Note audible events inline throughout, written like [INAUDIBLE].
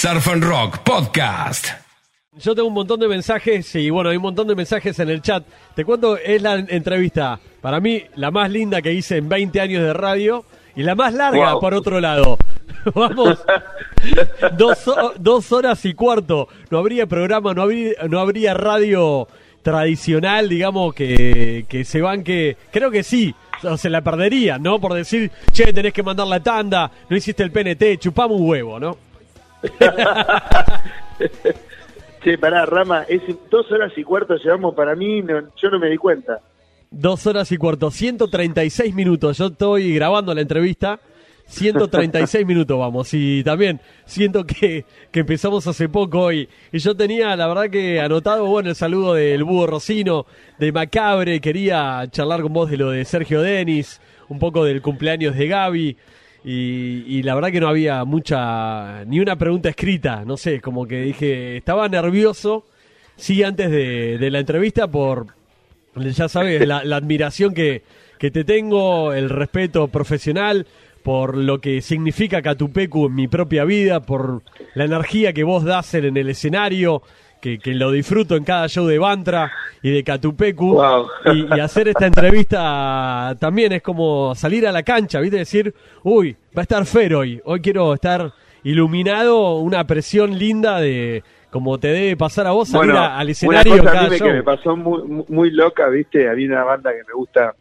Surf and Rock Podcast. Yo tengo un montón de mensajes y bueno, hay un montón de mensajes en el chat. Te cuento, es la entrevista, para mí, la más linda que hice en 20 años de radio y la más larga, Wow. por otro lado. [LAUGHS] Vamos, dos, dos horas y cuarto. No habría programa, no habría, no habría radio tradicional, digamos, que, que se banque. Creo que sí, o se la perdería, ¿no? Por decir, che, tenés que mandar la tanda, no hiciste el PNT, chupamos un huevo, ¿no? [LAUGHS] Che, pará, Rama, es dos horas y cuarto llevamos para mí, no- yo no me di cuenta. Dos horas y cuarto, 136 minutos. Yo estoy grabando la entrevista. 136 [LAUGHS] minutos vamos. Y también siento que, que empezamos hace poco y, y yo tenía, la verdad que anotado, bueno, el saludo del Búho Rocino, de Macabre. Quería charlar con vos de lo de Sergio Denis, un poco del cumpleaños de Gaby. Y, y la verdad que no había mucha, ni una pregunta escrita. No sé, como que dije, estaba nervioso. Sí, antes de, la entrevista por, ya sabes, la, la admiración que, que te tengo, el respeto profesional, por lo que significa Catupecu en mi propia vida, por la energía que vos das en el escenario, que, que lo disfruto en cada show de Bantra y de Catupecu. Wow. Y, y hacer esta entrevista también es como salir a la cancha, ¿viste? Decir, uy, va a estar Fer hoy, hoy quiero estar iluminado, una presión linda de como te debe pasar a vos salir a- al escenario en una cosa a cada mí me- show. que me pasó muy, muy- muy loca, ¿viste? Había una banda que me gusta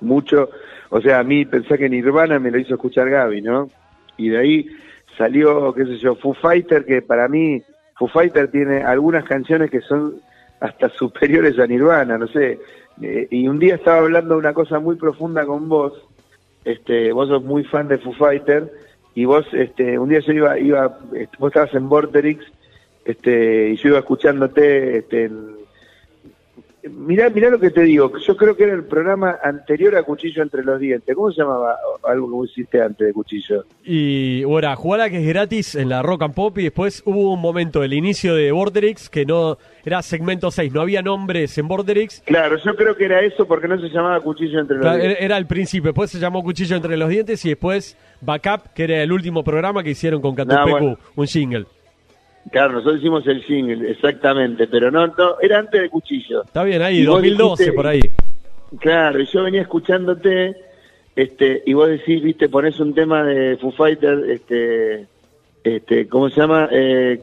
mucho, o sea, a mí pensé que Nirvana me lo hizo escuchar Gaby, ¿no? Y de ahí salió, qué sé yo, Foo Fighter, que para mí, Foo Fighter tiene algunas canciones que son hasta [LAUGHS] superiores a Nirvana, no sé. Eh, y un día estaba hablando de una cosa muy profunda con vos, este, vos sos muy fan de Foo Fighter, y vos, este, un día yo iba, iba, vos estabas en Vorterix, este, y yo iba escuchándote, este, en- mirá, mirá lo que te digo, yo creo que era el programa anterior a Cuchillo entre los dientes, ¿cómo se llamaba algo que hiciste antes de Cuchillo? Y bueno, jugala que es gratis en la Rock and Pop y después hubo un momento, el inicio de Borderix, que no era segmento 6, no había nombres en Borderix. Claro, yo creo que era eso porque no se llamaba Cuchillo entre los dientes. era el principio, después se llamó Cuchillo entre los dientes y después Backup, que era el último programa que hicieron con Catupecu, bueno. un jingle. Claro, nosotros hicimos el jingle, exactamente, pero no, no, era antes de Cuchillo. Está bien, ahí, Y vos 2012 dijiste- por ahí. Claro, y yo venía escuchándote, este, y vos decís, viste, pones un tema de Foo Fighter, este, este, ¿cómo se llama? Eh,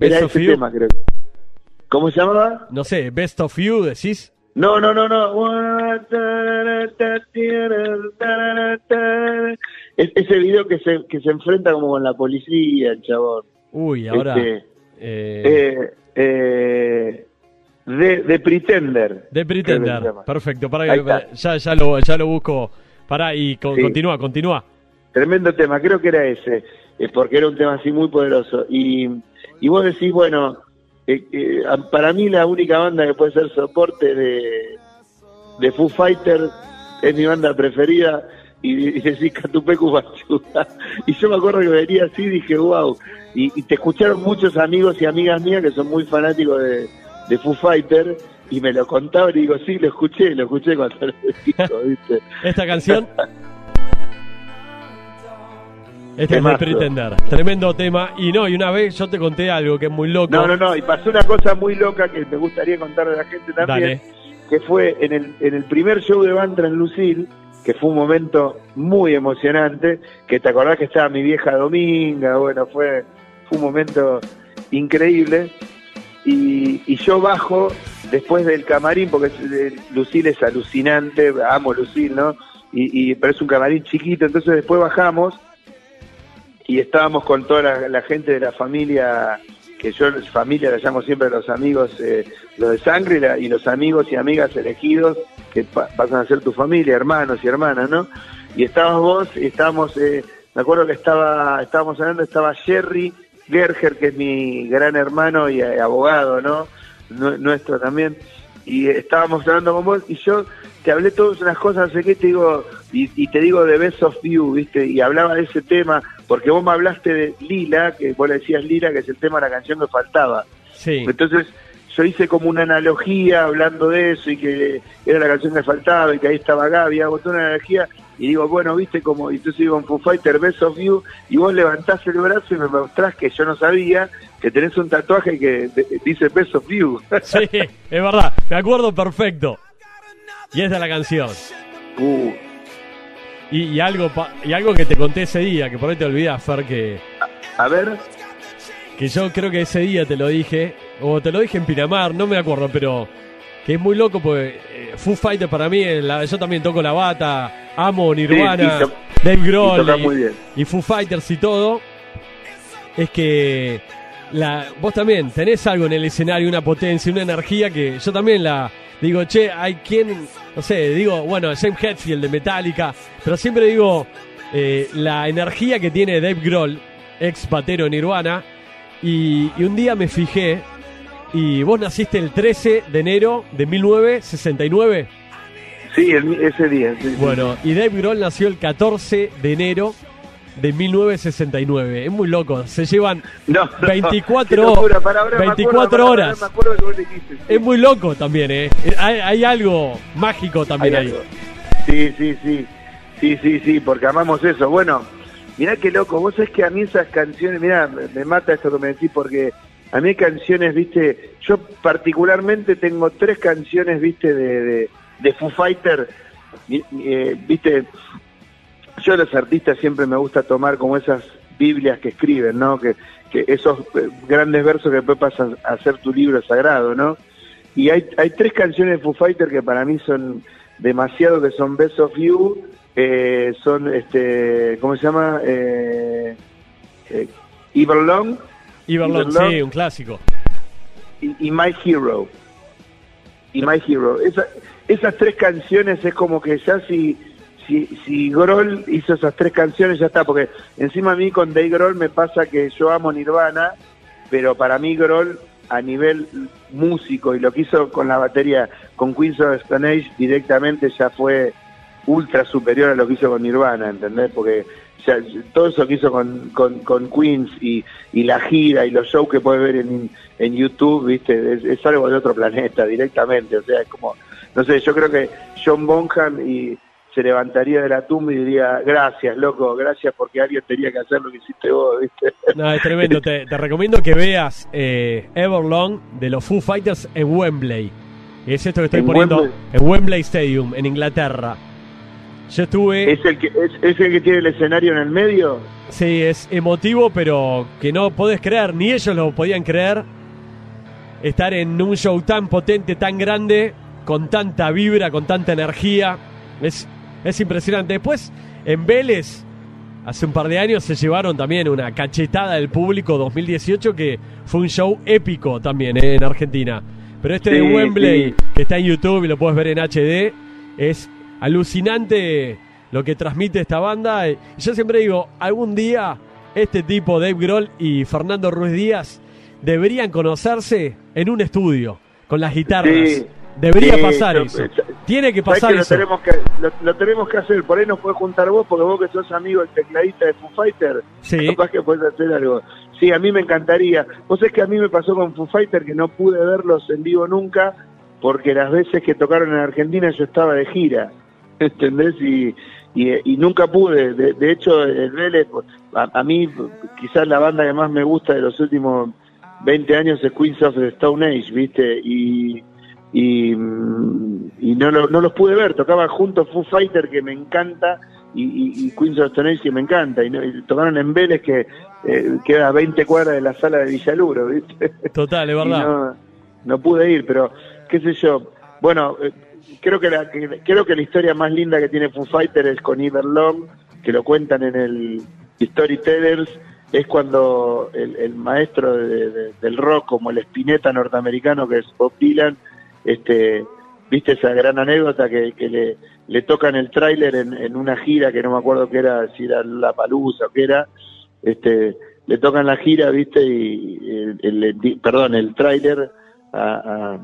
Era of ese You. tema, creo. ¿Cómo se llamaba? No sé, Best of You, decís. No, no, no, no. Es, ese video que se, que se enfrenta como con la policía, el chabón. Uy, ahora... Este, eh, Eh, eh, de, de Pretender. de que Pretender. Perfecto, para está. ya, ya, lo, ya lo busco. Pará, y con- Sí. continúa, continúa. Tremendo tema, creo que era ese, porque era un tema así muy poderoso. Y, y vos decís, bueno, eh, eh, para mí la única banda que puede ser soporte de, de Foo Fighter es mi banda preferida. Y, y decís Catupecu Machuga. Y yo me acuerdo que venía así y dije, wow. Y, y te escucharon muchos amigos y amigas mías que son muy fanáticos de, de Foo Fighter. Y me lo contaban y digo, sí, lo escuché, lo escuché cuando lo dijo, ¿viste? Esta canción. [LAUGHS] Este es de Temazo. Pretender. Tremendo tema. Y no, y una vez yo te conté algo que es muy loco. No, no, no, y pasó una cosa muy loca que me gustaría contarle a la gente también, Dale. que fue en el, en el primer show de Bantra en Lucil, que fue un momento muy emocionante, que te acordás que estaba mi vieja Dominga, bueno, fue, fue un momento increíble, y, y yo bajo después del camarín, porque eh, Lucil es alucinante, amo Lucil, ¿no? Y, y, pero es un camarín chiquito, entonces después bajamos y estábamos con toda la gente de la familia, que yo familia la llamo siempre los amigos, eh, los de sangre y, los amigos y amigas elegidos que pa- pasan a ser tu familia, hermanos y hermanas, ¿no? Y estabas vos, y estábamos, eh, me acuerdo que estaba, estábamos hablando, estaba Jerry Gerger, que es mi gran hermano y eh, abogado, ¿no? Nue- Nuestro también. Y estábamos hablando con vos y yo te hablé todas unas cosas, no sé qué, te digo, y, y te digo de Best of You, ¿viste? Y hablaba de ese tema, porque vos me hablaste de Lila, que vos le decías Lila, que es el tema de la canción que faltaba. Sí. Entonces yo hice como una analogía hablando de eso y que era la canción que faltaba y que ahí estaba Gaby, hago toda una analogía y digo, bueno, viste como, y entonces digo en Foo Fighter, Best of You, y vos levantás el brazo y me mostrás que yo no sabía que tenés un tatuaje que dice Best of You. [LAUGHS] Sí, es verdad, me acuerdo perfecto. Y esta es la canción. Uh, Y, y algo pa- y algo que te conté ese día, que por ahí te olvidas, Fer, que, a ver, que yo creo que ese día te lo dije, o te lo dije en Pinamar, no me acuerdo, pero que es muy loco porque eh, Foo Fighter para mí, la- yo también toco la bata, amo Nirvana, Sí, y Dave Grohl y, y Foo Fighters y todo, es que la, vos también tenés algo en el escenario, una potencia, una energía que yo también la digo, che, hay quien, no sé, digo, bueno, James Hetfield de Metallica, pero siempre digo eh, la energía que tiene Dave Grohl, ex batero Nirvana, y, y un día me fijé, y vos naciste el 13 de enero de 1969. sí, el- ese día. sí, sí. Bueno, y Dave Grohl nació el 14 de enero de 1969. Es muy loco. Se llevan [LAUGHS] No, no, 24 qué locura, para, ahora me 24 acuerdo, para, horas. dijiste, sí. Es muy loco también, ¿eh? Hay, hay algo mágico también Hay ahí. algo. Sí, sí, sí. Sí, sí, sí, porque amamos eso. Bueno, mirá qué loco. Vos sabés que a mí esas canciones, mirá, me, mata esto que me decís porque a mí hay canciones, viste, yo particularmente tengo tres canciones, viste, de, de, de Foo Fighter, eh, viste, yo los artistas siempre me gusta tomar como esas Biblias que escriben, ¿no? Que, que esos eh, grandes versos que después pasan a ser tu libro sagrado, ¿no? Y hay, hay tres canciones de Foo Fighter que para mí son demasiado, que son Best of You, eh, son, este, ¿cómo se llama? Eh, eh, Evil Long Everlong, Everlong. sí, un clásico. y, y My Hero. Y My Hero. Esa- esas tres canciones es como que ya si, si, si Grohl hizo esas tres canciones ya está, porque encima a mí con Dave Grohl me pasa que yo amo Nirvana, pero para mí Grohl a nivel músico y lo que hizo con la batería con Queens of Stone Age directamente ya fue ultra superior a lo que hizo con Nirvana, ¿entendés? Porque ya, todo eso que hizo con, con, con Queens y, y la gira y los shows que puedes ver en, en YouTube, ¿viste? Es, es algo de otro planeta directamente, o sea, es como, no sé, yo creo que John Bonham y se levantaría de la tumba y diría, gracias, loco, gracias porque alguien tenía que hacer lo que hiciste vos, ¿viste? No, es tremendo. Te, te recomiendo que veas eh, Everlong de los Foo Fighters en Wembley. Es esto que estoy ¿En poniendo Wembley? en Wembley Stadium, en Inglaterra. Yo estuve. ¿Es el, que, es, es el que tiene el escenario en el medio? Sí, es emotivo, pero que no podés creer, ni ellos lo podían creer. Estar en un show tan potente, tan grande, con tanta vibra, con tanta energía. Es, es impresionante. Después, en Vélez, hace un par de años se llevaron también una cachetada del público 2018, que fue un show épico también eh, en Argentina. Pero este de Wembley, sí. que está en YouTube y lo puedes ver en HD, es alucinante lo que transmite esta banda. Y Yo siempre digo, algún día este tipo, Dave Grohl y Fernando Ruiz Díaz, deberían conocerse en un estudio, con las guitarras. Sí, Debería sí, pasar eso. Tiene que ¿Sabés pasar que lo eso. tenemos que lo, lo tenemos que hacer? Por ahí nos puedes juntar vos, porque vos que sos amigo del tecladista de Foo Fighter, Sí. capaz que puedes hacer algo. Sí, a mí me encantaría. Vos es que a mí me pasó con Foo Fighter que no pude verlos en vivo nunca, porque las veces que tocaron en Argentina yo estaba de gira, [LAUGHS] ¿entendés? Y, y, y nunca pude. De, de hecho, el Vélez, a, a mí quizás la banda que más me gusta de los últimos 20 años es Queens of the Stone Age, ¿viste? Y, y, y no, lo- no los pude ver. Tocaba junto Foo Fighter, que me encanta, y, Queens of Stone Age, que me encanta. Y, y tocaron en Vélez, que eh, queda a 20 cuadras de la sala de Villaluro, ¿viste? Total, es [LAUGHS] verdad. no, no pude ir, pero qué sé yo. Bueno, eh, creo que, la, que- creo que la historia más linda que tiene Foo Fighter es con Everlong, que lo cuentan en el Storytellers, es cuando el, el maestro de- de- del rock, como el espineta norteamericano que es Bob Dylan, este, viste esa gran anécdota que, que le, le tocan el tráiler en, en una gira que no me acuerdo qué era, si era La Palusa o qué era, este, le tocan la gira, viste, y el, el- el- perdón, el tráiler a,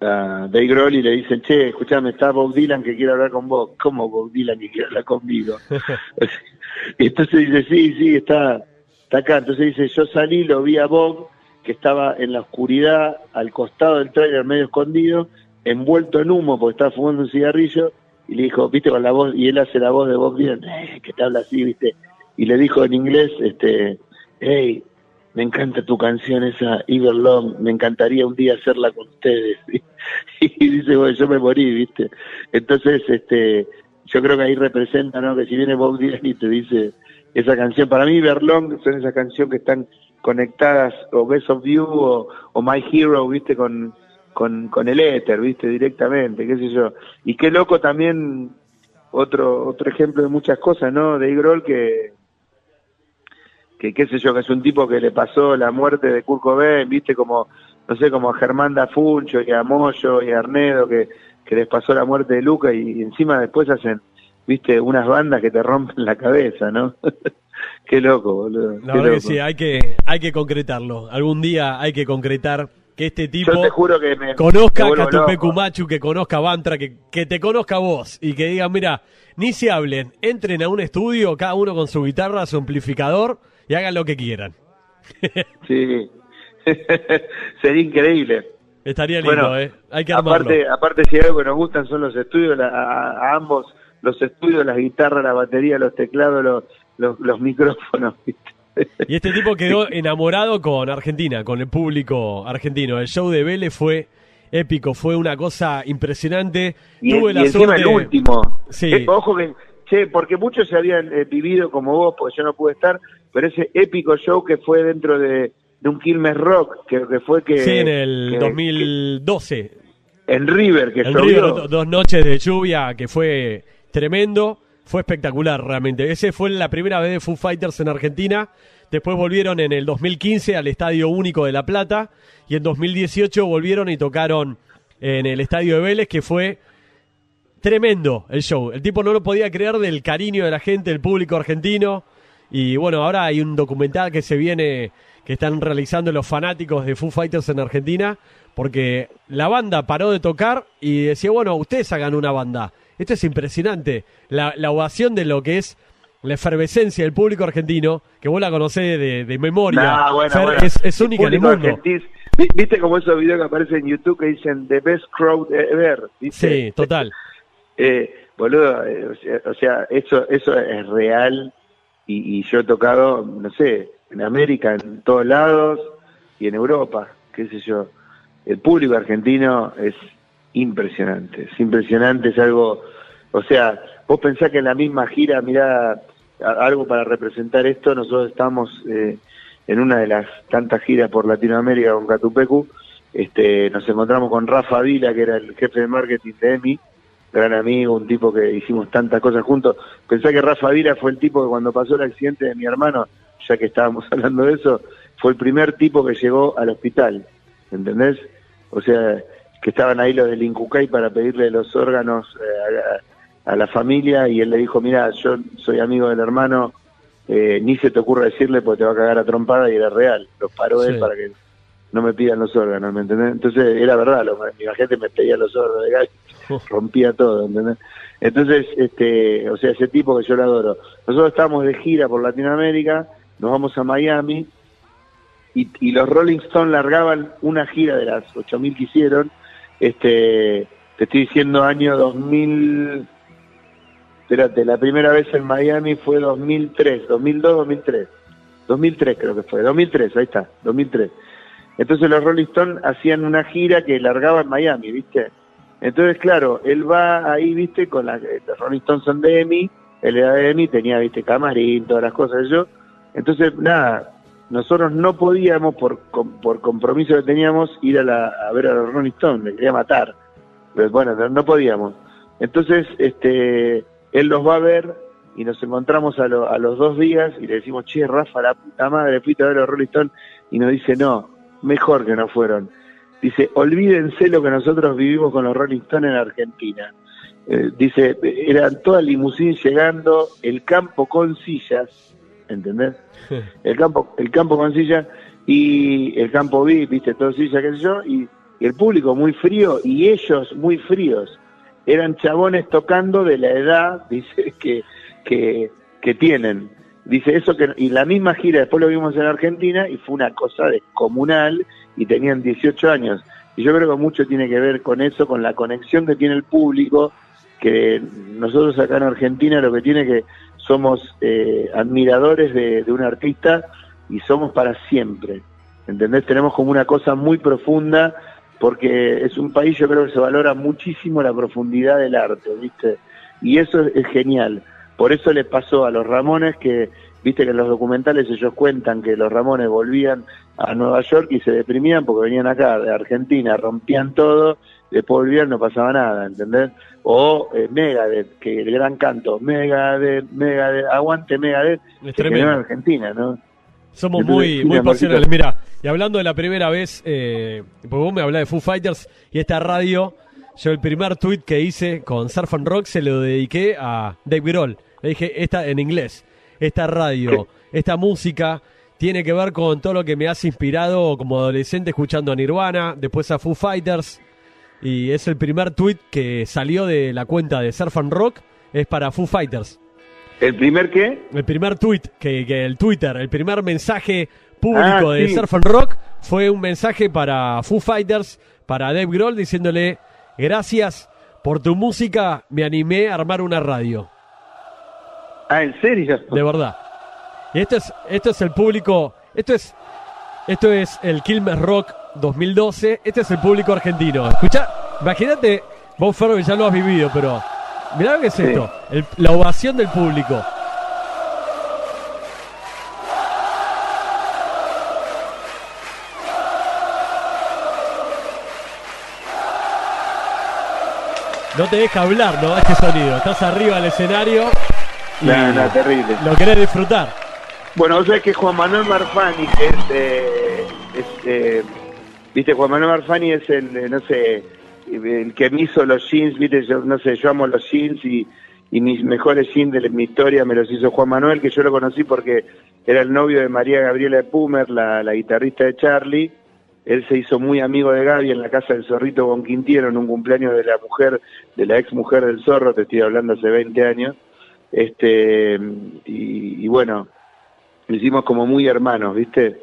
a, a Dave Grohl y le dicen, che, escuchame, está Bob Dylan que quiere hablar con vos. ¿Cómo Bob Dylan que quiere hablar conmigo? [LAUGHS] y entonces dice, sí, sí, está, está acá. Entonces dice, yo salí, lo vi a Bob, que estaba en la oscuridad, al costado del tráiler, medio escondido, envuelto en humo, porque estaba fumando un cigarrillo, y le dijo, viste, con la voz, y él hace la voz de Bob Dylan, eh, que te habla así, viste, y le dijo en inglés, este, hey, me encanta tu canción esa, Everlong, me encantaría un día hacerla con ustedes. [LAUGHS] y dice, bueno, yo me morí, viste. Entonces, este, yo creo que ahí representa, ¿no? Que si viene Bob Dylan y te dice esa canción, para mí Everlong son esas canciones que están conectadas, o Best of You, o, My Hero, viste, con, con, con el éter, viste, directamente, qué sé yo. Y qué loco también, otro, otro ejemplo de muchas cosas, ¿no? De Igrol que que qué sé yo, que es un tipo que le pasó la muerte de Kurt Cobain, viste, como, no sé, como a Germán Dafuncho y a Moyo y a Arnedo, que, que les pasó la muerte de Luca y, encima después hacen, viste, unas bandas que te rompen la cabeza, ¿no? [LAUGHS] qué loco, boludo. La verdad que sí, hay que, hay que concretarlo. Algún día hay que concretar que este tipo Yo te juro que me, conozca a vuelvo Catupe loco. Cumachu, que conozca a Bantra, que, que te conozca a vos y que digan, mira, ni se hablen, entren a un estudio, cada uno con su guitarra, su amplificador y hagan lo que quieran. [LAUGHS] Sí. [LAUGHS] Sería increíble. Estaría lindo, Bueno, ¿eh? Hay que armarlo. aparte, aparte si algo que nos gustan son los estudios, la- a, a ambos, los estudios, las guitarras, la batería, los teclados, los, los, los micrófonos. Y este tipo quedó enamorado con Argentina, con el público argentino. El show de Vélez fue épico, fue una cosa impresionante. Y, Tuve y la encima suerte. el último. Sí. Eh, ojo que, che, porque muchos se habían eh, vivido como vos, porque yo no pude estar, pero ese épico show que fue dentro de, de un Quilmes Rock, que, que fue que... Sí, en el que- 2012. que- en River, que llovió. River, do- dos noches de lluvia que fue tremendo, fue espectacular realmente. Ese fue la primera vez de Foo Fighters en Argentina. Después volvieron en el 2015 al Estadio Único de La Plata y en 2018 volvieron y tocaron en el Estadio de Vélez, que fue tremendo el show. El tipo no lo podía creer del cariño de la gente, del público argentino. Y bueno, ahora hay un documental que se viene, que están realizando los fanáticos de Foo Fighters en Argentina, porque la banda paró de tocar y decía, bueno, ustedes hagan una banda. Esto es impresionante. La, la ovación de lo que es la efervescencia del público argentino, que vos la conocés de, de memoria, Nah, bueno, Fer, bueno. es, es única en el mundo. argentino- ¿Viste como esos videos que aparecen en YouTube que dicen The Best Crowd Ever? ¿viste? Sí, total. [LAUGHS] Eh, boludo, eh, o sea, o sea, eso, eso es real y, y yo he tocado, no sé, en América, en todos lados y en Europa, qué sé yo. El público argentino es impresionante, es impresionante, es algo, o sea, vos pensás que en la misma gira, mirá, algo para representar esto, nosotros estamos eh, en una de las tantas giras por Latinoamérica con Catupecu, este, nos encontramos con Rafa Vila, que era el jefe de marketing de EMI, gran amigo, un tipo que hicimos tantas cosas juntos. Pensá que Rafa Vila fue el tipo que cuando pasó el accidente de mi hermano, ya que estábamos [LAUGHS] hablando de eso, fue el primer tipo que llegó al hospital, ¿entendés? O sea, que estaban ahí los del Incucay para pedirle los órganos eh, a, a la familia y él le dijo, mira, yo soy amigo del hermano, eh, ni se te ocurra decirle porque te va a cagar a trompada y era real. Los paró él Sí. para que no me pidan los órganos, ¿me entendés? Entonces era verdad, lo, la gente me pedía los órganos de gallo, rompía todo, ¿entendés? Entonces, este, o sea, ese tipo que yo lo adoro. Nosotros estábamos de gira por Latinoamérica, nos vamos a Miami y, y los Rolling Stones largaban una gira de las 8000 que hicieron, este, te estoy diciendo año 2000, espérate, la primera vez en Miami fue 2003, 2002, 2003, 2003 creo que fue, 2003, ahí está, 2003. Entonces los Rolling Stones hacían una gira que largaba en Miami, ¿viste? Entonces, claro, él va ahí, ¿viste? Con la, los Rolling Stones son de EMI, él era de EMI, tenía, ¿viste? Camarín, todas las cosas yo. Entonces, nada, nosotros no podíamos, por, por compromiso que teníamos, ir a, la, a ver a los Rolling Stones, le quería matar. Pero bueno, no, podíamos. Entonces, este, él los va a ver y nos encontramos a, lo- a los dos días y le decimos, che, Rafa, la puta madre, fuiste a ver a los Rolling Stones. Y nos dice, no, mejor que no fueron. Dice, olvídense lo que nosotros vivimos con los Rolling Stones en Argentina. Eh, dice, eran todas limusines llegando, el campo con sillas, ¿entendés? El campo, el campo con sillas y el campo VIP, viste, todo sillas, qué sé yo, y, y el público muy frío y ellos muy fríos. Eran chabones tocando de la edad, [LAUGHS] dice, que, que, que tienen. Dice eso que, y la misma gira después lo vimos en Argentina y fue una cosa descomunal y tenían 18 años. Y yo creo que mucho tiene que ver con eso, con la conexión que tiene el público que nosotros acá en Argentina lo que tiene que somos eh, admiradores de, de un artista y somos para siempre. ¿Entendés? Tenemos como una cosa muy profunda porque es un país yo creo que se valora muchísimo la profundidad del arte, ¿viste? Y eso es, es genial. Por eso le pasó a los Ramones que, viste que en los documentales ellos cuentan que los Ramones volvían a Nueva York y se deprimían porque venían acá de Argentina, rompían todo, después volvían no pasaba nada, ¿entendés? O eh, Megadeth, que el gran canto, Megadeth, Megadeth, aguante Megadeth, Es en Argentina, ¿no? Somos Entonces, muy, muy pasionales. Mira, y hablando de la primera vez, eh, porque vos me hablás de Foo Fighters y esta radio, yo el primer tweet que hice con Surf and Rock se lo dediqué a Dave Grohl. Le dije, esta en inglés, esta radio, esta música tiene que ver con todo lo que me has inspirado como adolescente escuchando a Nirvana, después a Foo Fighters. Y es el primer tweet que salió de la cuenta de Surf and Rock, es para Foo Fighters. ¿El primer qué? El primer tweet, que, que el Twitter, el primer mensaje público Ah, de sí. Surf and Rock fue un mensaje para Foo Fighters, para Dave Grohl, diciéndole, gracias por tu música, me animé a armar una radio. Ah, ¿en serio? De verdad. Y esto es, esto es el público, esto es, esto es el Quilmes Rock 2012, este es el público argentino. Escucha, imagínate, vos Ferro que ya lo has vivido, pero mirá lo que es Sí. esto, el- la ovación del público. No te deja hablar, ¿no? Este sonido. Estás arriba del escenario No, no, terrible. lo querés disfrutar. Bueno, vos sabés que Juan Manuel Marfani, que es, eh, es, eh, viste, Juan Manuel Marfani es el, eh, no sé, el que me hizo los jeans, viste, yo, no sé, yo amo los jeans y, y mis mejores jeans de mi historia me los hizo Juan Manuel, que yo lo conocí porque era el novio de María Gabriela Pumer, la, la guitarrista de Charlie. Él se hizo muy amigo de Gaby en la casa del Zorrito con Quintiero en un cumpleaños de la mujer, de la ex mujer del Zorro, te estoy hablando hace 20 años. Este, y, y bueno, lo hicimos como muy hermanos, ¿viste?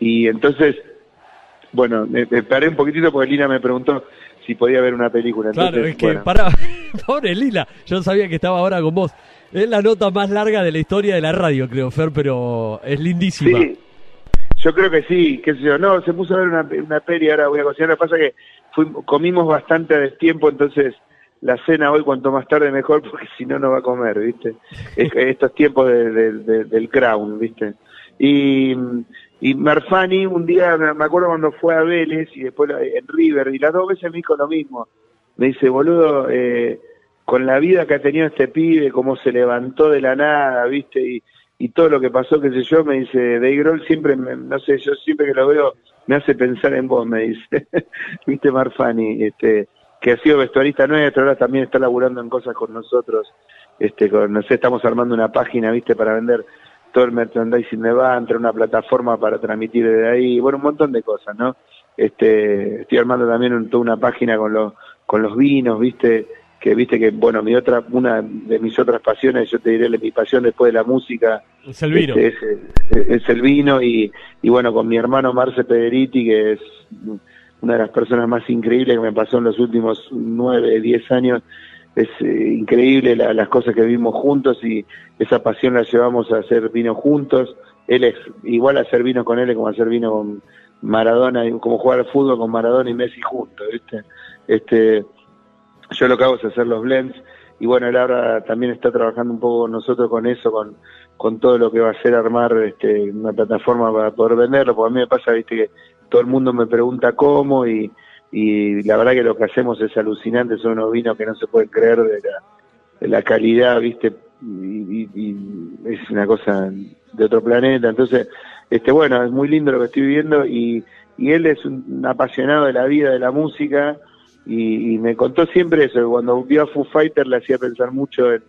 Y entonces, bueno, me, me paré un poquitito porque Lina me preguntó si podía ver una película. Entonces, Claro, es que bueno. para [LAUGHS] pobre Lila, yo no sabía que estaba ahora con vos. Es la nota más larga de la historia de la radio, creo, Fer, pero es lindísima. Sí, yo creo que sí, qué sé yo. No, se puso a ver una, una peli, ahora voy a cocinar. Lo que pasa es que fuimos- comimos bastante a destiempo, entonces la cena hoy cuanto más tarde mejor, [LAUGHS] porque si no, no va a comer, ¿viste? Es- estos tiempos de- de- de- del Crown, ¿viste? Y, y Marfani un día, me acuerdo cuando fue a Vélez y después en River, y las dos veces me dijo lo mismo. Me dice, boludo, eh, con la vida que ha tenido este pibe, cómo se levantó de la nada, ¿viste? Y, y todo lo que pasó, qué sé yo, me dice, Dave siempre, me- no sé, yo siempre que lo veo me hace pensar en vos, me dice, [LAUGHS] viste Marfani, este, que ha sido vestuarista nuestro, ahora también está laburando en cosas con nosotros, este, con, no sé, estamos armando una página, viste, para vender todo el merchandising de Bantra, una plataforma para transmitir desde ahí, bueno, un montón de cosas, ¿no? Este, estoy armando también un- toda una página con los, con los vinos, viste, que viste que, bueno, mi otra, una de mis otras pasiones, yo te diré, mi pasión después de la música, Es el vino. este, es, el- es el vino y, y bueno, con mi hermano Marce Pederiti, que es una de las personas más increíbles que me pasó en los últimos nueve, diez años, es eh, increíble la- las cosas que vimos juntos y esa pasión la llevamos a hacer vino juntos. Él es igual a hacer vino con él es como hacer vino con Maradona, como jugar al fútbol con Maradona y Messi juntos, ¿viste? Este, yo lo que hago es hacer los blends y bueno, él ahora también está trabajando un poco con nosotros con eso, con, con todo lo que va a ser armar este, una plataforma para poder venderlo, porque a mí me pasa, viste, que todo el mundo me pregunta cómo y, y la verdad que lo que hacemos es alucinante, son unos vinos que no se pueden creer de la, de la calidad, viste, y, y- es una cosa de otro planeta, entonces, este bueno, es muy lindo lo que estoy viviendo y, y él es un apasionado de la vida, de la música, y, y me contó siempre eso, que cuando vio a Foo Fighter le hacía pensar mucho en,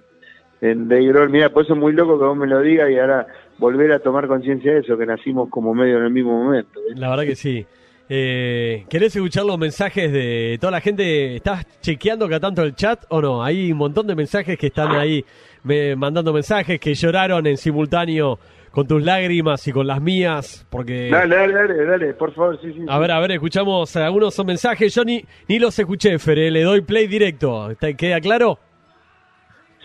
en Dave Grohl. Mira, por eso es muy loco que vos me lo digas y ahora volver a tomar conciencia de eso, que nacimos como medio en el mismo momento. ¿viste? La verdad que sí. Eh, ¿Querés escuchar los mensajes de toda la gente? ¿Estás chequeando acá tanto el chat o no? Hay un montón de mensajes que están ahí me- mandando mensajes, que lloraron en simultáneo con tus lágrimas y con las mías, porque... Dale, dale, dale, dale, por favor, sí, sí. A ver, a ver, escuchamos, algunos son mensajes, yo ni, ni los escuché, Fere, le doy play directo, ¿Te ¿queda claro?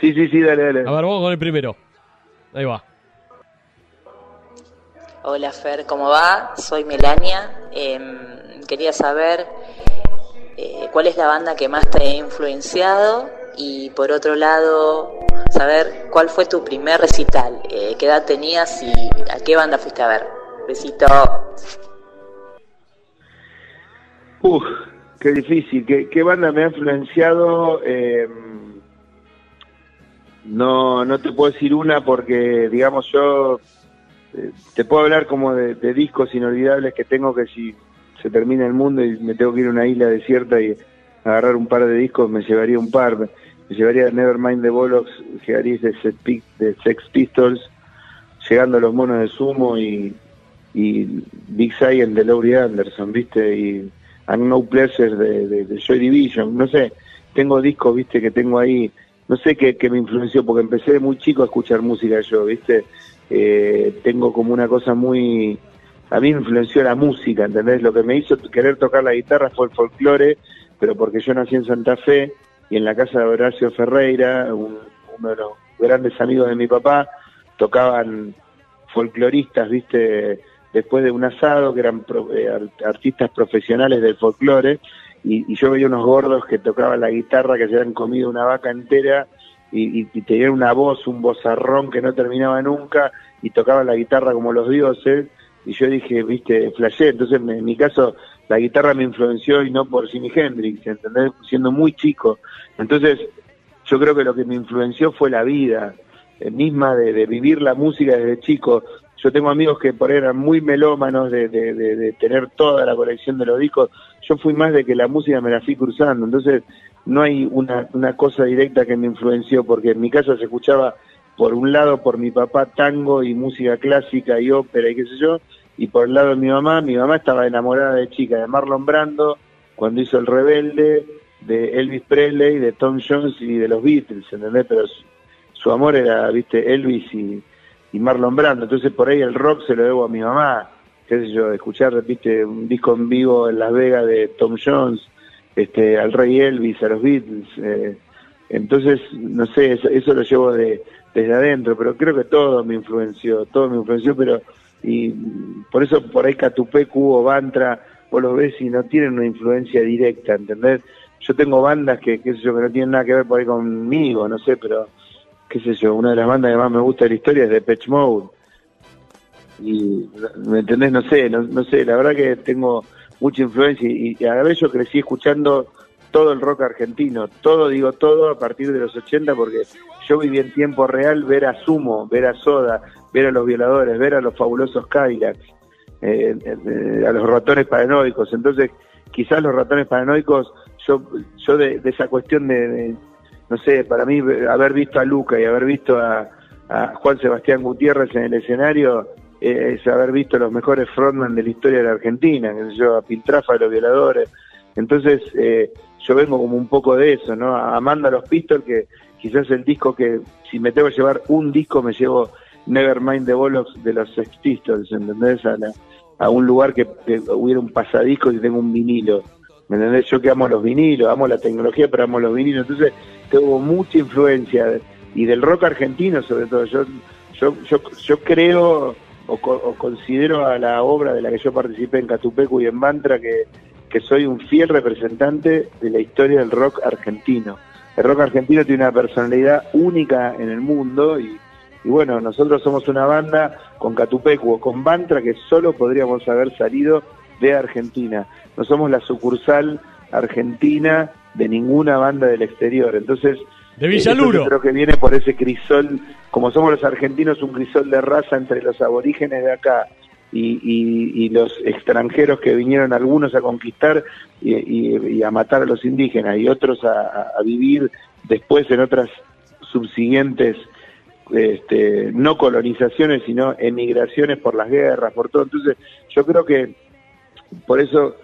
Sí, sí, sí, dale, dale. A ver, vamos con el primero. Ahí va. Hola Fer, ¿cómo va? Soy Melania. Em, quería saber eh, cuál es la banda que más te ha influenciado y por otro lado saber cuál fue tu primer recital, eh, qué edad tenías y a qué banda fuiste a ver. Besito. Uf, qué difícil. ¿Qué, banda me ha influenciado? Eh, no, no te puedo decir una porque, digamos, yo eh, te puedo hablar como de, discos inolvidables que tengo que si se termina el mundo y me tengo que ir a una isla desierta y agarrar un par de discos, me llevaría un par. Me, llevaría Nevermind the Bollocks, llegaría de, de Sex Pistols, llegando a los monos de Sumo y, Big Science de Laurie Anderson, ¿viste? Y And No Pleasure de, de Joy Division, no sé, tengo discos, ¿viste? Que tengo ahí no sé qué, me influenció, porque empecé muy chico a escuchar música yo, ¿viste? Eh, tengo como una cosa muy... A mí me influenció la música, ¿entendés? Lo que me hizo querer tocar la guitarra fue el folclore, pero porque yo nací en Santa Fe y en la casa de Horacio Ferreira, uno de los grandes amigos de mi papá, tocaban folcloristas, ¿viste? Después de un asado, que eran eh, artistas profesionales del folclore, y, yo veía unos gordos que tocaban la guitarra, que se habían comido una vaca entera y, tenían una voz, un vozarrón que no terminaba nunca y tocaban la guitarra como los dioses y yo dije, viste, flashé, entonces en mi caso la guitarra me influenció y no por Jimi Hendrix, ¿entendés? Siendo muy chico. Entonces yo creo que lo que me influenció fue la vida eh, misma de, de vivir la música desde chico, yo tengo amigos que por eran muy melómanos de, de, tener toda la colección de los discos. Yo fui más de que la música me la fui cruzando. Entonces, no hay una, una cosa directa que me influenció, porque en mi casa se escuchaba, por un lado, por mi papá, tango y música clásica y ópera y qué sé yo, y por el lado de mi mamá, mi mamá estaba enamorada de chica de Marlon Brando, cuando hizo El Rebelde, de Elvis Presley, de Tom Jones y de los Beatles, ¿entendés? Pero su, su amor era, viste, Elvis y y Marlon Brando. Entonces por ahí el rock se lo debo a mi mamá, qué sé yo, escuchar, viste, un disco en vivo en Las Vegas de Tom Jones, este, al Rey Elvis, a los Beatles. Eh, entonces, no sé, eso, lo llevo de, desde adentro, pero creo que todo me influenció, todo me influenció, pero y por eso por ahí Catupé, Cubo, Bantra, vos los ves y no tienen una influencia directa, ¿entendés? Yo tengo bandas que, qué sé yo, que no tienen nada que ver por ahí conmigo, no sé, pero qué sé yo, una de las bandas que más me gusta de la historia es de Patch Mode. Y, ¿me entendés? No sé, no, sé, la verdad que tengo mucha influencia y, a la vez yo crecí escuchando todo el rock argentino, todo, digo todo, a partir de los 80, porque yo viví en tiempo real ver a Sumo, ver a Soda, ver a los violadores, ver a los fabulosos Cadillacs, eh, eh, a los ratones paranoicos. Entonces, quizás los ratones paranoicos, yo, yo de, esa cuestión de, no sé, para mí haber visto a Luca y haber visto a, Juan Sebastián Gutiérrez en el escenario eh, es haber visto los mejores frontman de la historia de la Argentina, que yo, a Piltrafa de los violadores. Entonces, eh, yo vengo como un poco de eso, ¿no? Amanda los Pistols, que quizás el disco que, si me tengo que llevar un disco, me llevo Nevermind the Bollocks de los Sex Pistols, ¿entendés? A, a un lugar que, hubiera un pasadisco y tengo un vinilo. ¿Me entendés? Yo que amo los vinilos, amo la tecnología, pero amo los vinilos. Entonces, tuvo mucha influencia y del rock argentino sobre todo. Yo, yo, yo, yo creo o, considero a la obra de la que yo participé en Catupecu y en Mantra que, que soy un fiel representante de la historia del rock argentino. El rock argentino tiene una personalidad única en el mundo y, y bueno, nosotros somos una banda con Catupecu o con Mantra que solo podríamos haber salido de Argentina. No somos la sucursal argentina de ninguna banda del exterior. Entonces, de Villaluro. creo que viene por ese crisol, como somos los argentinos, un crisol de raza entre los aborígenes de acá y, y, los extranjeros que vinieron algunos a conquistar y, a matar a los indígenas y otros a, vivir después en otras subsiguientes este, no colonizaciones, sino emigraciones por las guerras, por todo. Entonces, yo creo que por eso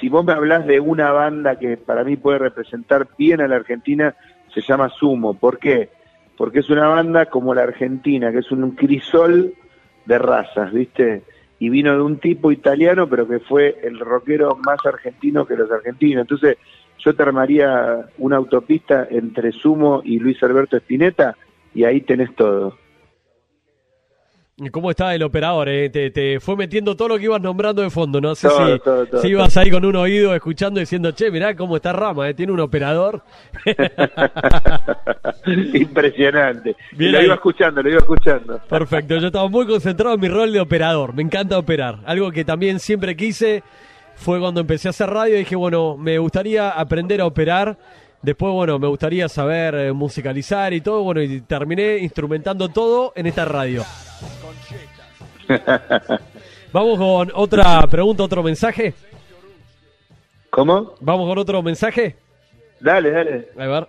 si vos me hablas de una banda que para mí puede representar bien a la Argentina, se llama Sumo. ¿Por qué? Porque es una banda como la Argentina, que es un crisol de razas, ¿viste? Y vino de un tipo italiano, pero que fue el rockero más argentino que los argentinos. Entonces, yo te armaría una autopista entre Sumo y Luis Alberto Spinetta y ahí tenés todo. ¿Y ¿Cómo está el operador? eh? Te, te fue metiendo todo lo que ibas nombrando de fondo. No sé Todo, si, todo, todo, si ibas ahí con un oído escuchando diciendo, che, mirá cómo está Rama, eh, tiene un operador. [LAUGHS] Impresionante. Bien lo ahí. iba escuchando, lo iba escuchando. Perfecto, yo estaba muy concentrado en mi rol de operador. Me encanta operar. Algo que también siempre quise fue cuando empecé a hacer radio. Dije, bueno, me gustaría aprender a operar. Después, bueno, me gustaría saber eh, musicalizar y todo. Bueno, y terminé instrumentando todo en esta radio. [LAUGHS] Vamos con otra pregunta, otro mensaje. ¿Cómo? Vamos con otro mensaje. Dale, dale. A ver.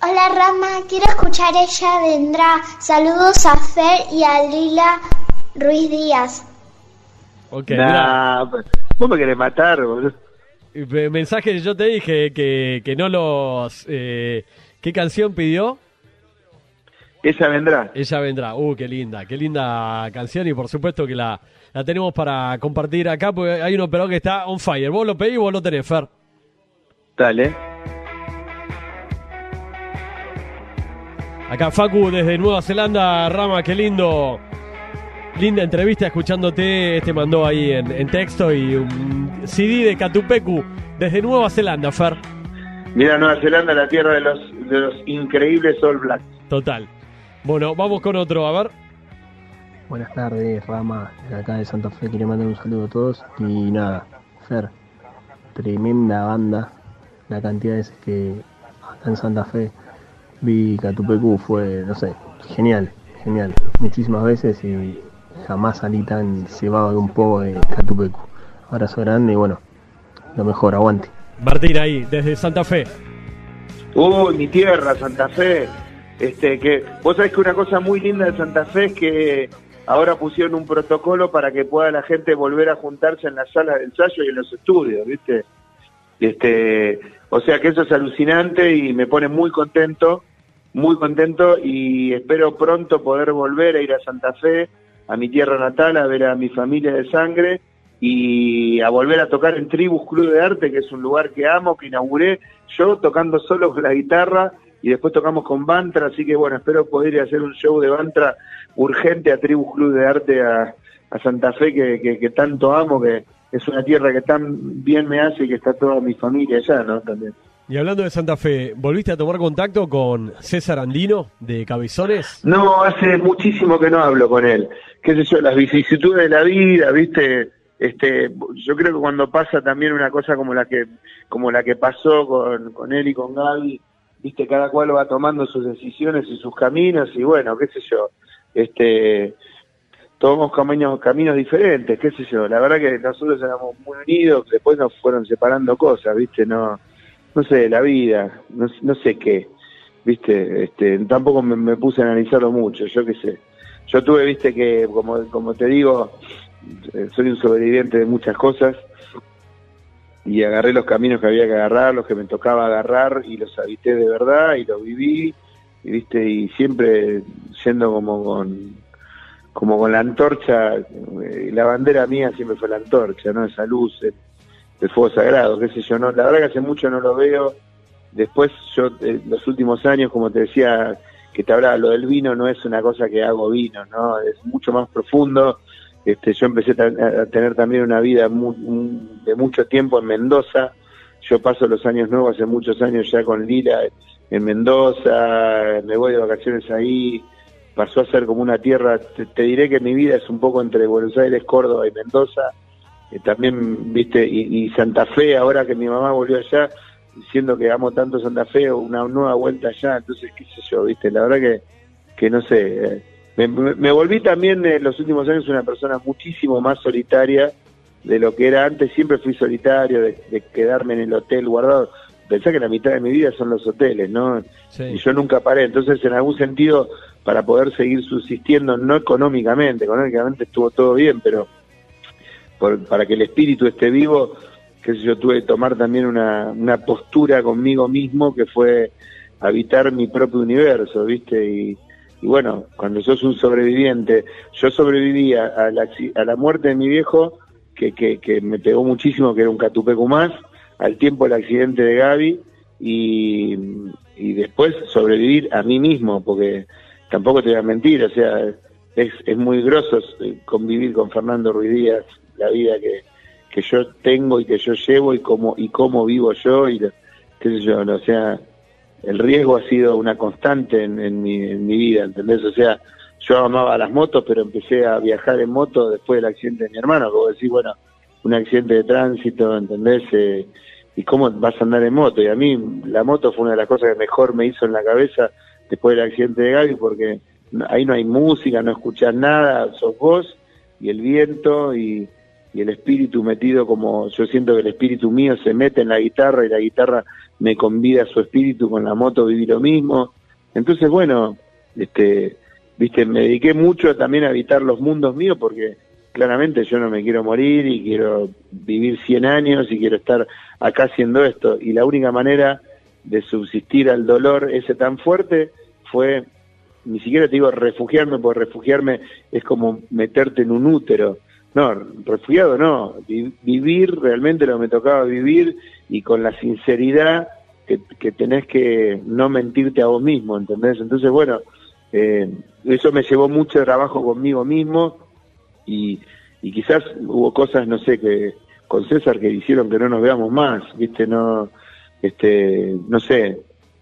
Hola Rama, quiero escuchar Ella Vendrá. Saludos a Fer y a Lila Ruiz Díaz. Ok. Nah, vos me querés matar, boludo. Eh, Mensaje, yo te dije que, que no los... eh, ¿Qué canción pidió? Ella vendrá. Ella vendrá. Uh, qué linda, qué linda canción y por supuesto que la, la tenemos para compartir acá porque hay un operador que está on fire. Vos lo pedís vos lo tenés, Fer. Dale. Acá Facu desde Nueva Zelanda, Rama, qué lindo. Linda entrevista escuchándote, este mandó ahí en, en texto y un CD de Catupecu desde Nueva Zelanda, Fer. Mira Nueva Zelanda, la tierra de los, de los increíbles All Blacks. Total. Bueno, vamos con otro, a ver. Buenas tardes, Rama, desde acá de Santa Fe, quería mandar un saludo a todos. Y nada, Fer, tremenda banda. La cantidad de veces que acá en Santa Fe vi Catupecu fue, no sé, genial, genial. Muchísimas veces y jamás salí tan cebado de un poco de Catupecu. Abrazo grande y bueno, lo mejor, aguante. Martín ahí, desde Santa Fe. Uy, mi tierra, Santa Fe. Este, que vos sabés que una cosa muy linda de Santa Fe es que ahora pusieron un protocolo para que pueda la gente volver a juntarse en las salas de ensayo y en los estudios, ¿viste? Este, o sea que eso es alucinante y me pone muy contento, muy contento y espero pronto poder volver a ir a Santa Fe, a mi tierra natal, a ver a mi familia de sangre y a volver a tocar en Tribus Club de Arte, que es un lugar que amo, que inauguré yo tocando solo la guitarra y después tocamos con Bantra, así que bueno, espero poder ir a hacer un show de Bantra urgente a Tribus Club de Arte a, a Santa Fe, que, que, que tanto amo, que es una tierra que tan bien me hace y que está toda mi familia allá, ¿no? También. Y hablando de Santa Fe, ¿volviste a tomar contacto con César Andino de Cabezones? No, hace muchísimo que no hablo con él. Qué sé yo, las vicisitudes de la vida, ¿viste? Este, yo creo que cuando pasa también una cosa como la que como la que pasó con, con él y con Gaby, ¿viste? Cada cual va tomando sus decisiones y sus caminos y bueno, qué sé yo. Este, tomamos caminos, caminos diferentes, qué sé yo. La verdad que nosotros éramos muy unidos, después nos fueron separando cosas, ¿viste? No no sé, la vida, no, no sé qué, viste, este, tampoco me, me, puse a analizarlo mucho, yo qué sé. Yo tuve, viste, que como, como te digo, eh, soy un sobreviviente de muchas cosas y agarré los caminos que había que agarrar, los que me tocaba agarrar y los habité de verdad y los viví, y viste, y siempre yendo como con, como con la antorcha, eh, la bandera mía siempre fue la antorcha, ¿no? Esa luz, el, el fuego sagrado, qué sé yo, no, la verdad que hace mucho no lo veo. Después yo, eh, los últimos años, como te decía, que te hablaba, lo del vino no es una cosa que hago vino, ¿no? Es mucho más profundo. Este, yo empecé a tener también una vida muy, de mucho tiempo en Mendoza. Yo paso los años nuevos hace muchos años ya con Lila en Mendoza, me voy de vacaciones ahí, pasó a ser como una tierra, te, diré que mi vida es un poco entre Buenos Aires, Córdoba y Mendoza eh, también, viste, y, y, Santa Fe, ahora que mi mamá volvió allá, diciendo que amo tanto Santa Fe, una nueva vuelta allá, entonces, qué sé yo, viste, la verdad que, que no sé, eh, me, me, volví también en los últimos años una persona muchísimo más solitaria de lo que era antes, siempre fui solitario, de, de quedarme en el hotel guardado, pensé que la mitad de mi vida son los hoteles, ¿no? Sí. Y yo nunca paré, entonces en algún sentido, para poder seguir subsistiendo, no económicamente, económicamente estuvo todo bien, pero por, para que el espíritu esté vivo, que yo tuve que tomar también una, una postura conmigo mismo que fue habitar mi propio universo, ¿viste? Y, y bueno, cuando sos un sobreviviente, yo sobreviví a, la, a la muerte de mi viejo, que, que, que, me pegó muchísimo, que era un catupecu más, al tiempo el accidente de Gaby, y, y después sobrevivir a mí mismo, porque tampoco te voy a mentir, o sea, es, es muy groso convivir con Fernando Ruiz Díaz, la vida que, que yo tengo y que yo llevo y cómo, y cómo vivo yo, y qué sé yo, o sea, el riesgo ha sido una constante en, mi, en mi vida, ¿entendés? O sea, yo amaba las motos, pero empecé a viajar en moto después del accidente de mi hermano, como decir, bueno, un accidente de tránsito, ¿entendés? Eh, y cómo vas a andar en moto. Y a mí la moto fue una de las cosas que mejor me hizo en la cabeza después del accidente de Gaby, porque ahí no hay música, no escuchas nada, sos vos y el viento y, y el espíritu metido como yo siento que el espíritu mío se mete en la guitarra y la guitarra me convida a su espíritu con la moto vivir lo mismo. Entonces, bueno, este, viste, me dediqué mucho también a evitar los mundos míos porque claramente yo no me quiero morir y quiero vivir 100 años y quiero estar acá haciendo esto. Y la única manera de subsistir al dolor ese tan fuerte fue, ni siquiera te digo refugiarme, porque refugiarme es como meterte en un útero. No, refugiado no, vivir realmente lo que me tocaba vivir y con la sinceridad que, que tenés que no mentirte a vos mismo, ¿entendés? Entonces, bueno, eh, eso me llevó mucho trabajo conmigo mismo y, y quizás hubo cosas, no sé, que con César que hicieron que no nos veamos más, ¿viste? No, este, no sé,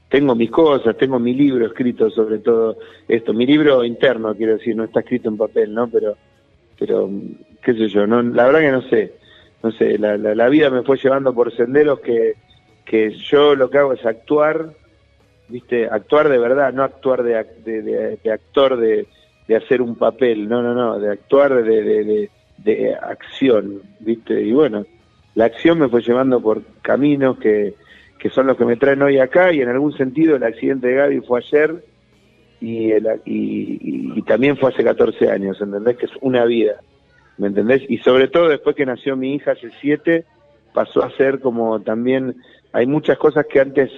tengo mis cosas, tengo mi libro escrito sobre todo esto, mi libro interno, quiero decir, no está escrito en papel, ¿no? Pero, pero, qué sé yo, no, la verdad que no sé, no sé, la, la, vida me fue llevando por senderos que, que yo lo que hago es actuar, viste, actuar de verdad, no actuar de, de, de, actor de, de, hacer un papel, no, no, no, de actuar de, de, acción, viste, y bueno, la acción me fue llevando por caminos que, que son los que me traen hoy acá y en algún sentido el accidente de Gaby fue ayer y, el, y, y, también fue hace 14 años, ¿entendés? Que es una vida. ¿Me entendés? Y sobre todo después que nació mi hija hace siete, pasó a ser como también, hay muchas cosas que antes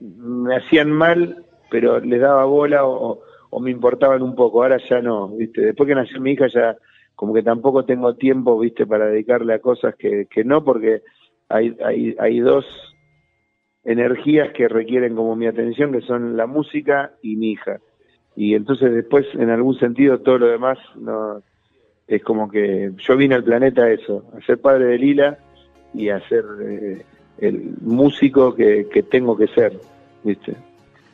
me hacían mal, pero les daba bola o, me importaban un poco, ahora ya no, ¿viste? Después que nació mi hija ya como que tampoco tengo tiempo, ¿viste? Para dedicarle a cosas que, que no, porque hay, hay, hay dos energías que requieren como mi atención, que son la música y mi hija. Y entonces después, en algún sentido, todo lo demás no, es como que yo vine al planeta a eso, a ser padre de Lila y a ser eh, el músico que, tengo que ser, ¿viste?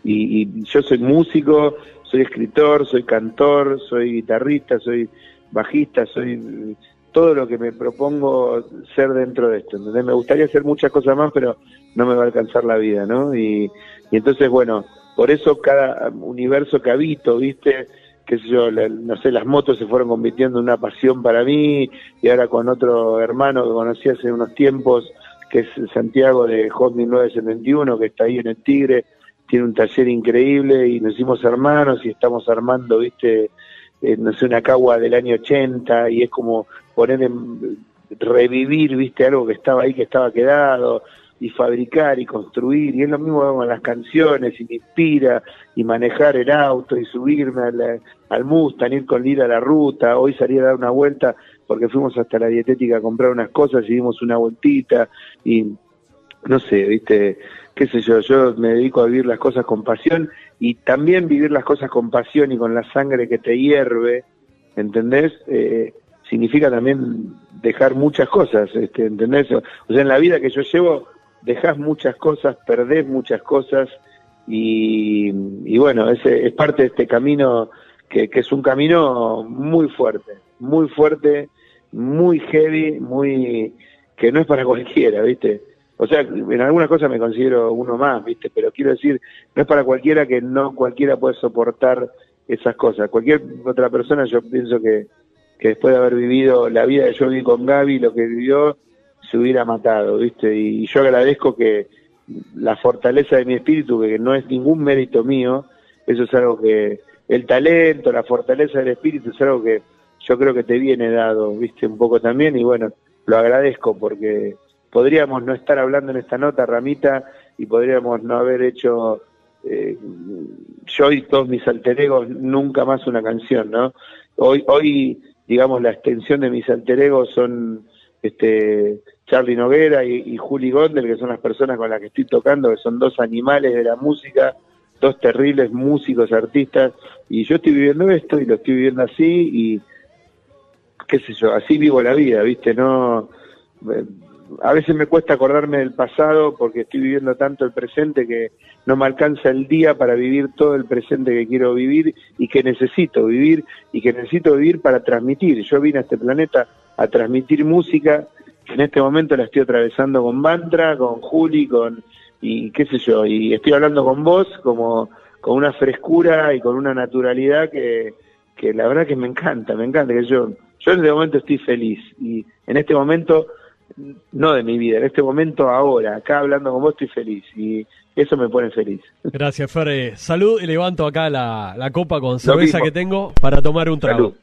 Y, yo soy músico, soy escritor, soy cantor, soy guitarrista, soy bajista, soy todo lo que me propongo ser dentro de esto. Me gustaría hacer muchas cosas más, pero no me va a alcanzar la vida, ¿no? Y, y entonces, bueno, por eso cada universo que habito, ¿viste? Qué sé yo, no sé, las motos se fueron convirtiendo en una pasión para mí y ahora con otro hermano que conocí hace unos tiempos, que es Santiago de Hot 1971, que está ahí en el Tigre, tiene un taller increíble y nos hicimos hermanos y estamos armando, viste, eh, no sé, una cagua del año 80 y es como poner en, revivir, viste, algo que estaba ahí, que estaba quedado, y fabricar y construir, y es lo mismo con las canciones, y me inspira, y manejar el auto, y subirme al, al Mustang, ir con Lira a la ruta, hoy salí a dar una vuelta, porque fuimos hasta la dietética a comprar unas cosas, y dimos una vueltita, y no sé, viste, qué sé yo, yo me dedico a vivir las cosas con pasión, y también vivir las cosas con pasión y con la sangre que te hierve, ¿entendés? Eh, significa también dejar muchas cosas, este, ¿entendés? O sea, en la vida que yo llevo, dejas muchas cosas, perdés muchas cosas y, bueno, ese es parte de este camino que, es un camino muy fuerte, muy fuerte, muy heavy, muy que no es para [LAUGHS] cualquiera, ¿viste? O sea, en algunas cosas me considero uno más, ¿viste? Pero quiero decir, no es para cualquiera que no cualquiera puede soportar esas cosas. Cualquier otra persona, yo pienso que, que después de haber vivido la vida que yo viví con Gaby, lo que vivió, se hubiera matado, ¿viste? Y yo agradezco que la fortaleza de mi espíritu, que no es ningún mérito mío, eso es algo que, el talento, la fortaleza del espíritu es algo que yo creo que te viene dado, ¿viste? Un poco también, y bueno, lo agradezco porque podríamos no estar hablando en esta nota, Ramita, y podríamos no haber hecho, eh, yo y todos mis alter egos, nunca más una canción, ¿no? Hoy, hoy digamos, la extensión de mis alter egos son este Charlie Noguera y, Juli Gondel, que son las personas con las que estoy tocando, que son dos animales de la música, dos terribles músicos, artistas, y yo estoy viviendo esto y lo estoy viviendo así y qué sé yo, así vivo la vida, ¿viste? No eh, a veces me cuesta acordarme del pasado porque estoy viviendo tanto el presente que no me alcanza el día para vivir todo el presente que quiero vivir y que necesito vivir y que necesito vivir para transmitir. Yo vine a este planeta a transmitir música, en este momento la estoy atravesando con Mantra, con Juli, con y qué sé yo, y estoy hablando con vos como con una frescura y con una naturalidad que, que la verdad que me encanta, me encanta que yo yo en este momento estoy feliz y en este momento no de mi vida, en este momento ahora, acá hablando con vos estoy feliz y eso me pone feliz. Gracias, Fer. Salud y levanto acá la, la copa con cerveza que tengo para tomar un trago. Salud.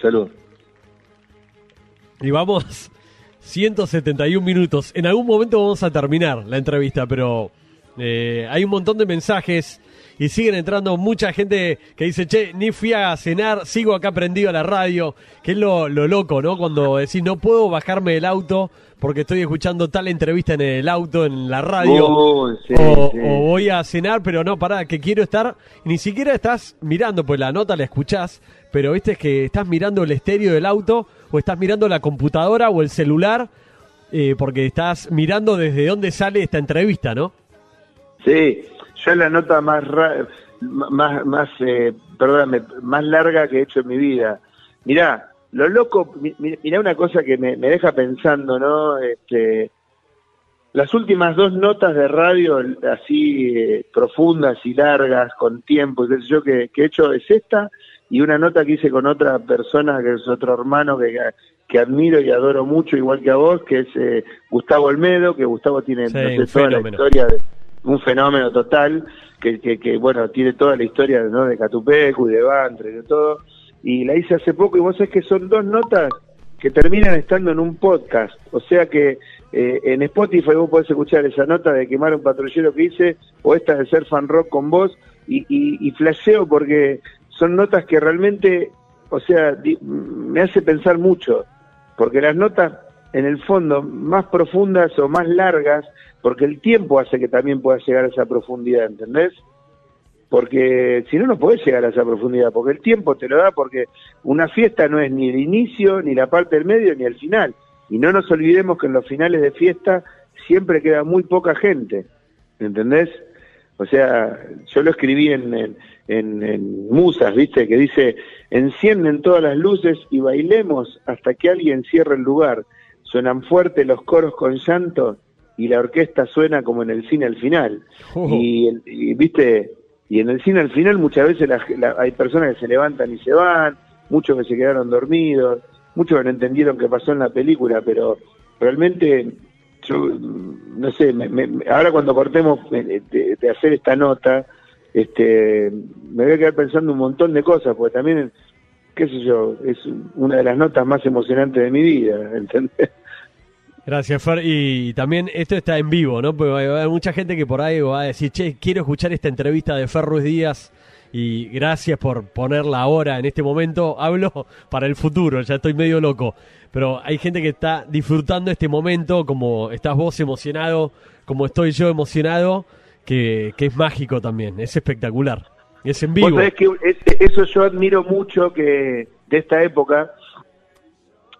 Salud. Y vamos, 171 minutos. En algún momento vamos a terminar la entrevista, pero eh, hay un montón de mensajes y siguen entrando mucha gente que dice, che, ni fui a cenar, sigo acá prendido a la radio, que es lo, loco, ¿no? Cuando decís, no puedo bajarme del auto porque estoy escuchando tal entrevista en el auto, en la radio, o, voy a cenar, pero no, pará, que quiero estar, ni siquiera estás mirando, pues la nota la escuchás, pero viste es que estás mirando el estéreo del auto, o estás mirando la computadora o el celular, eh, porque estás mirando desde dónde sale esta entrevista, ¿no? Sí, yo la nota más más más eh, perdóname, más larga que he hecho en mi vida. Mirá, lo loco, mirá una cosa que me, deja pensando, ¿no? Este, las últimas dos notas de radio así eh, profundas y largas, con tiempo, qué yo, que, que, he hecho es esta y una nota que hice con otra persona, que es otro hermano que, que admiro y adoro mucho, igual que a vos, que es eh, Gustavo Olmedo, que Gustavo tiene toda la historia de un fenómeno total, que, que, bueno, tiene toda la historia ¿no? de Catupecu y de Bantre, de todo, y la hice hace poco y vos sabés que son dos notas que terminan estando en un podcast, o sea que eh, en Spotify vos podés escuchar esa nota de quemar un patrullero que hice, o esta de ser fan rock con vos, y, y, y flasheo porque son notas que realmente, o sea, me hace pensar mucho, porque las notas en el fondo más profundas o más largas porque el tiempo hace que también puedas llegar a esa profundidad, ¿entendés? Porque si no, no podés llegar a esa profundidad, porque el tiempo te lo da, porque una fiesta no es ni el inicio, ni la parte del medio, ni el final. Y no nos olvidemos que en los finales de fiesta siempre queda muy poca gente, ¿entendés? O sea, yo lo escribí en, en, en, Musas, ¿viste? Que dice, encienden todas las luces y bailemos hasta que alguien cierre el lugar. Suenan fuerte los coros con llanto y la orquesta suena como en el cine al final. Oh. Y, viste, y en el cine al final muchas veces hay personas que se levantan y se van, muchos que se quedaron dormidos, muchos que no entendieron qué pasó en la película, pero realmente yo no sé, ahora cuando cortemos de, hacer esta nota, este, me voy a quedar pensando un montón de cosas, porque también, qué sé yo, es una de las notas más emocionantes de mi vida, [LAUGHS] ¿entendés? Gracias, Fer. Y también esto está en vivo, ¿no? Porque hay mucha gente que por ahí va a decir, che, quiero escuchar esta entrevista de Fer Ruiz Díaz y gracias por ponerla ahora, en este momento. Hablo para el futuro, ya estoy medio loco. Pero hay gente que está disfrutando este momento, como estás vos emocionado, como estoy yo emocionado, que, que es mágico también, es espectacular. Es en vivo. eso yo admiro mucho que de esta época,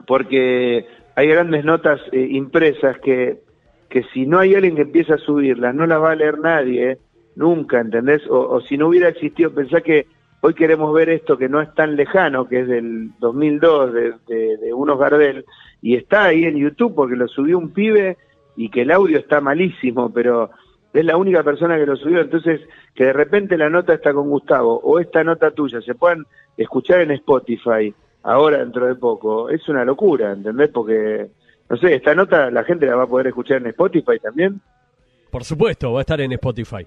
porque hay grandes notas eh, impresas que, que si no hay alguien que empieza a subirlas, no las va a leer nadie, nunca, ¿entendés? O, si no hubiera existido, pensá que hoy queremos ver esto que no es tan lejano, que es del 2002, de, de, de Unos Gardel, y está ahí en YouTube porque lo subió un pibe y que el audio está malísimo, pero es la única persona que lo subió, entonces que de repente la nota está con Gustavo o esta nota tuya se puedan escuchar en Spotify ahora dentro de poco, es una locura, ¿entendés? Porque, no sé, esta nota la gente la va a poder escuchar en Spotify también. Por supuesto, va a estar en Spotify.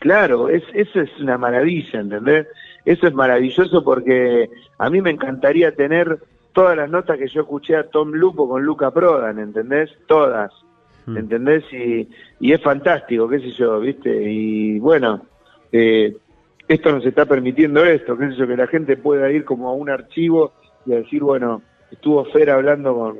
Claro, es, eso es una maravilla, ¿entendés? Eso es maravilloso porque a mí me encantaría tener todas las notas que yo escuché a Tom Lupo con Luca Prodan, ¿entendés? Todas. ¿Entendés? Y, y es fantástico, qué sé yo, ¿viste? Y bueno, eh, esto nos está permitiendo esto, qué sé yo, que la gente pueda ir como a un archivo y decir, bueno, estuvo Fer hablando con,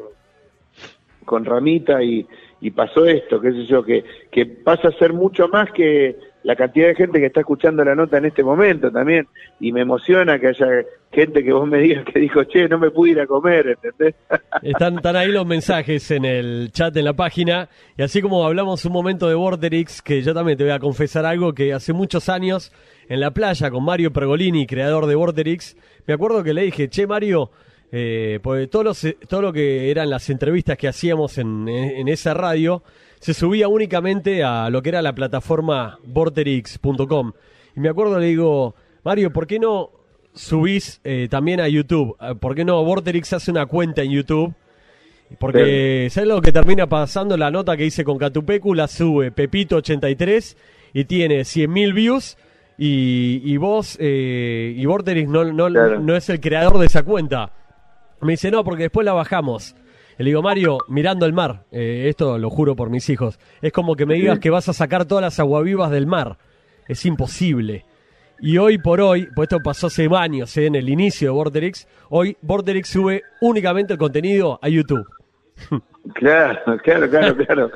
con Ramita y, y pasó esto, qué sé yo, que, que pasa a ser mucho más que la cantidad de gente que está escuchando la nota en este momento también, y me emociona que haya gente que vos me digas que dijo, che, no me pude ir a comer, ¿entendés? [LAUGHS] Están, están ahí los mensajes en el chat en la página, y así como hablamos un momento de Borderix, que yo también te voy a confesar algo, que hace muchos años, en la playa, con Mario Pergolini, creador de Borderix, me acuerdo que le dije, che, Mario, eh, pues todo, todo lo que eran las entrevistas que hacíamos en, en esa radio, se subía únicamente a lo que era la plataforma vorterix.com. Y me acuerdo, le digo, Mario, ¿por qué no subís eh, también a YouTube? Eh, ¿Por qué no Vorterix hace una cuenta en YouTube? Porque, ¿sabes lo que termina pasando? La nota que hice con Catupecu la sube Pepito83 y tiene 100.000 views. Y, vos, eh, y Vorterix no, no, no es el creador de esa cuenta. Me dice, no, porque después la bajamos. Le digo, Mario, mirando el mar, eh, esto lo juro por mis hijos, es como que me digas que vas a sacar todas las aguavivas del mar. Es imposible. Y hoy por hoy, pues esto pasó hace años, eh, en el inicio de Borderix, hoy Borderix sube únicamente el contenido a YouTube. [LAUGHS] Claro, claro, claro, [LAUGHS] claro.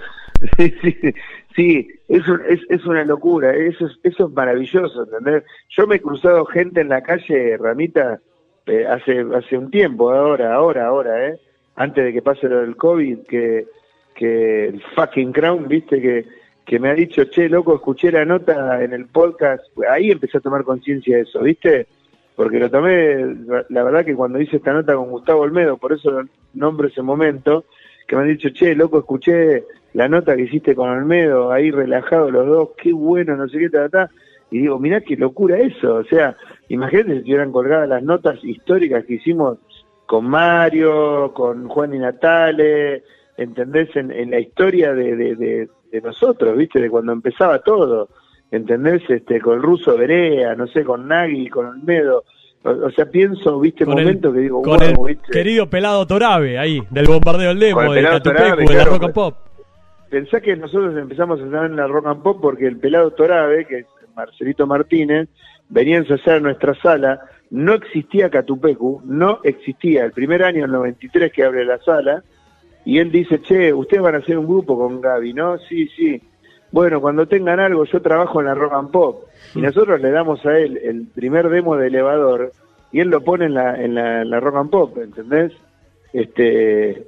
Sí, sí, sí es, es, es, una locura, eso es, eso es maravilloso, ¿entendés? Yo me he cruzado gente en la calle, Ramita, eh, hace, hace un tiempo, ahora, ahora, ahora, ¿eh? Antes de que pase lo del COVID, que, que el fucking Crown, viste, que, me ha dicho, che, loco, escuché la nota en el podcast, ahí empecé a tomar conciencia de eso, viste, porque lo tomé, la verdad que cuando hice esta nota con Gustavo Olmedo, por eso nombro ese momento, que me han dicho, che, loco, escuché la nota que hiciste con Olmedo, ahí relajados los dos, qué bueno, no sé qué, ta, y digo, mirá qué locura eso, o sea, imagínate si hubieran colgado las notas históricas que hicimos con Mario, con Juan y Natale, ¿entendés? En, la historia de, de, nosotros, ¿viste? De cuando empezaba todo, ¿entendés? Este, con el ruso Berea, no sé, con Nagui, con Olmedo. O, sea, pienso, ¿viste? Un momento que digo, con el querido pelado Torabe, ahí, del bombardeo del Demo, de Catupecu, de la Rock and Pop. Pensá que nosotros empezamos a estar en la Rock and Pop porque el pelado Torabe, que es Marcelito Martínez, venía a ensayar nuestra sala no existía Catupecu, no existía. El primer año, el 93, que abre la sala, y él dice, che, ustedes van a hacer un grupo con Gaby, ¿no? Sí, sí. Bueno, cuando tengan algo, yo trabajo en la Rock and Pop. Y nosotros le damos a él el primer demo de elevador, y él lo pone en la, en la, Rock and Pop, ¿entendés? Este, eh,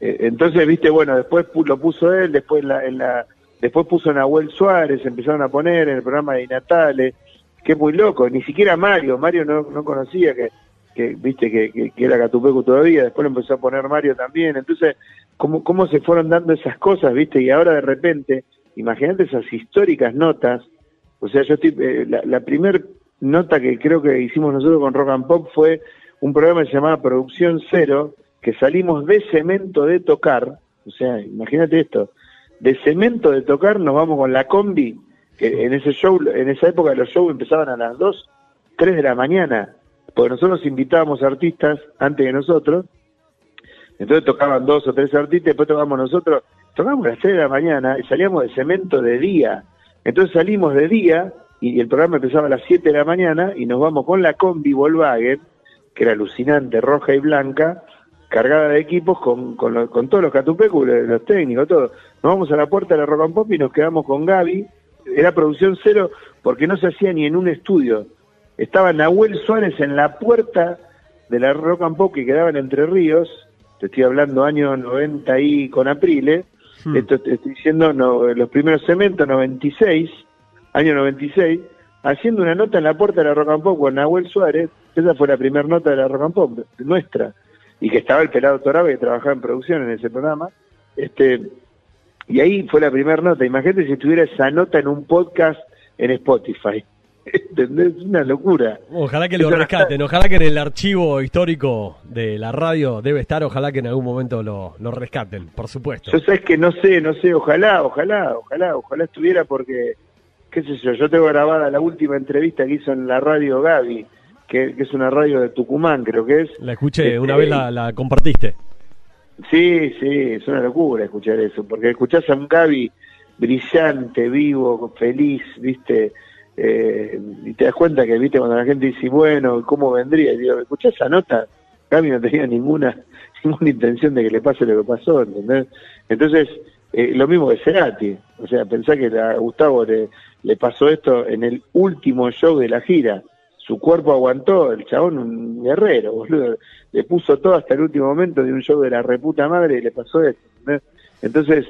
entonces, viste, bueno, después lo puso él, después la, en la, después puso Nahuel Suárez, empezaron a poner en el programa de Natale que muy loco, ni siquiera Mario, Mario no, no conocía que, que viste que, que, era Catupecu todavía, después lo empezó a poner Mario también, entonces, ¿cómo, cómo se fueron dando esas cosas, viste? Y ahora de repente, imagínate esas históricas notas, o sea, yo estoy, eh, la, la primer nota que creo que hicimos nosotros con Rock and Pop fue un programa que se llamaba Producción Cero, que salimos de cemento de tocar, o sea, imagínate esto, de cemento de tocar nos vamos con la combi que en ese show, en esa época los shows empezaban a las 2, 3 de la mañana, porque nosotros invitábamos artistas antes que nosotros, entonces tocaban dos o tres artistas, después tocábamos nosotros, tocábamos a las 3 de la mañana y salíamos de cemento de día, entonces salimos de día y el programa empezaba a las 7 de la mañana y nos vamos con la combi Volkswagen, que era alucinante, roja y blanca, cargada de equipos con, con, todos los catupecos, los técnicos, todo. Nos vamos a la puerta de la Rock and Pop y nos quedamos con Gaby, era producción cero porque no se hacía ni en un estudio. Estaba Nahuel Suárez en la puerta de la Rock and Pop que quedaba en Entre Ríos, te estoy hablando año 90 y con Aprile, hmm. esto te estoy diciendo los primeros cementos, 96, año 96, haciendo una nota en la puerta de la Rock and Pop con Nahuel Suárez, esa fue la primera nota de la Rock and Pop, nuestra, y que estaba el pelado Torabe que trabajaba en producción en ese programa, este y ahí fue la primera nota. Imagínate si tuviera esa nota en un podcast en Spotify. [LAUGHS] ¿Entendés? Es una locura. Ojalá que lo rescaten, ojalá que en el archivo histórico de la radio debe estar, ojalá que en algún momento lo, lo rescaten, por supuesto. Yo sabes que no sé, no sé, ojalá, ojalá, ojalá, ojalá estuviera porque, qué sé yo, yo tengo grabada la última entrevista que hizo en la radio Gaby, que, es una radio de Tucumán, creo que es. La escuché, una vez la, la compartiste. Sí, sí, es una locura escuchar eso, porque escuchás a un Gaby brillante, vivo, feliz, viste, eh, y te das cuenta que, viste, cuando la gente dice, bueno, ¿cómo vendría? Y digo, escuchá esa nota, Gaby no tenía ninguna, [LAUGHS] ninguna intención de que le pase lo que pasó, ¿entendés? Entonces, eh, lo mismo que Cerati, o sea, pensá que a Gustavo le pasó esto en el último show de la gira, su cuerpo aguantó, el chabón un guerrero, boludo, le puso todo hasta el último momento de un show de la reputa madre y le pasó esto, ¿entendés? Entonces,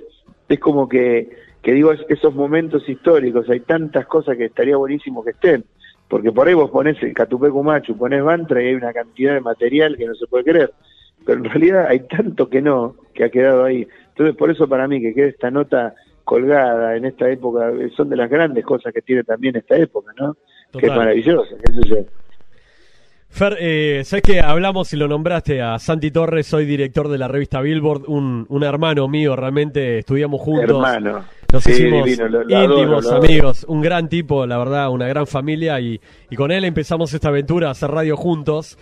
es como que, que digo, es- esos momentos históricos, hay tantas cosas que estaría buenísimo que estén, porque por ahí vos ponés el Catupecu Machu, ponés Bantra y hay una cantidad de material que no se puede creer, pero en realidad hay tanto que no, que ha quedado ahí. Entonces, por eso para mí que quede esta nota colgada en esta época, son de las grandes cosas que tiene también esta época, ¿no? Que es Total. maravillosa, qué sé yo. Fer, eh, sabes que hablamos y lo nombraste a Santi Torres, soy director de la revista Billboard, un, un hermano mío, realmente estudiamos juntos. Hermano. Nos Sí, hicimos divino, lo- lo adoro, íntimos adoro. amigos, un gran tipo, la verdad, una gran familia y, y con él empezamos esta aventura a hacer radio juntos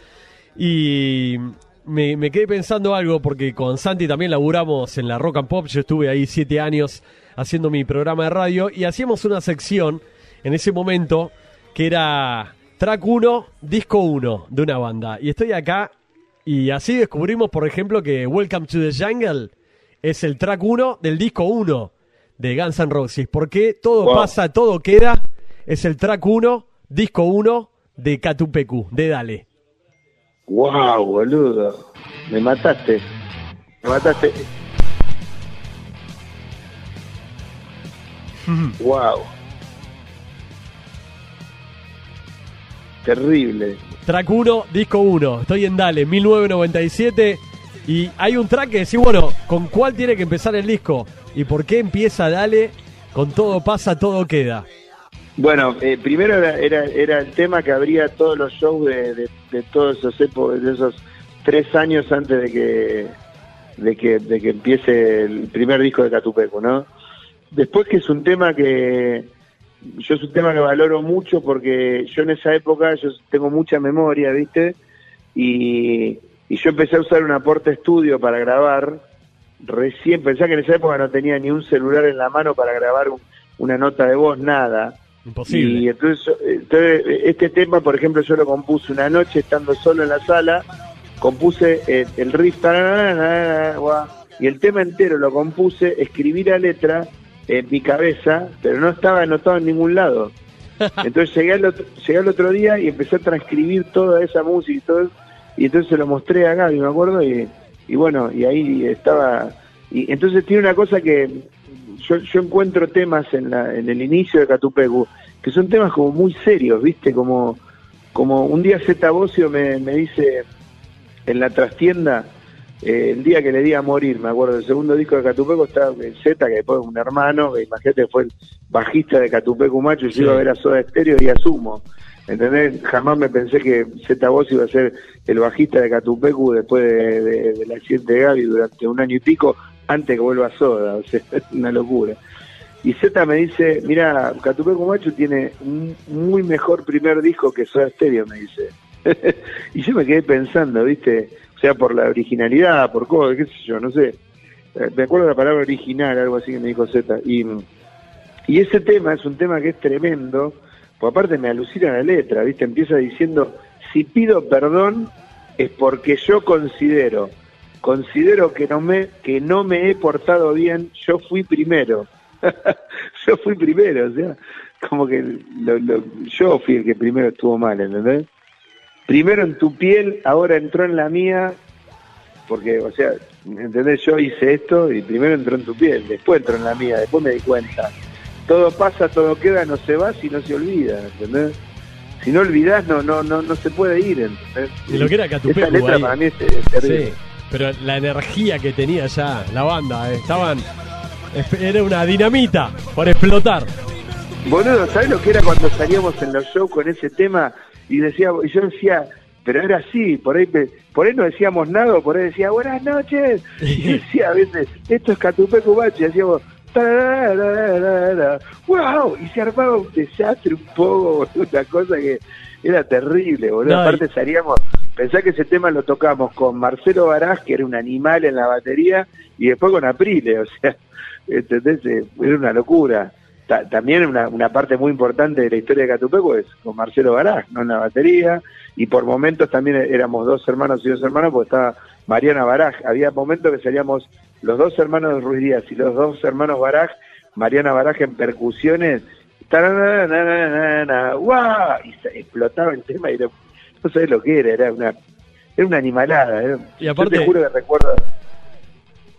y me, me quedé pensando algo porque con Santi también laburamos en la Rock and Pop, yo estuve ahí siete años haciendo mi programa de radio y hacíamos una sección en ese momento que era track 1, disco 1 de una banda y estoy acá y así descubrimos, por ejemplo, que Welcome to the Jungle es el track 1 del disco 1 de Guns N' Roses. Porque todo Wow. pasa, todo queda. Es el track 1, disco 1 de Catupecu, de Dale. Wow, boludo. Me mataste. Me mataste. [LAUGHS] wow. Terrible. Track 1, disco 1. Estoy en Dale, 1997. Y hay un track que decís, bueno, ¿con cuál tiene que empezar el disco? ¿Y por qué empieza Dale con todo pasa, todo queda? Bueno, eh, primero era, era, era el tema que abría todos los shows de, de, de todos esos de esos tres años antes de que, de que, de que empiece el primer disco de Catupecu, ¿no? Después que es un tema que yo es un tema que valoro mucho porque yo en esa época yo tengo mucha memoria, ¿viste? Y, y yo empecé a usar un aporte estudio para grabar. Recién pensé que en esa época no tenía ni un celular en la mano para grabar un- una nota de voz, nada. Imposible. Y entonces, entonces, este tema, por ejemplo, yo lo compuse una noche estando solo en la sala, compuse eh, el riff, y el tema entero lo compuse, escribí la letra en mi cabeza, pero no estaba anotado en ningún lado. [LAUGHS] Entonces llegué al, otro, llegué al otro día y empecé a transcribir toda esa música y todo, y entonces se lo mostré a Gaby, me acuerdo, y, y bueno, y ahí estaba... Y entonces tiene una cosa que yo, yo encuentro temas en, la, en el inicio de Catupecu que son temas como muy serios, ¿viste? Como, como un día Zeta Bocio me, me dice en la trastienda, eh, el día que le di a morir, me acuerdo, el segundo disco de Catupecu estaba el Zeta, que después un hermano, que imagínate fue el bajista de Catupecu Macho, y yo Sí. iba a ver a Soda Stereo y asumo. ¿Entendés? Jamás me pensé que Zeta Bocio iba a ser el bajista de Catupecu después de- de- del accidente de Gaby durante un año y pico, antes que vuelva a Soda, o sea, es [LAUGHS] una locura. Y Z me dice, mira, Catupecu Macho tiene un muy mejor primer disco que Soda Stereo, me dice. [LAUGHS] y yo me quedé pensando, ¿viste? Sea, por la originalidad, por cosas, qué sé yo, no sé. Eh, Me acuerdo la palabra original, algo así que me dijo Z. Y, y ese tema es un tema que es tremendo, porque aparte me alucina la letra, ¿viste? Empieza diciendo, si pido perdón es porque yo considero, considero que no me, que no me he portado bien, yo fui primero. [LAUGHS] yo fui primero, o sea, como que lo- yo fui el que primero estuvo mal, ¿entendés? Primero en tu piel, ahora entró en la mía, porque, o sea, ¿entendés? Yo hice esto y primero entró en tu piel, después entró en la mía, después me di cuenta. Todo pasa, todo queda, no se va si no se olvida, ¿entendés? Si no olvidás, no, no, no, no se puede ir, ¿entendés? Y lo que era Catupecu Esa letra ahí. para mí es, es terrible. Sí, pero la energía que tenía ya la banda, eh, estaban. Era una dinamita por explotar. Boludo, ¿sabes lo que era cuando salíamos en los shows con ese tema? Y decía, y yo decía, pero era así, por ahí, por ahí no decíamos nada, por ahí decía, buenas noches. [LAUGHS] Y decía a veces, esto es Catupecu Macho, y hacíamos, tararararara, wow, y se armaba un desastre un poco, [LAUGHS] una cosa que era terrible, boludo. No, Aparte salíamos, pensá que ese tema lo tocamos con Marcelo Baraj, que era un animal en la batería, y después con Aprile, o sea, [LAUGHS] ¿entendés? Eh, Era una locura. También una, una parte muy importante de la historia de Catupeco es con Marcelo Baraj, ¿no? En la batería, y por momentos también éramos dos hermanos y dos hermanos, porque estaba Mariana Baraj. Había momentos que seríamos los dos hermanos Ruiz Díaz y los dos hermanos Baraj, Mariana Baraj en percusiones, y se explotaba el tema y no sabés lo que era, era una, era una animalada. y aparte, Yo te juro que recuerdo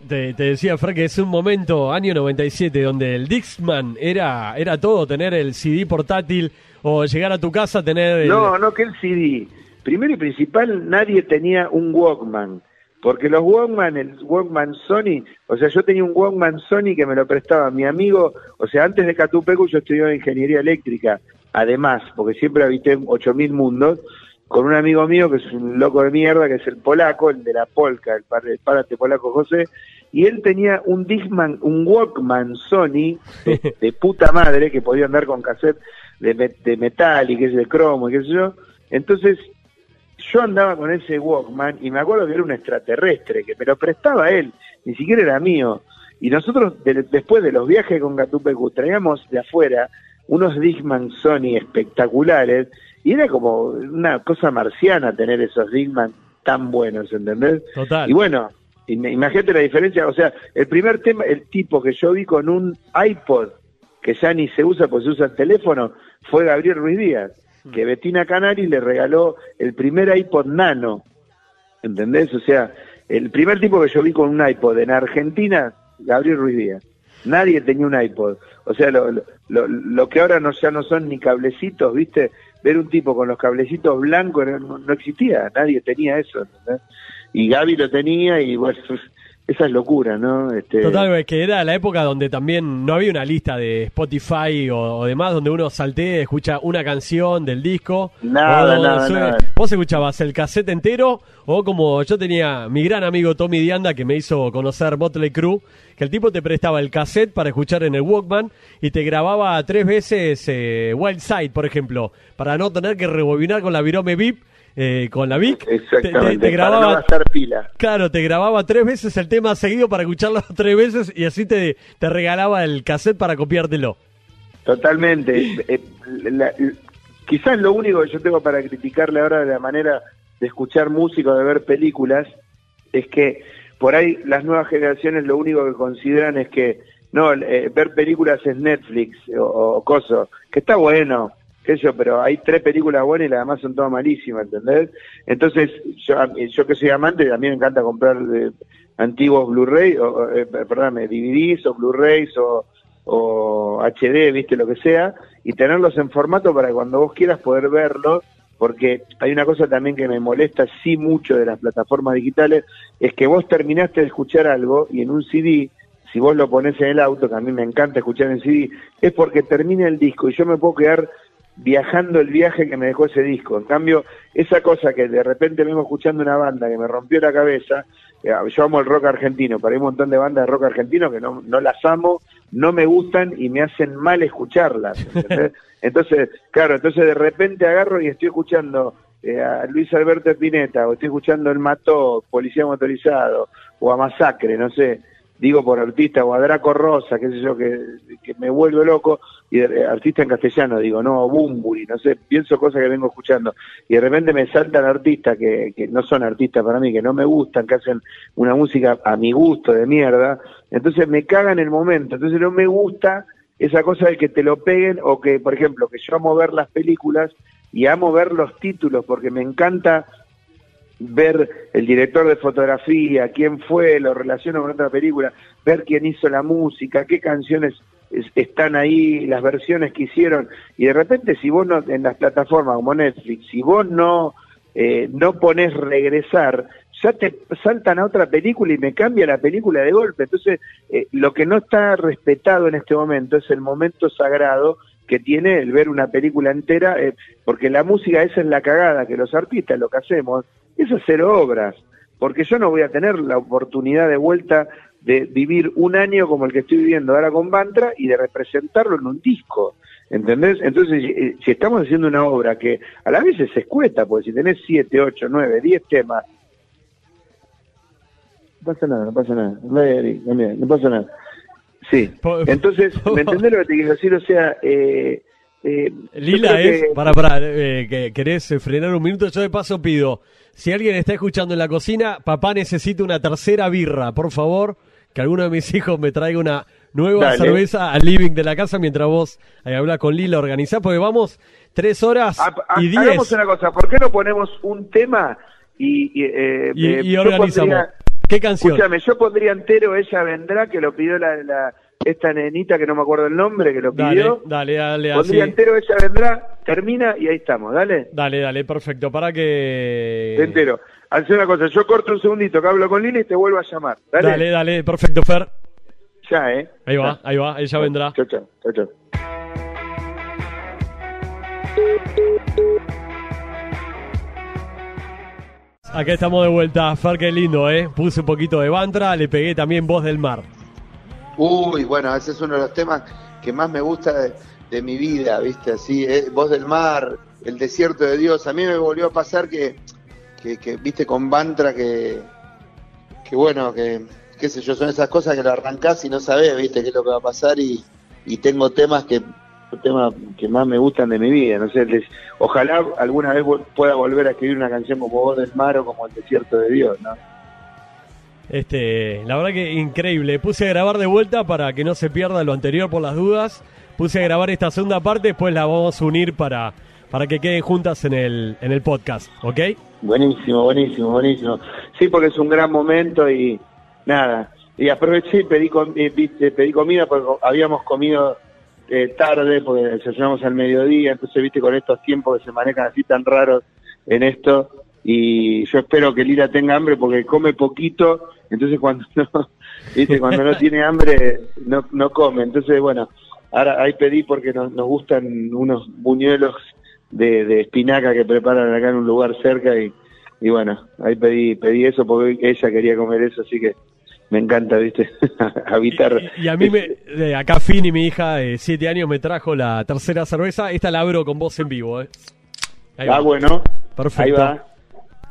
te, decía, Frank, que es un momento, año 97, donde el Dixman era, era todo, tener el CD portátil o llegar a tu casa, tener... No, no que el CD. Primero y principal, nadie tenía un Walkman. Porque los Walkman, el Walkman Sony, o sea, yo tenía un Walkman Sony que me lo prestaba mi amigo, o sea, antes de Catupecu yo estudiaba ingeniería eléctrica, además, porque siempre habité 8000 mundos, con un amigo mío que es un loco de mierda, que es el polaco, el de la polca, el, par, el párate polaco José, y él tenía un Discman, un Walkman Sony [LAUGHS] de, puta madre que podía andar con cassette de, de metal y que es de cromo y qué sé yo. Entonces yo andaba con ese Walkman y me acuerdo que era un extraterrestre, que me lo prestaba él, ni siquiera era mío. Y nosotros, después de los viajes con Gatupecu, traíamos de afuera unos Discman Sony espectaculares y era como una cosa marciana tener esos Discman tan buenos, ¿entendés? Total. Y bueno, imagínate la diferencia, o sea, el primer tema, el tipo que yo vi con un iPod, que ya ni se usa, pues se usa el teléfono, fue Gabriel Ruiz Díaz, mm. que Betina Canari le regaló el primer iPod Nano, ¿entendés? O sea, el primer tipo que yo vi con un iPod en Argentina, Gabriel Ruiz Díaz. Nadie tenía un iPod. O sea, lo, lo, lo que ahora no, ya no son ni cablecitos, ¿viste? Ver un tipo con los cablecitos blancos no, no existía, nadie tenía eso. ¿entendés? Y Gaby lo tenía y bueno, [LAUGHS] esa es locura, ¿no? Este... Total, que era la época donde también no había una lista de Spotify o, demás donde uno saltea, escucha una canción del disco. Nada, nada, Vos escuchabas el cassette entero o como yo tenía mi gran amigo Tommy Dianda que me hizo conocer Motley Crue, que el tipo te prestaba el cassette para escuchar en el Walkman y te grababa tres veces eh, Wild Side, por ejemplo, para no tener que rebobinar con la virome VIP eh, con la Vic. Exactamente, te, grababa, pila. Claro, te grababa tres veces el tema seguido para escucharlo [LAUGHS] tres veces y así te, te regalaba el cassette para copiártelo. Totalmente. [LAUGHS] Eh, quizás lo único que yo tengo para criticarle ahora de la manera de escuchar música o de ver películas es que por ahí las nuevas generaciones lo único que consideran es que no, eh, ver películas es Netflix o, o coso, que está bueno, pero hay tres películas buenas y las demás son todas malísimas, ¿entendés? Entonces, yo, yo que soy amante, también me encanta comprar eh, antiguos Blu-ray, o, eh, perdóname, DVDs o Blu-rays o, o HD, viste, lo que sea, y tenerlos en formato para cuando vos quieras poder verlos, porque hay una cosa también que me molesta sí mucho de las plataformas digitales, es que vos terminaste de escuchar algo y en un CD si vos lo pones en el auto, que a mí me encanta escuchar en CD, es porque termina el disco y yo me puedo quedar viajando el viaje que me dejó ese disco. En cambio, esa cosa que de repente vengo escuchando una banda que me rompió la cabeza, eh, yo amo el rock argentino, pero hay un montón de bandas de rock argentino que no, no las amo, no me gustan y me hacen mal escucharlas. [LAUGHS] entonces, claro, entonces de repente agarro y estoy escuchando eh, a Luis Alberto Espineta, o estoy escuchando El Mató, Policía Motorizado, o a Masacre, no sé, digo por artista, o a Draco Rosa, qué sé yo, que, me vuelvo loco, y de, artista en castellano, digo, no, Bumburi, no sé, pienso cosas que vengo escuchando, y de repente me saltan artistas que, que no son artistas para mí, que no me gustan, que hacen una música a mi gusto de mierda, entonces me cagan el momento, entonces no me gusta esa cosa de que te lo peguen, o que, por ejemplo, que yo amo ver las películas y amo ver los títulos, porque me encanta ver el director de fotografía, quién fue, lo relaciono con otra película, ver quién hizo la música, qué canciones están ahí, las versiones que hicieron, y de repente si vos no, en las plataformas como Netflix, si vos no, eh, no pones regresar, ya te saltan a otra película y me cambia la película de golpe. Entonces, eh, lo que no está respetado en este momento es el momento sagrado que tiene el ver una película entera, eh, porque la música esa es la cagada, que los artistas lo que hacemos es hacer obras, porque yo no voy a tener la oportunidad de vuelta de vivir un año como el que estoy viviendo ahora con Bantra y de representarlo en un disco. ¿Entendés? Entonces, eh, si estamos haciendo una obra que a la vez se escueta, porque si tenés 7, 8, 9, 10 temas, no pasa nada, no pasa nada, no pasa nada. Sí. Entonces, ¿me entendés lo que te quiero decir? O sea, eh, eh, Lila es, que- para, para, eh, que querés eh, frenar un minuto, yo de paso pido, si alguien está escuchando en la cocina, papá necesita una tercera birra, por favor, que alguno de mis hijos me traiga una nueva Dale. cerveza al living de la casa mientras vos eh, hablas con Lila, organizá, porque vamos tres horas Ha- ha- y Hagamos diez una cosa, ¿por qué no ponemos un tema y, y, eh, y, eh, y organizamos. pondría- ¿Qué canción? Escúchame, yo pondría entero Ella Vendrá, que lo pidió la, la- esta nenita que no me acuerdo el nombre, que lo Dale, pidió. dale, dale, Pondría así. entero Ella Vendrá, termina y ahí estamos, dale. Dale, dale, perfecto, para que... Entero. Hacé una cosa, yo corto un segundito que hablo con Lili y te vuelvo a llamar. Dale. Dale, dale, perfecto, Fer. Ya, ¿eh? Ahí va, ahí va, ella vendrá. Chao, chao, chao, chao. Acá estamos de vuelta, Fer, qué lindo, ¿eh? Puse un poquito de Bantra, le pegué también Voz del Mar. Uy, bueno, ese es uno de los temas que más me gusta de, mi vida, ¿viste? Así, eh, Voz del Mar, El Desierto de Dios. A mí me volvió a pasar que, que, que, viste, con Bantra, que, que bueno, que, qué sé yo, son esas cosas que lo arrancás y no sabés, ¿viste? qué es lo que va a pasar y, y tengo temas que temas que más me gustan de mi vida, no sé, les- ojalá alguna vez pueda volver a escribir una canción como Voz del Mar o como El Desierto de Dios, ¿no? Este, la verdad que increíble. Puse a grabar de vuelta para que no se pierda lo anterior por las dudas. Puse a grabar esta segunda parte, después la vamos a unir para, para que queden juntas en el, en el podcast, ¿ok? Buenísimo, buenísimo, buenísimo. Sí, porque es un gran momento y nada. Y aproveché y pedí, eh, pedí comida porque habíamos comido eh, tarde, porque desayunamos al mediodía, entonces viste con estos tiempos que se manejan así tan raros en esto. Y yo espero que Lira tenga hambre porque come poquito, entonces cuando [LAUGHS] no, viste, cuando no tiene hambre no, no come. Entonces, bueno, ahora ahí pedí porque nos, nos gustan unos buñuelos de, de espinaca que preparan acá en un lugar cerca y, y bueno, ahí pedí pedí eso porque ella quería comer eso, así que me encanta, viste, [LAUGHS] habitar. Y, y a mí, me, de acá Fini, mi hija de 7 años, me trajo la tercera cerveza. Esta la abro con voz en vivo, ¿eh? Ahí va. Ah, bueno, Perfecto. ahí va.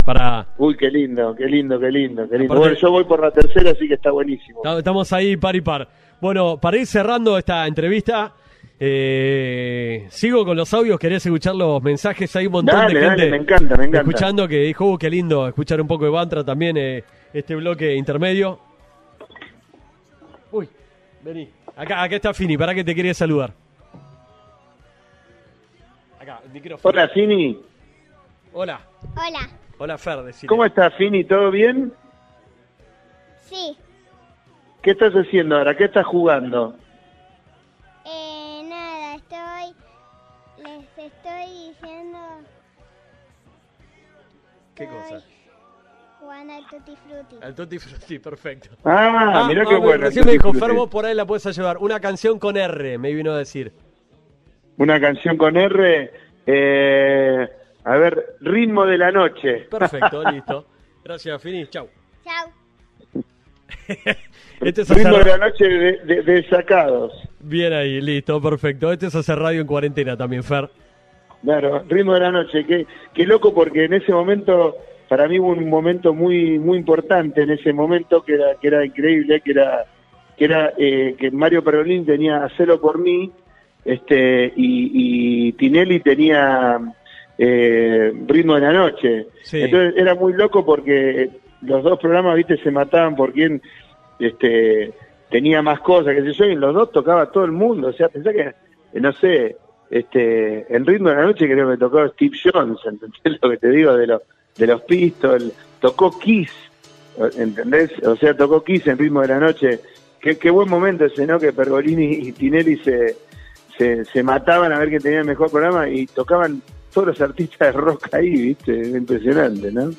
Para, Uy, qué lindo, qué lindo, qué lindo, qué lindo. Aparte- Bueno, yo voy por la tercera, así que está buenísimo. Ta- Estamos ahí par y par. Bueno, para ir cerrando esta entrevista, eh, sigo con los audios. ¿Querés escuchar los mensajes? Hay un montón Dale, de dale, gente me encanta, me encanta. escuchando que dijo, "Uh, qué lindo escuchar un poco de Bantra también, eh, este bloque intermedio. Uy, vení. Acá, acá está Fini, para que te quería saludar. Acá, el micrófono. Hola, Fini. Hola. Hola. Hola, Fer. decile. ¿Cómo estás, Fini? ¿Todo bien? Sí. ¿Qué estás haciendo ahora? ¿Qué estás jugando? Eh, nada, estoy. Les estoy diciendo. ¿Qué estoy cosa? Jugando al Tutti Frutti. Al Tutti Frutti, perfecto. Ah, mirá qué ah, bueno. Recién me dijo, Tutti Fer, Frutti. vos por ahí la puedes ayudar. Una canción con R, me vino a decir. Una canción con R. eh, a ver, Ritmo de la Noche. Perfecto, [LAUGHS] listo. Gracias, Fini. Chau. Chao. [LAUGHS] Este es Ritmo de la Noche de, de- de Sacados. Bien ahí, listo, perfecto. Este es hacer radio en cuarentena también, Fer. Claro, Ritmo de la Noche. Qué, qué loco porque en ese momento, para mí hubo un momento muy muy importante en ese momento que era que era increíble, que era que era eh, que Mario Perolín tenía Hacelo por mí, este y, y Tinelli tenía eh, Ritmo de la Noche. Sí. Entonces era muy loco porque los dos programas, viste, se mataban por quién este, tenía más cosas, que sé yo, y en los dos tocaba todo el mundo. O sea, pensá que, eh, no sé, este, en Ritmo de la Noche creo que tocó Steve Jones, ¿entendés lo que te digo? De, los de los Pistols, tocó Kiss, ¿entendés? O sea, tocó Kiss en Ritmo de la Noche. Qué, qué buen momento ese, ¿no? Que Pergolini y Tinelli se, se, se mataban a ver quién tenía el mejor programa y tocaban todos los artistas de rock ahí, ¿viste? Impresionante, ¿no?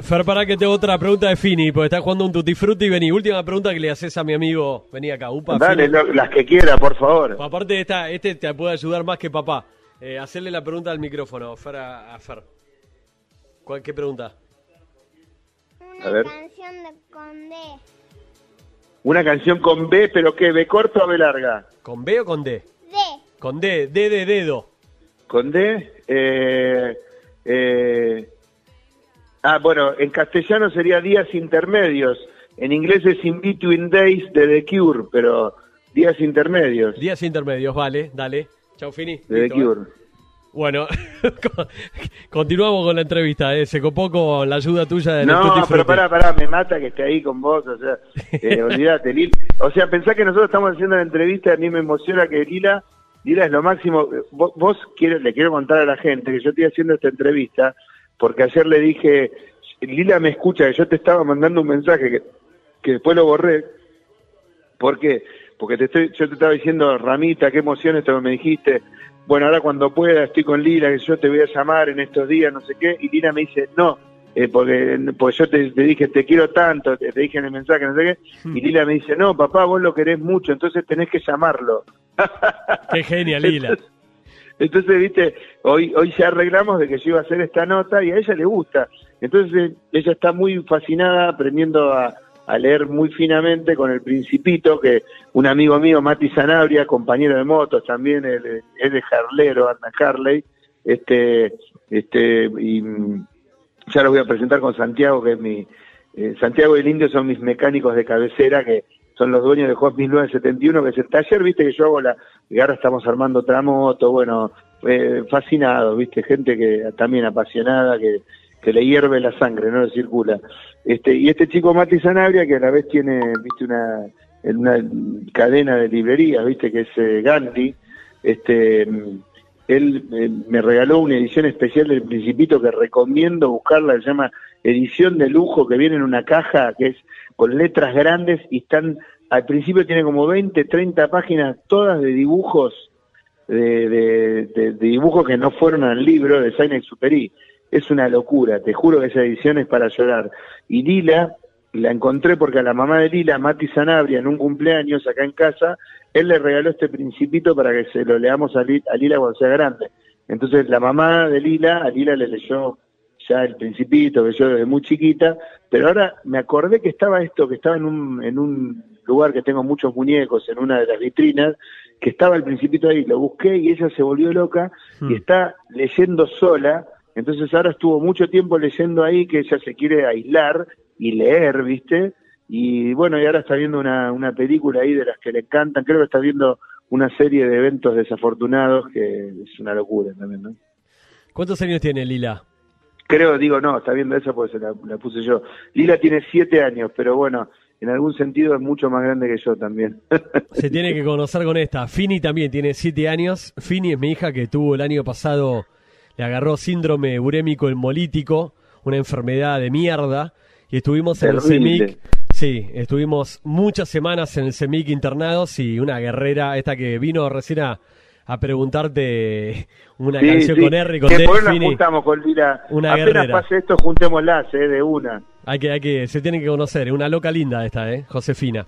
Fer, para que tengo otra pregunta de Fini, porque está jugando un Tutti Frutti. Vení, última pregunta que le haces a mi amigo. Vení acá, upa. Dale, lo- las que quiera, por favor. Aparte, esta, este te puede ayudar más que papá. Eh, hacerle la pregunta al micrófono, Fer, a, a Fer. ¿Cuál, ¿Qué pregunta? Una A ver. canción de con D. Una canción con B, pero ¿qué? ¿B corta o B larga? ¿Con B o con D? D. Con D, D de dedo. ¿Con D? Eh, eh, ah, bueno, en castellano sería días intermedios, en inglés es In Between Days de The Cure, pero días intermedios Días intermedios, vale, dale. Chau, Fini. de The Listo, ¿eh? Cure. Bueno, [LAUGHS] continuamos con la entrevista, ¿eh? Se copó con la ayuda tuya de No, Tutti pero pará, pará, me mata que esté ahí con vos, o sea, eh, [LAUGHS] olvídate, Lil. O sea, pensá que nosotros estamos haciendo la entrevista, a mí me emociona que Lila, Lila es lo máximo. Vos, vos quiero, le quiero contar a la gente que yo estoy haciendo esta entrevista, porque ayer le dije, Lila me escucha, que yo te estaba mandando un mensaje que, que después lo borré, ¿por qué? Porque te estoy, yo te estaba diciendo, Ramita, qué emoción esto que me dijiste, bueno, ahora cuando pueda estoy con Lila, que yo te voy a llamar en estos días, no sé qué, y Lila me dice, no, eh, porque, porque yo te, te dije, te quiero tanto, te, te dije en el mensaje, no sé qué, y Lila me dice, no, papá, vos lo querés mucho, entonces tenés que llamarlo. Qué genial, Lila. Entonces, entonces, viste, hoy hoy ya arreglamos de que yo iba a hacer esta nota y a ella le gusta. Entonces, ella está muy fascinada aprendiendo a, a leer muy finamente con el Principito, que un amigo mío, Mati Sanabria, compañero de motos también, es de Harlero, anda Harley, este, este, y mm, ya lo voy a presentar con Santiago, que es mi, eh, Santiago y el Indio son mis mecánicos de cabecera, que son los dueños de Juan 1971, que es el taller, viste que yo hago la, y ahora estamos armando otra moto, bueno, eh, fascinados, viste, gente que también apasionada, que, que le hierve la sangre, no le circula. Este, y este chico Mati Sanabria, que a la vez tiene, viste, una, una cadena de librerías, viste, que es eh, Gandhi, este, él eh, me regaló una edición especial del Principito que recomiendo buscarla, se llama edición de lujo, que viene en una caja que es con letras grandes y están, al principio tiene como 20, 30 páginas, todas de dibujos, de, de, dibujos que no fueron al libro de Saint-Exupéry. Es una locura, te juro que esa edición es para llorar. Y Lila, la encontré porque a la mamá de Lila, Mati Sanabria, en un cumpleaños acá en casa, él le regaló este principito para que se lo leamos a Lila cuando sea grande. Entonces la mamá de Lila, a Lila le leyó ya el principito, que yo desde muy chiquita, pero ahora me acordé que estaba esto, que estaba en un, en un lugar que tengo muchos muñecos, en una de las vitrinas, que estaba el principito ahí, lo busqué y ella se volvió loca y Hmm. está leyendo sola, entonces ahora estuvo mucho tiempo leyendo ahí que ella se quiere aislar y leer, ¿viste? Y bueno, y ahora está viendo una, una película ahí de las que le encantan, creo que está viendo una serie de eventos desafortunados que es una locura también, ¿no? ¿Cuántos años tiene Lila? Creo, digo, no, está viendo esa porque se la, la puse yo. Lila tiene siete años, pero bueno, en algún sentido es mucho más grande que yo también. [LAUGHS] Se tiene que conocer con esta. Fini también tiene siete años. Fini es mi hija que tuvo el año pasado, le agarró síndrome urémico hemolítico, una enfermedad de mierda, y estuvimos en el. CEMIC. Sí, estuvimos muchas semanas en el CEMIC internados y una guerrera, esta que vino recién a, a preguntarte una Sí, canción sí, con R y con que D, por ahí nos Fini. juntamos con Lila. Una Apenas guerrera. pase esto, juntémoslas, eh, de una. Hay que, hay que, se tiene que conocer, es una loca linda esta, ¿eh? Josefina.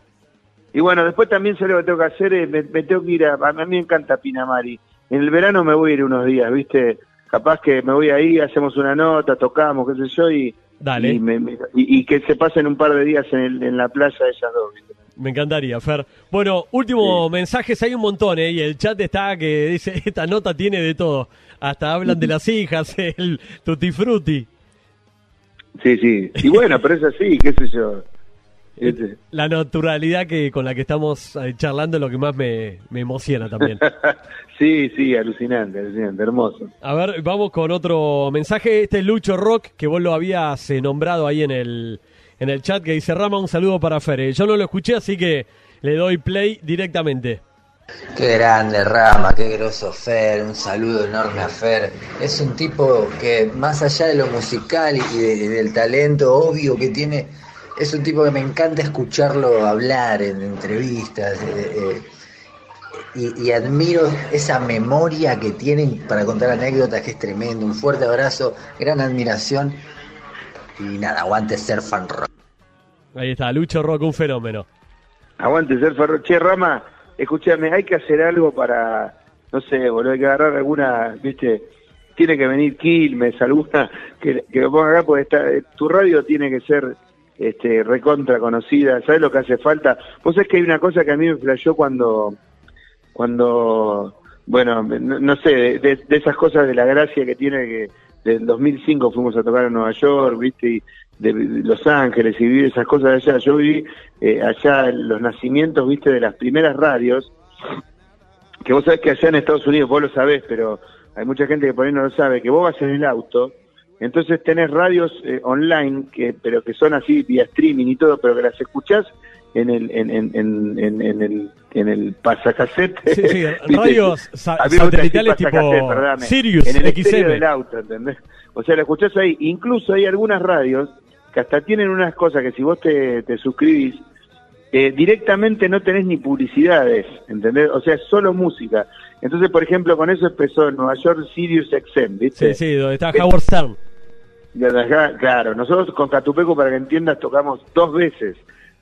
Y bueno, después también sé lo que tengo que hacer, eh, me, me tengo que ir a, a mí me encanta Pinamari. En el verano me voy a ir unos días, ¿viste? Capaz que me voy ahí, hacemos una nota, tocamos, qué sé yo, y, Dale. y, me- me- y- y que se pasen un par de días en, el- en la playa ellas dos, ¿viste? Me encantaría, Fer. Bueno, último mensajes, hay un montón, ¿eh? Y el chat está que dice, [LAUGHS] esta nota tiene de todo. Hasta hablan de [LAUGHS] las hijas, el tutti frutti. Sí, sí. Y bueno, pero es así, qué sé yo. Este. La naturalidad que con la que estamos eh, charlando es lo que más me, me emociona también. [LAUGHS] sí, sí, alucinante, alucinante, hermoso. A ver, vamos con otro mensaje. Este es Lucho Rock, que vos lo habías eh, nombrado ahí en el, en el chat, que dice, Rama, un saludo para Fer. Yo no lo escuché, así que le doy play directamente. Qué grande Rama, qué groso Fer, un saludo enorme a Fer. Es un tipo que más allá de lo musical y de- del talento obvio que tiene, es un tipo que me encanta escucharlo hablar en entrevistas eh, eh, y, y admiro esa memoria que tienen para contar anécdotas que es tremendo. Un fuerte abrazo, gran admiración y nada, aguante ser fan rock. Ahí está, Lucho Rock, un fenómeno. Aguante ser ferro. Che, Rama, escúchame, hay que hacer algo para, no sé, boludo, hay que agarrar alguna, viste, tiene que venir Quilmes, alguna, que, que lo ponga acá, porque está, tu radio tiene que ser este, recontra conocida, ¿sabes lo que hace falta? Vos sabés que hay una cosa que a mí me flasheó cuando, cuando bueno, no, no sé, de, de esas cosas de la gracia que tiene que del 2005 fuimos a tocar a Nueva York, viste, y de Los Ángeles y vivir esas cosas allá. Yo viví eh, allá los nacimientos, viste, de las primeras radios, que vos sabés que allá en Estados Unidos, vos lo sabés, pero hay mucha gente que por ahí no lo sabe, que vos vas en el auto, entonces tenés radios eh, online, que pero que son así vía streaming y todo, pero que las escuchás en el en, en, en, en, en el en el pasacassette. Sí, sí, [LAUGHS] radios satelitales tipo. Sirius en el exterior del auto, ¿entendés? O sea, lo escuchás ahí. Incluso hay algunas radios que hasta tienen unas cosas que si vos te, te suscribís, eh, directamente no tenés ni publicidades, ¿entendés? O sea, es solo música. Entonces, por ejemplo, con eso empezó Nueva York Sirius XM, ¿viste? Sí, sí, donde está Howard Stern. Claro, nosotros con Catupeco, para que entiendas, tocamos dos veces,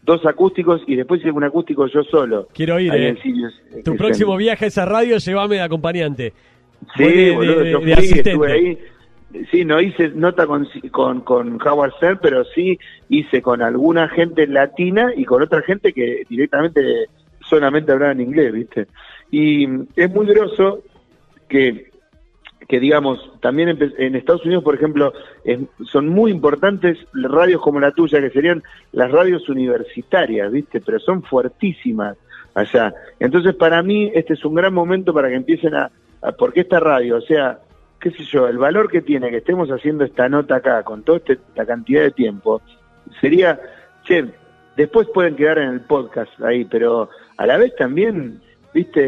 dos acústicos y después hice un acústico yo solo. Quiero ir, eh. Sirius Tu próximo viaje a esa radio, llévame de acompañante. Sí, de, boludo, de- yo fui, estuve ahí. Sí, no hice nota con, con, con Howard Stern, pero sí hice con alguna gente latina y con otra gente que directamente solamente hablaba en inglés, ¿viste? Y es muy groso que, que digamos, también en, Estados Unidos, por ejemplo, es- son muy importantes radios como la tuya, que serían las radios universitarias, ¿viste? Pero son fuertísimas allá. Entonces, para mí, este es un gran momento para que empiecen a, a porque esta radio, o sea, qué sé yo, el valor que tiene que estemos haciendo esta nota acá con toda este- esta cantidad de tiempo, sería, che, después pueden quedar en el podcast ahí, pero a la vez también, viste,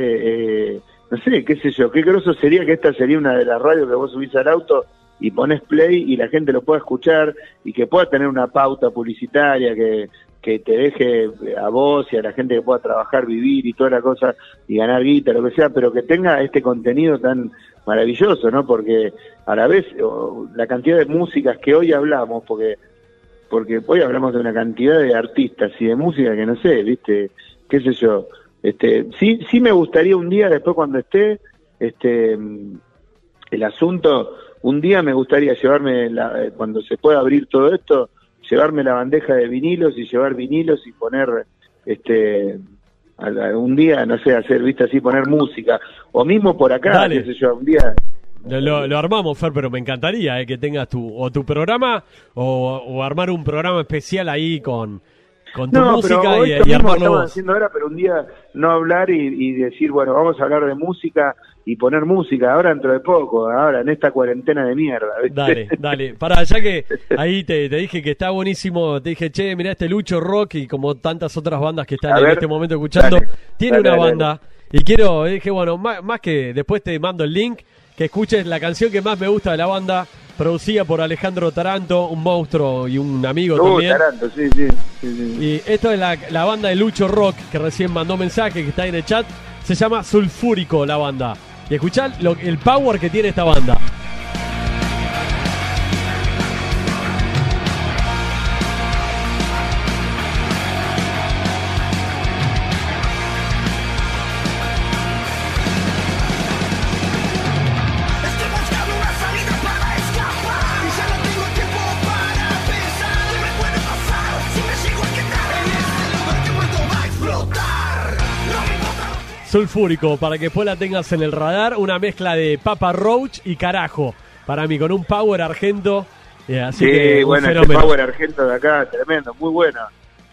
eh, no sé, qué sé yo, qué groso sería que esta sería una de las radios que vos subís al auto y pones play y la gente lo pueda escuchar y que pueda tener una pauta publicitaria que, que te deje a vos y a la gente que pueda trabajar, vivir y toda la cosa y ganar guita, lo que sea, pero que tenga este contenido tan maravilloso, ¿no? Porque a la vez la cantidad de músicas que hoy hablamos, porque porque hoy hablamos de una cantidad de artistas y de música que no sé, ¿viste? qué sé yo. Este, sí sí me gustaría un día después cuando esté este el asunto, un día me gustaría llevarme la- eh, cuando se pueda abrir todo esto, llevarme la bandeja de vinilos y llevar vinilos y poner este un día, no sé, hacer, viste así, poner música, o mismo por acá, Dale. qué sé yo, un día, Lo, lo- lo armamos, Fer, pero me encantaría eh, que tengas tu o tu programa o, o armar un programa especial ahí con, con tu No, música pero y, esto y mismo estamos haciendo ahora, pero un día no hablar y, y decir, bueno, vamos a hablar de música y poner música ahora dentro de poco, ahora en esta cuarentena de mierda. ¿viste? Dale, dale. Para, ya que ahí te, te dije que está buenísimo, te dije, che, mirá este Lucho Rock y como tantas otras bandas que están A en ver, este momento escuchando, dale, tiene dale, una dale, banda y quiero, dije, bueno, más, más que después te mando el link, que escuches la canción que más me gusta de la banda, producida por Alejandro Taranto, un monstruo y un amigo Uh, también. Taranto, sí, sí, sí, sí. Y esto es la, la banda de Lucho Rock, que recién mandó mensaje, que está ahí en el chat. Se llama Sulfúrico la banda. Y escuchá lo- el power que tiene esta banda. Sulfúrico, para que después la tengas en el radar. Una mezcla de Papa Roach y carajo. Para mí, con un power argento. eh, así Sí, que un bueno, este. Power Argento de acá, tremendo, muy bueno,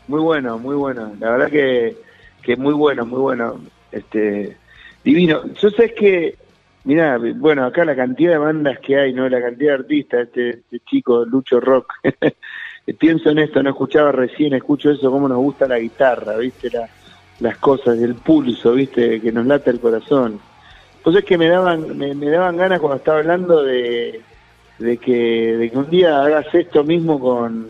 muy bueno, muy bueno. La verdad que, que muy bueno, muy bueno. Este, divino. Yo sé que, mira, bueno, acá la cantidad de bandas que hay, ¿no? La cantidad de artistas, este, este chico, Lucho Rock. [LAUGHS] Pienso en esto, no escuchaba recién, escucho eso, cómo nos gusta la guitarra, ¿viste? La, las cosas, el pulso, ¿viste? Que nos late el corazón. Pues es que me daban, me, me daban ganas cuando estaba hablando de, de que, de que un día hagas esto mismo con,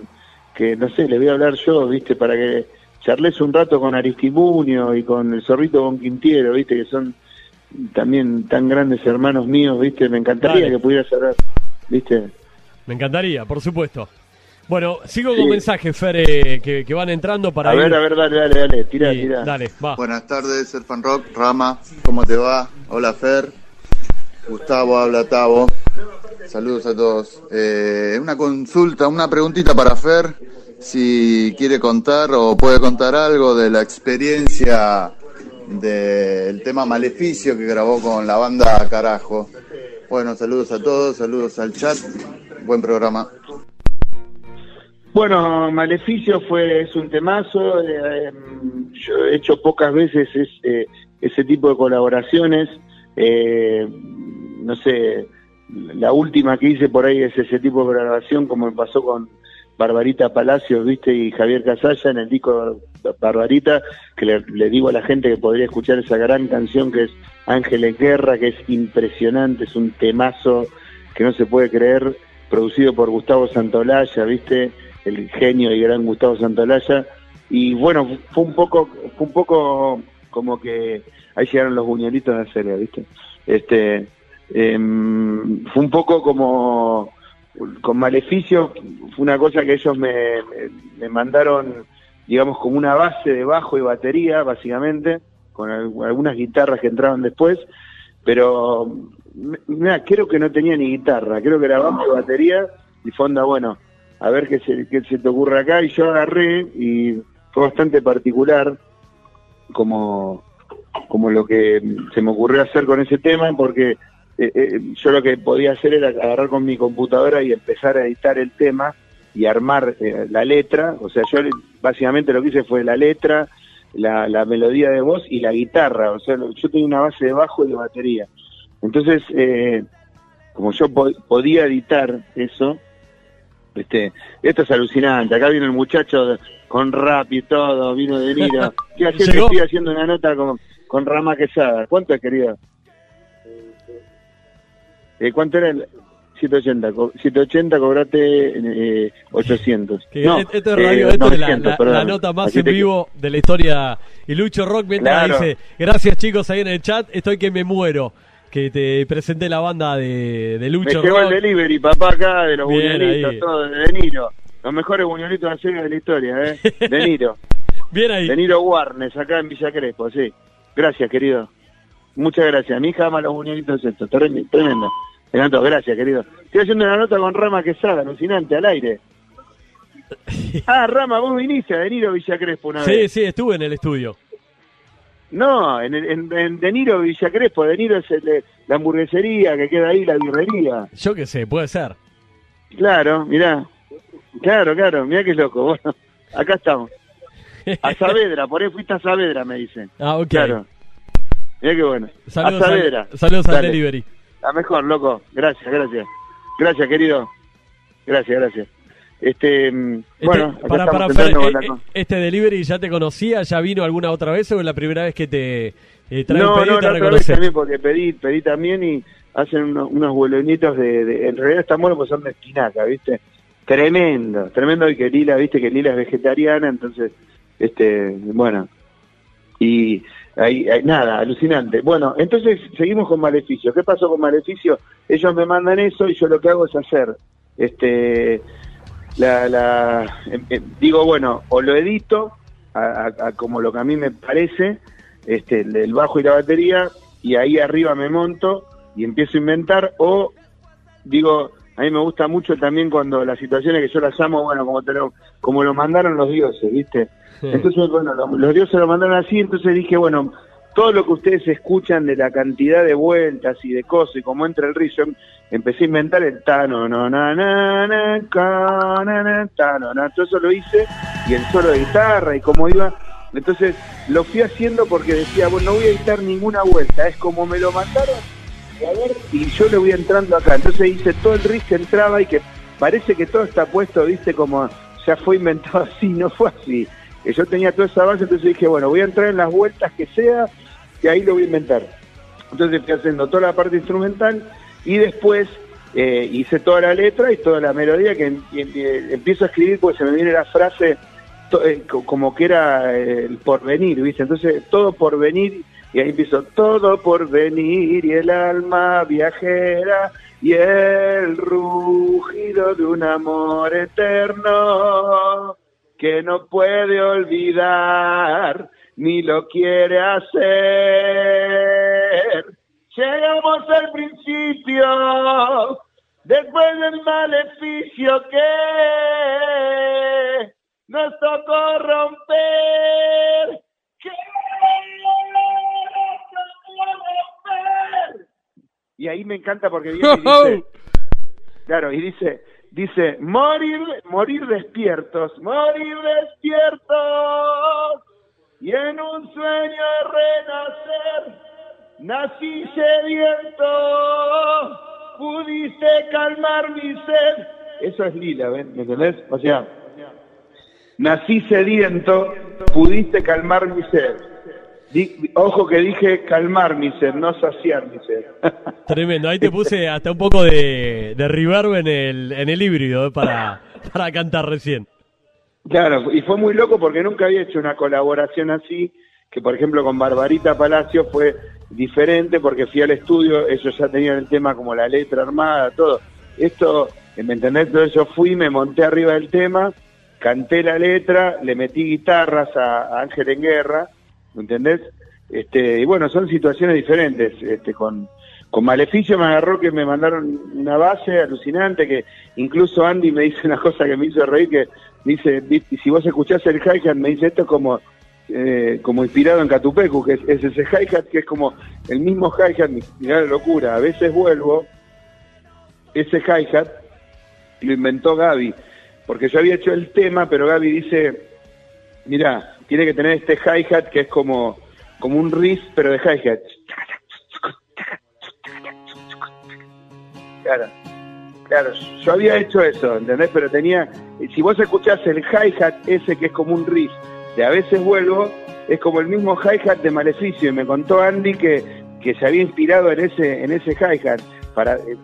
que no sé, les voy a hablar yo, viste, para que charles un rato con Aristimunio y con el zorrito Bon Quintiero, viste, que son también tan grandes hermanos míos, viste, me encantaría Dale. que pudieras hablar, viste. Me encantaría, por supuesto. Bueno, sigo con mensajes, Fer, eh, que, que van entrando para A ir. ver, a ver, dale, dale, dale, tira, tira. Dale, va. Buenas tardes, Surfan Rock, Rama, ¿cómo te va? Hola Fer, Gustavo habla Tavo, saludos a todos. Eh, una consulta, una preguntita para Fer, si quiere contar o puede contar algo de la experiencia del tema Maleficio que grabó con la banda Carajo. Bueno, saludos a todos, saludos al chat, buen programa. Bueno, Maleficio fue es un temazo. eh, yo he hecho pocas veces es- eh, ese tipo de colaboraciones. eh, no sé, la última que hice por ahí es ese tipo de grabación, como me pasó con Barbarita Palacios, viste, y Javier Casalla en el disco Barbarita, que le, le digo a la gente que podría escuchar esa gran canción que es Ángeles Guerra, que es impresionante, es un temazo que no se puede creer, producido por Gustavo Santolaya, viste, el genio y gran Gustavo Santolaya. Y bueno, fue un poco, fue un poco como que ahí llegaron los buñuelitos de serie, viste. Este, em, fue un poco como con Maleficio, fue una cosa que ellos me, me- mandaron, digamos, como una base de bajo y batería, básicamente, con al- algunas guitarras que entraban después, pero mira, creo que no tenía ni guitarra, creo que era bajo y batería, y fonda, bueno, a ver qué se, qué se te ocurre acá, y yo agarré, y fue bastante particular, como, como lo que se me ocurrió hacer con ese tema, porque eh, eh, yo lo que podía hacer era agarrar con mi computadora y empezar a editar el tema y armar eh, la letra, o sea, yo básicamente lo que hice fue la letra, la, melodía de voz y la guitarra, o sea, yo tenía una base de bajo y de batería. Entonces, como yo po- podía editar eso, este, esto es alucinante, acá viene el muchacho con rap y todo, vino de Niro, [LAUGHS] estoy haciendo, Llegó. estoy haciendo una nota con, con Rama Quesada, ¿cuánto es querido? Eh, ¿Cuánto era el 780? Co- 780 cobrate eh, 800. Que no, esto es radio, eh, esto es la, 900, la- perdón. la nota más Así en te- vivo de la historia. Y Lucho Rock mientras Claro. dice, gracias chicos ahí en el chat, estoy que me muero. Que te presenté la banda de, de Me Lucho llegó Rock. el delivery, papá, acá, de los buñuelitos, todo, de De Niro. Los mejores buñuelitos de serie de la historia, ¿eh? De Niro. [LAUGHS] Bien ahí. De Niro Warnes, acá en Villa Crespo, sí. Gracias, querido. Muchas gracias. Mi hija ama los buñuelitos estos. Tremendo. Me encantó. Gracias, querido. Estoy haciendo una nota con Rama Quesada, alucinante, al aire. [LAUGHS] Ah, Rama, vos viniste a De Niro Villa Crespo una Sí, vez. sí, estuve en el estudio. No, en, el- en, en De Niro Villa Crespo. De Niro es el la hamburguesería que queda ahí, la birrería. Yo qué sé, puede ser. Claro, mirá. Claro, claro, mirá qué loco. Bueno, acá estamos. A [LAUGHS] Saavedra, por ahí fuiste a Saavedra, me dicen. Ah, ok. Claro. Mirá qué bueno. Saludos, a Saavedra. al, saludos al Dale. delivery. La mejor, loco. Gracias, gracias. Gracias, querido. Gracias, gracias. Este, mm, Este- bueno, para, para, Fer, eh, eh, ¿este delivery ya te conocía? ¿Ya vino alguna otra vez o es la primera vez que te eh, No, no, también porque pedí, pedí también y hacen unos, unos bolonitos de, de- en realidad están buenos porque son de espinaca, ¿viste? Tremendo, tremendo y que Lila, viste que Lila es vegetariana, entonces, este, bueno, y ahí, ahí- nada, alucinante. Bueno, entonces seguimos con Maleficio. ¿Qué pasó con Maleficio? Ellos me mandan eso y yo lo que hago es hacer, este, la, la, em- em, digo, bueno, o lo edito a, a- a como lo que a mí me parece, este, el, bajo y la batería, y ahí arriba me monto y empiezo a inventar, o digo, a mí me gusta mucho también cuando las situaciones que yo las llamo, bueno, como, te lo, como lo mandaron los dioses, ¿viste? Entonces, bueno, lo- los dioses lo mandaron así, entonces dije, bueno, todo lo que ustedes escuchan de la cantidad de vueltas y de cosas y cómo entra el ritmo, empecé a inventar el tano, no, na, tano, na. todo eso lo hice, y el solo de guitarra y cómo iba. Entonces lo fui haciendo porque decía, bueno, no voy a editar ninguna vuelta, es como me lo mandaron, y a ver, y yo le voy entrando acá. Entonces hice todo el riff que entraba y que parece que todo está puesto, viste, como ya fue inventado [LAUGHS] así, no fue así. Que yo tenía toda esa base, entonces dije, bueno, voy a entrar en las vueltas que sea, y ahí lo voy a inventar. Entonces fui haciendo toda la parte instrumental y después eh, hice toda la letra y toda la melodía que em- em- eh, empiezo a escribir porque se me viene la frase eh, co- como que era eh, el porvenir, ¿viste? Entonces todo por venir y ahí empiezo todo por venir y el alma viajera y el rugido de un amor eterno que no puede olvidar ni lo quiere hacer. Llegamos al principio, después del maleficio que nos tocó romper. Y ahí me encanta porque viene y dice, [LAUGHS] claro, y dice, dice, morir, morir despiertos, morir despiertos, y en un sueño renacer nací sediento, pudiste calmar mi sed. Eso es lila, ¿ven? ¿me entendés? O sea, nací sediento, pudiste calmar mi sed. Di- ojo que dije calmar mi sed, no saciar mi sed. [LAUGHS] Tremendo, ahí te puse hasta un poco de, de reverb en el, en el híbrido eh, para, [LAUGHS] para cantar recién. Claro, y fue muy loco porque nunca había hecho una colaboración así, que por ejemplo con Barbarita Palacio fue diferente porque fui al estudio, ellos ya tenían el tema como la letra armada, todo. Esto, ¿me entendés? Entonces yo fui, me monté arriba del tema, canté la letra, le metí guitarras a, Ángel en Guerra, ¿me entendés? Este, y bueno, son situaciones diferentes. Este, con, con Maleficio me agarró que me mandaron una base alucinante, que incluso Andy me dice una cosa que me hizo reír, que dice, "Vi- si vos escuchás el hi-hat, me dice esto es como, eh, como inspirado en Catupecu, que es, es ese hi-hat que es como el mismo hi-hat, mirá la locura, a veces vuelvo, ese hi-hat lo inventó Gaby, porque yo había hecho el tema, pero Gaby dice, mira, tiene que tener este hi-hat que es como, como un riff, pero de hi-hat. Claro, claro, yo había hecho eso, ¿entendés? Pero tenía, si vos escuchás el hi-hat ese que es como un riff, de a veces vuelvo, es como el mismo hi-hat de Maleficio, y me contó Andy que, que se había inspirado en ese, en ese hi-hat,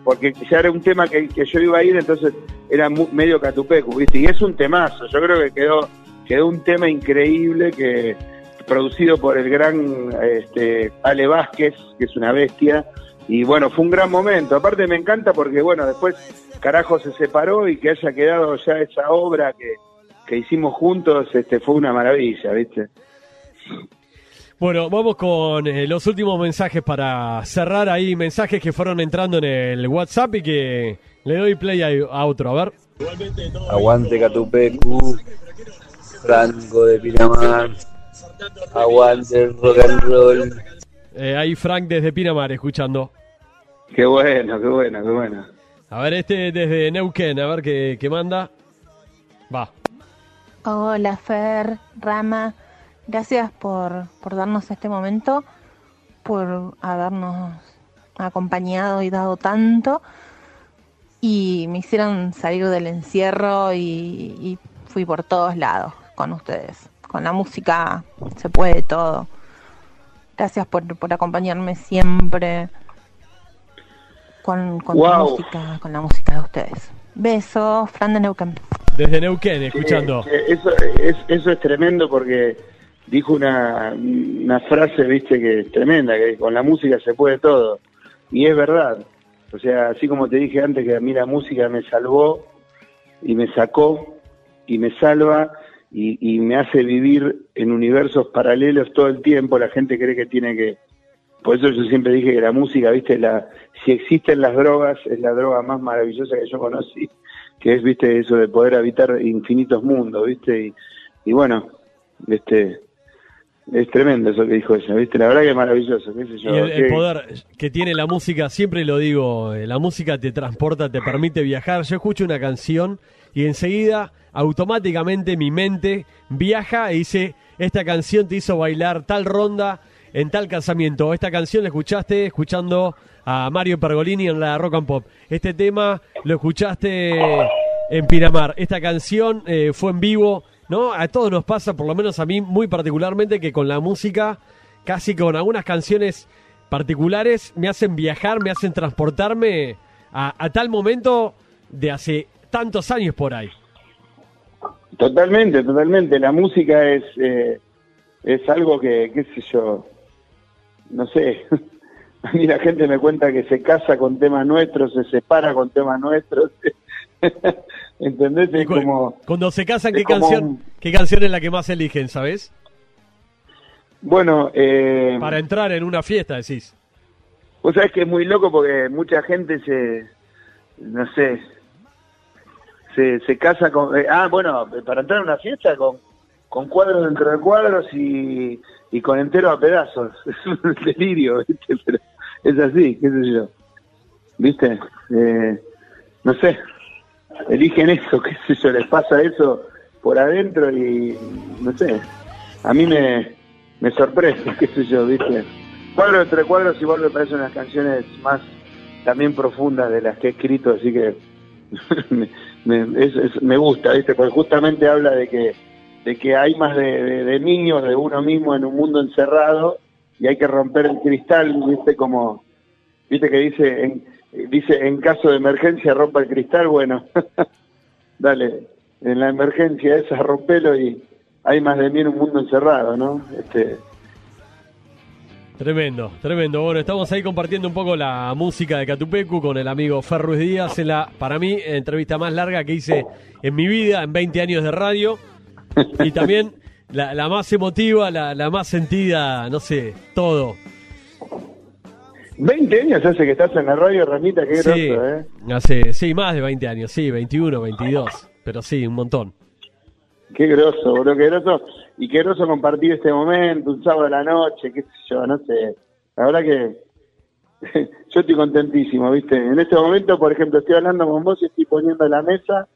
porque ya era un tema que, que yo iba a ir, entonces era mu- medio catupecu, ¿viste? Y es un temazo, yo creo que quedó, quedó un tema increíble que producido por el gran este, Ale Vázquez, que es una bestia, y bueno, fue un gran momento. Aparte me encanta porque, bueno, después carajo se separó y que haya quedado ya esa obra que, que hicimos juntos, este, fue una maravilla, ¿viste? Bueno, vamos con eh, los últimos mensajes para cerrar ahí, mensajes que fueron entrando en el WhatsApp y que le doy play a, a otro, a ver. Aguante Catupecu, Franco de Pinamar, aguante el rock and roll. Eh, ahí Frank desde Pinamar escuchando. Qué bueno, qué bueno, qué bueno. A ver, este desde Neuquén, a ver qué, qué manda. Va. Hola Fer, Rama, gracias por, por darnos este momento, por habernos acompañado y dado tanto y me hicieron salir del encierro y, y fui por todos lados con ustedes. Con la música se puede todo. Gracias por, por acompañarme siempre con, con la música, con la música de ustedes. Besos, Fran de Neuquén. Desde Neuquén, escuchando. Eh, eso, es, eso es tremendo porque dijo una, una frase, viste, que es tremenda, que con la música se puede todo. Y es verdad. O sea, así como te dije antes que a mí la música me salvó y me sacó y me salva y, y me hace vivir en universos paralelos todo el tiempo, la gente cree que tiene que... Por eso yo siempre dije que la música, viste, la, si existen las drogas, es la droga más maravillosa que yo conocí que es, viste, eso de poder habitar infinitos mundos, viste, y, y bueno, este, es tremendo eso que dijo ella, viste, la verdad que es maravilloso, qué sé yo. Y el, el poder que tiene la música, siempre lo digo, eh, la música te transporta, te permite viajar. Yo escucho una canción y enseguida, automáticamente mi mente viaja e dice, esta canción te hizo bailar tal ronda en tal casamiento. Esta canción la escuchaste escuchando a Mario Pergolini en la Rock and Pop. Este tema lo escuchaste en Pinamar. Esta canción eh, fue en vivo, ¿no? A todos nos pasa, por lo menos a mí muy particularmente, que con la música, casi con algunas canciones particulares, me hacen viajar, me hacen transportarme a, a tal momento de hace tantos años por ahí. Totalmente, totalmente, la música es, eh, es algo que, qué sé yo, no sé, [LAUGHS] [LAUGHS] a mí la gente me cuenta que se casa con temas nuestros, se separa con temas nuestros, [LAUGHS] ¿entendés? Es como... Cuando se casan, ¿qué canción, un- ¿qué canción es la que más eligen, sabes? Bueno, eh, Para entrar en una fiesta, decís. Vos sabés que es muy loco porque mucha gente se, no sé, se, se casa con... eh, ah, bueno, para entrar a una fiesta con, con cuadros dentro de cuadros y, y con entero a pedazos. [LAUGHS] Es un delirio, ¿viste? Pero es así, qué sé yo. ¿viste? Eh, no sé, eligen eso, [LAUGHS] qué sé yo, les pasa eso por adentro y no sé, a mí me, me sorprende, [LAUGHS] qué sé yo, ¿viste? Cuadro entre cuadros igual me parecen unas canciones más también profundas de las que he escrito, así que me, me- me gusta, ¿viste? Porque justamente habla de que de que hay más de, niños, de uno mismo en un mundo encerrado y hay que romper el cristal, ¿viste? Como, ¿viste que dice en, dice en caso de emergencia rompa el cristal? Bueno, [LAUGHS] dale, en la emergencia esa rompelo y hay más de mí en un mundo encerrado, ¿no? Este, Tremendo, tremendo. Bueno, estamos ahí compartiendo un poco la música de Catupecu con el amigo Fer Ruiz Díaz en la, para mí, entrevista más larga que hice en mi vida, en 20 años de radio. [LAUGHS] Y también la, la más emotiva, la, la más sentida, no sé, todo. 20 años hace que estás en la radio, Ramita, qué Sí, groso, ¿eh? hace, sí, más de 20 años, sí, 21, 22. Pero sí, un montón. Qué groso, bro, qué groso. Y qué groso compartir este momento, un sábado a la noche, qué sé yo, no sé. La verdad que [LAUGHS] yo estoy contentísimo, ¿viste? En este momento, por ejemplo, estoy hablando con vos y estoy poniendo la mesa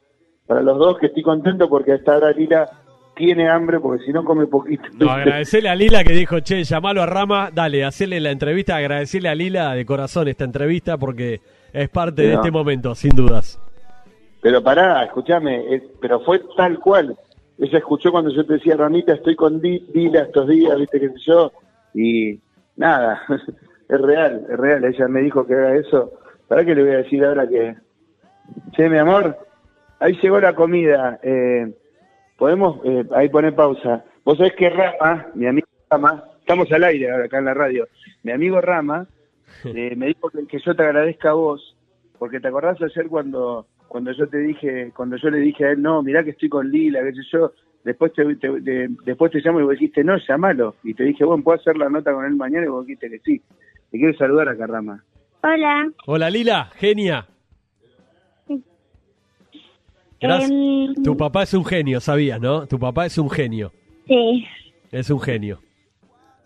para los dos que estoy contento porque hasta ahora Lila tiene hambre porque si no come poquito. No, agradecerle a Lila que dijo, che, llamalo a Rama, dale, hacerle la entrevista, agradecerle a Lila de corazón esta entrevista porque es parte de este momento, sin dudas. Pero pará, escúchame, eh, pero fue tal cual. Ella escuchó cuando yo te decía, Ramita, estoy con Dila estos días, viste qué sé yo, y nada, [LAUGHS] es real, es real. Ella me dijo que haga eso. ¿Para qué le voy a decir ahora que, che, mi amor, ahí llegó la comida, eh, podemos eh, ahí poner pausa. Vos sabés que Rama, mi amigo Rama, estamos al aire ahora acá en la radio, mi amigo Rama [LAUGHS] eh, me dijo que, que yo te agradezca a vos, porque te acordás ayer cuando cuando yo te dije, cuando yo le dije a él, no, mirá que estoy con Lila, qué sé yo, después te, te- te- después te llamo y vos dijiste, no, llamalo, y te dije, bueno, ¿puedo hacer la nota con él mañana? Y vos dijiste que sí. Te quiero saludar acá, Rama. Hola. Hola Lila, genia. Gracias. Em, Tu papá es un genio, sabías, ¿no? Tu papá es un genio. Sí. Es un genio.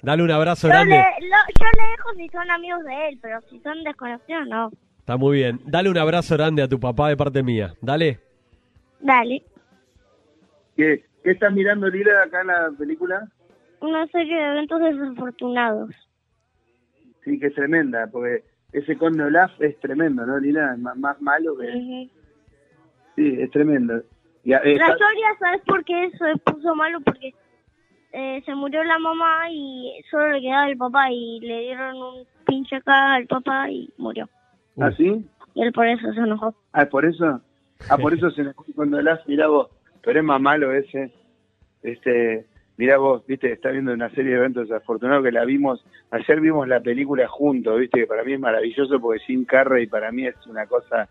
Dale un abrazo Yo le, grande. lo- yo le dejo si son amigos de él, pero si son desconocidos, no. Está muy bien. Dale un abrazo grande a tu papá de parte mía. Dale. Dale. ¿Qué, qué estás mirando, Lila, acá en la película? Una serie de eventos desafortunados. Sí, que es tremenda, porque ese con Olaf es tremendo, ¿no, Lila? Es más, malo que... Sí, es tremendo. Y, eh, La historia, ¿sabes por qué se puso malo? Porque eh, se murió la mamá y solo le quedaba el papá y le dieron un pinche acá al papá y murió. ¿Ah, sí? Y él por eso se enojó. Ah, ¿por eso? Ah, por eso se enojó con Olaf, mirá vos. Pero es más malo ese. Este, mirá vos, viste, está viendo una serie de eventos desafortunados que la vimos, ayer vimos la película juntos, viste, que para mí es maravilloso porque Jim Carrey para mí es una cosa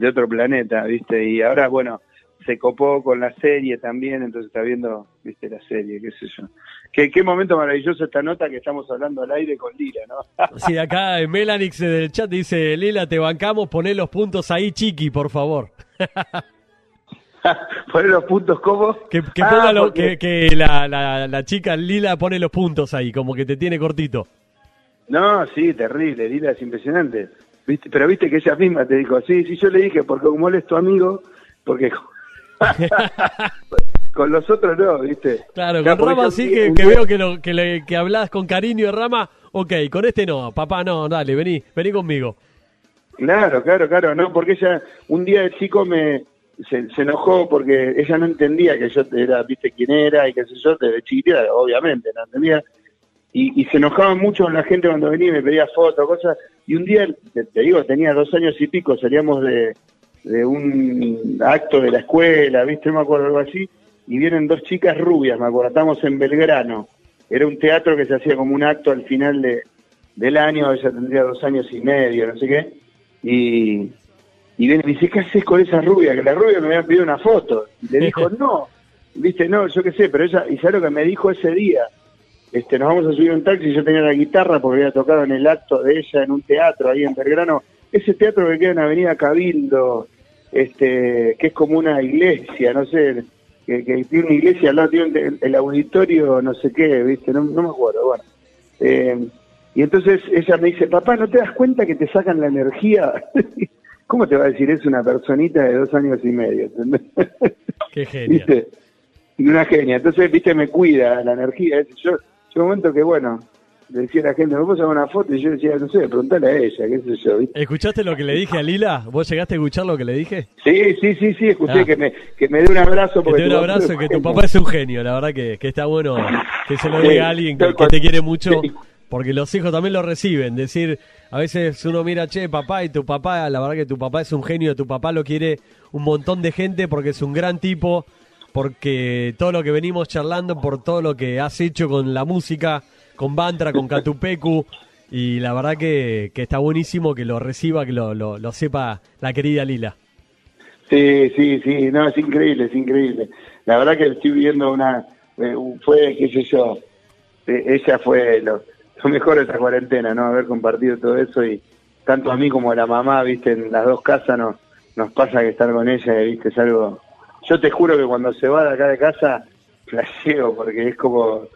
de otro planeta, viste, y ahora, bueno, se copó con la serie también, entonces está viendo, viste, la serie, qué sé yo. Qué, qué momento maravilloso esta nota que estamos hablando al aire con Lira, ¿no? [LAUGHS] Sí, acá Melanix del chat dice, Lila, te bancamos, poné los puntos ahí, chiqui, por favor. [LAUGHS] Poner los puntos como... Que, que Ah, ponga lo- porque- que, que la, la, la chica Lila pone los puntos ahí, como que te tiene cortito. No, sí, terrible, Lila es impresionante. ¿Viste? Pero viste que ella misma te dijo, sí, sí, yo le dije, porque como él es tu amigo, porque [LAUGHS] con los otros no, ¿viste? Claro, Ya, con Rama sí que, veo que, lo, que, le, que hablas con cariño de Rama, ok, con este no, papá no, dale, vení, vení conmigo. Claro, claro, claro, no, porque ella un día de chico me se, se enojó porque ella no entendía que yo era, viste quién era y qué sé yo, desde chiquitita, obviamente, no entendía. Y, y se enojaba mucho con la gente cuando venía y me pedía fotos, cosas. Y un día, te, te digo, tenía dos años y pico, salíamos de, de un acto de la escuela, viste, no me acuerdo, algo así, y vienen dos chicas rubias, me acuerdo, estamos en Belgrano. Era un teatro que se hacía como un acto al final de, del año, ella tendría dos años y medio, no sé qué. Y, y viene y me dice, ¿qué haces con esa rubia? Que la rubia me había pedido una foto. Y le dijo, [LAUGHS] no, viste, no, yo qué sé, pero ella, y sabe lo que me dijo ese día, este, nos vamos a subir un taxi, yo tenía la guitarra porque había tocado en el acto de ella en un teatro ahí en Belgrano, ese teatro que queda en Avenida Cabildo, este, que es como una iglesia, no sé, que, que tiene una iglesia al lado, tiene el, el auditorio, no sé qué, viste, no, no me acuerdo, bueno. Eh, Y entonces ella me dice, papá, ¿no te das cuenta que te sacan la energía? [LAUGHS] ¿Cómo te va a decir eso una personita de dos años y medio? Qué genial. [LAUGHS] ¿Viste? Una genia. Entonces, viste, me cuida la energía. Yo, un momento que, bueno, le decía la gente, ¿me sacar una foto? Y yo decía, no sé, preguntale a ella, qué sé yo, ¿viste? ¿Escuchaste lo que le dije a Lila? ¿Vos llegaste a escuchar lo que le dije? Sí, sí, sí, sí, escuché Ah. que, me, que me dé un abrazo. Que porque te dé un tu papá abrazo, es que tu papá es un genio, la verdad que, que está bueno que se lo Sí, diga a alguien que, que te quiere mucho, Sí. porque los hijos también lo reciben, decir, a veces uno mira, che, papá, y tu papá, la verdad que tu papá es un genio, tu papá lo quiere un montón de gente porque es un gran tipo, porque todo lo que venimos charlando, por todo lo que has hecho con la música, con Bantra, con Catupecu, [LAUGHS] y la verdad que, que está buenísimo que lo reciba, que lo, lo, lo sepa la querida Lila. Sí, sí, sí, no, es increíble, es increíble. La verdad que estoy viviendo una, eh, fue, qué sé yo, eh, ella fue lo, lo mejor de esta cuarentena, ¿no? Haber compartido todo eso y tanto a mí como a la mamá, viste, en las dos casas nos, nos pasa que estar con ella, viste, es algo... Yo te juro que cuando se va de acá de casa, flasheo, [LAUGHS] porque es como,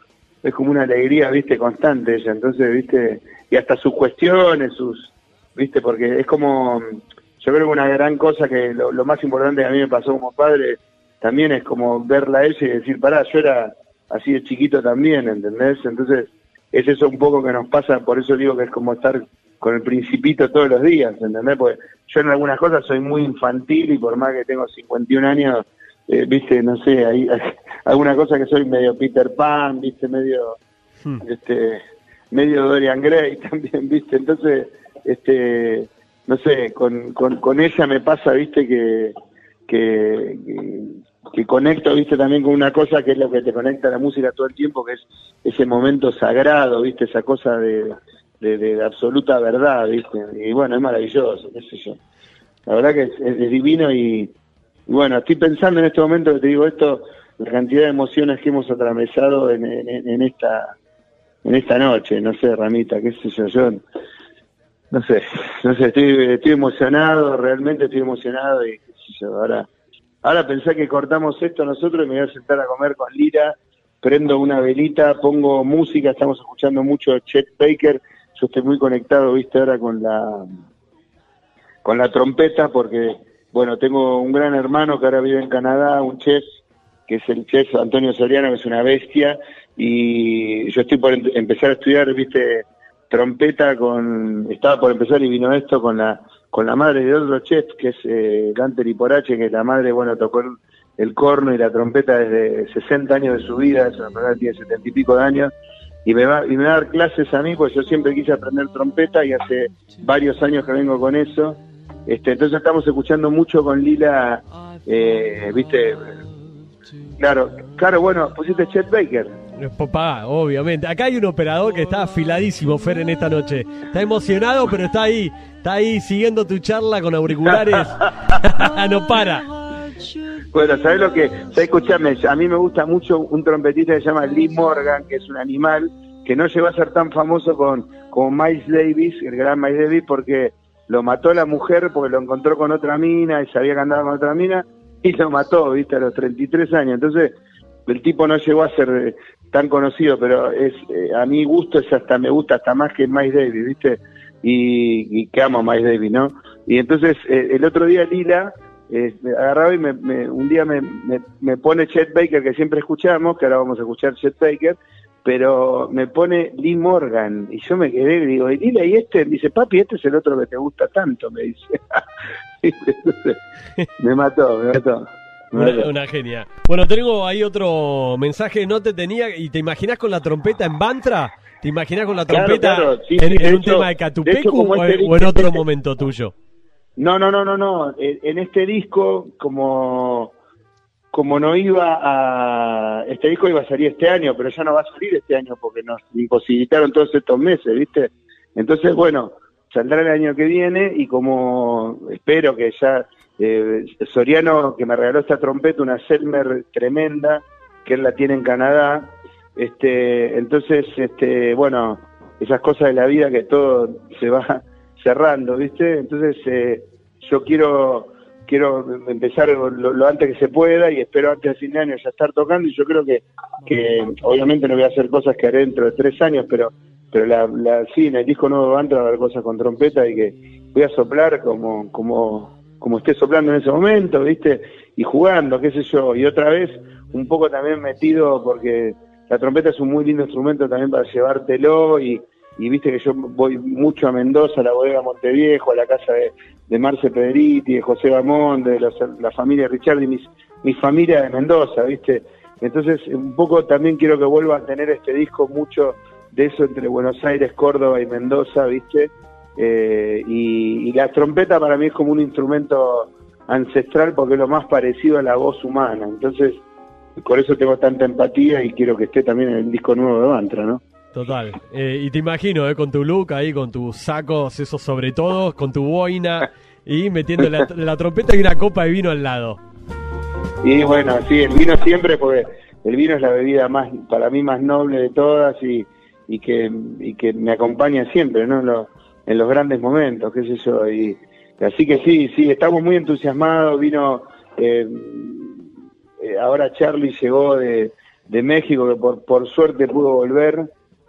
es como una alegría, viste, constante ella, entonces, viste, y hasta sus cuestiones, sus, viste, porque es como, yo creo que una gran cosa que lo, lo más importante que a mí me pasó como padre también es como verla a ella y decir, pará, yo era así de chiquito también, ¿entendés? Entonces, es eso un poco que nos pasa, por eso digo que es como estar con el principito todos los días, ¿entendés? Porque yo en algunas cosas soy muy infantil y por más que tengo 51 años, eh, viste, no sé, hay, [LAUGHS] alguna cosa que soy medio Peter Pan, viste, medio este medio Dorian Gray [LAUGHS] también, ¿viste? Entonces, este no sé, con, con, con ella me pasa, ¿viste? Que, que, que, que conecto, ¿viste? También con una cosa que es lo que te conecta a la música todo el tiempo, que es ese momento sagrado, ¿viste? Esa cosa de, de, absoluta verdad, ¿viste? Y bueno, es maravilloso, qué sé yo. La verdad que es, divino y, bueno, estoy pensando en este momento que te digo esto, la cantidad de emociones que hemos atravesado en, en, en esta en esta noche, no sé, Ramita, qué sé yo, yo no sé, no sé, estoy, estoy emocionado, realmente estoy emocionado y qué sé yo, ahora, ahora pensé que cortamos esto nosotros y me voy a sentar a comer con Lira, prendo una velita, pongo música, estamos escuchando mucho Chet Baker, yo estoy muy conectado, viste, ahora con la con la trompeta porque, bueno, tengo un gran hermano que ahora vive en Canadá, un chef, que es el chef Antonio Soriano, que es una bestia, y yo estoy por em- empezar a estudiar, viste, trompeta con, estaba por empezar y vino esto con la con la madre de otro chef, que es eh, Dante Liporache, que la madre, bueno, tocó el, corno y la trompeta desde 60 años de su vida, es una persona tiene 70 y pico de años, y me va y me va a dar clases a mí, pues yo siempre quise aprender trompeta y hace varios años que vengo con eso. Este, entonces estamos escuchando mucho con Lila, eh, viste, claro, claro, bueno, pusiste Chet Baker. Papá, obviamente. Acá hay un operador que está afiladísimo, Fer, en esta noche. Está emocionado, pero está ahí. Está ahí siguiendo tu charla con auriculares. [LAUGHS] no para. Bueno, ¿sabes lo que? ¿Sabes? Escuchame, a mí me gusta mucho un trompetista que se llama Lee Morgan, que es un animal que no llegó a ser tan famoso con, como Miles Davis, el gran Miles Davis, porque lo mató la mujer porque lo encontró con otra mina y sabía que andaba con otra mina y lo mató, viste, a los 33 años. Entonces, el tipo no llegó a ser eh, tan conocido, pero es eh, a mi gusto es hasta me gusta hasta más que Miles Davis, ¿viste? Y, y que amo a Miles Davis, ¿no? Y entonces eh, el otro día Lila eh, agarraba y me, me- un día me, me, me pone Chet Baker, que siempre escuchamos, que ahora vamos a escuchar Chet Baker, pero me pone Lee Morgan, y yo me quedé y digo, ¿y Lila y este? Me dice, papi, este es el otro que te gusta tanto, me dice. [LAUGHS] Me mató, me [LAUGHS] mató. Una, genia. Bueno, tengo ahí otro mensaje. No te tenía. ¿Y te imaginás con la trompeta en Bantra? ¿Te imaginás con la trompeta claro, sí, en, sí, de en un hecho- tema de de hecho, Catupecu o, este en- o en disco- otro momento tuyo? No, no, no, no, no. En en este disco, como, como no iba a... Este disco iba a salir este año, pero ya no va a salir este año porque nos imposibilitaron todos estos meses, ¿viste? Entonces, bueno, saldrá el año que viene y como espero que ya... eh, Soriano, que me regaló esta trompeta, una Selmer tremenda, que él la tiene en Canadá, este, entonces, este, bueno, esas cosas de la vida que todo se va cerrando, ¿viste? Entonces, eh, yo quiero quiero empezar lo, antes que se pueda y espero antes de fin de año ya estar tocando y yo creo que, que obviamente no voy a hacer cosas que haré dentro de tres años, pero pero la, la, sí, el disco nuevo de Bantra va a haber cosas con trompeta y que voy a soplar como, como, como esté soplando en ese momento, ¿viste? Y jugando, qué sé yo, y otra vez un poco también metido porque la trompeta es un muy lindo instrumento también para llevártelo y, y viste que yo voy mucho a Mendoza, a la bodega Monteviejo, a la casa de, de Marce Pedriti, de José Bamón, de los- la familia Richard y mis, mi familia de Mendoza, viste. Entonces un poco también quiero que vuelva a tener este disco mucho de eso entre Buenos Aires, Córdoba y Mendoza, viste. Eh, y, y la trompeta para mí es como un instrumento ancestral porque es lo más parecido a la voz humana. Entonces, por eso tengo tanta empatía y quiero que esté también en el disco nuevo de Bantra, ¿no? Total. Eh, y te imagino, eh, con tu look ahí, con tus sacos, esos sobre todo, con tu boina y metiendo la, [LAUGHS] la trompeta y una copa de vino al lado. Y bueno, sí, el vino siempre, porque el vino es la bebida más, para mí más noble de todas y, y que y que me acompaña siempre, ¿no? En los, en los grandes momentos, qué sé yo. Y, así que sí, sí, estamos muy entusiasmados. Vino, eh, eh, ahora Charlie llegó de, de México, que por, por suerte pudo volver.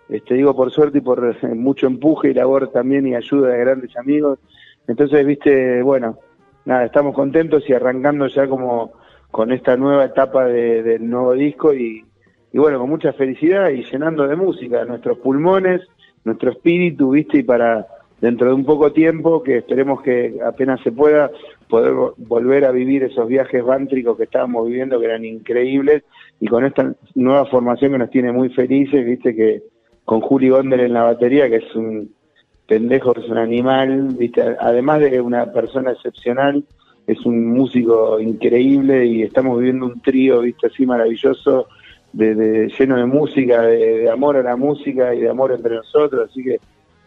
Este, digo por suerte y por eh, mucho empuje y labor también y ayuda de grandes amigos. Entonces, viste, bueno, nada, estamos contentos y arrancando ya como con esta nueva etapa de- del nuevo disco y, y bueno, con mucha felicidad y llenando de música nuestros pulmones, nuestro espíritu, viste, y para dentro de un poco tiempo, que esperemos que apenas se pueda, poder vo- volver a vivir esos viajes bántricos que estábamos viviendo, que eran increíbles, y con esta nueva formación que nos tiene muy felices, viste, que con Juli Gondel en la batería, que es un pendejo, es un animal, viste, además de una persona excepcional, es un músico increíble y estamos viviendo un trío, viste, así maravilloso, de, lleno de música, de, amor a la música y de amor entre nosotros, así que,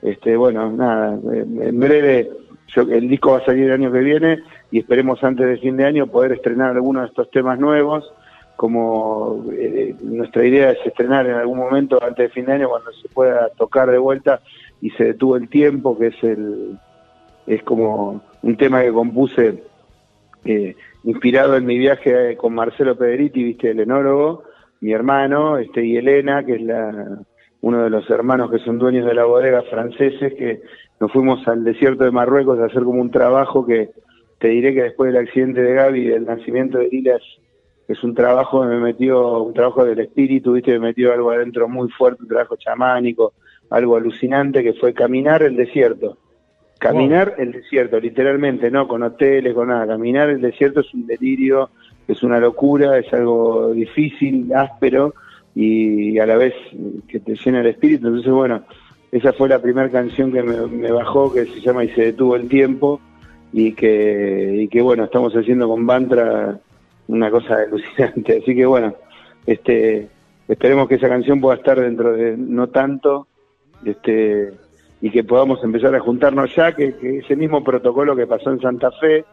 este, bueno, nada, en breve yo, el disco va a salir el año que viene y esperemos antes de fin de año poder estrenar algunos de estos temas nuevos, como eh, nuestra idea es estrenar en algún momento antes de fin de año cuando se pueda tocar de vuelta y se detuvo el tiempo, que es el es como un tema que compuse eh, inspirado en mi viaje con Marcelo Pederiti, viste, el enólogo, mi hermano, este, y Elena, que es la, uno de los hermanos que son dueños de la bodega franceses, que nos fuimos al desierto de Marruecos a hacer como un trabajo que te diré que después del accidente de Gaby y del nacimiento de Lilas es un trabajo que me metió, un trabajo del espíritu, viste, me metió algo adentro muy fuerte, un trabajo chamánico, algo alucinante que fue caminar el desierto. Caminar el desierto, literalmente, no con hoteles, con nada. Caminar el desierto es un delirio, es una locura, es algo difícil, áspero y a la vez que te llena el espíritu. Entonces, bueno, esa fue la primera canción que me, me bajó, que se llama Y se detuvo el tiempo y que, y que bueno, estamos haciendo con Bantra una cosa alucinante. [LAUGHS] Así que bueno, este, esperemos que esa canción pueda estar dentro de no tanto, este, y que podamos empezar a juntarnos ya, que, que ese mismo protocolo que pasó en Santa Fe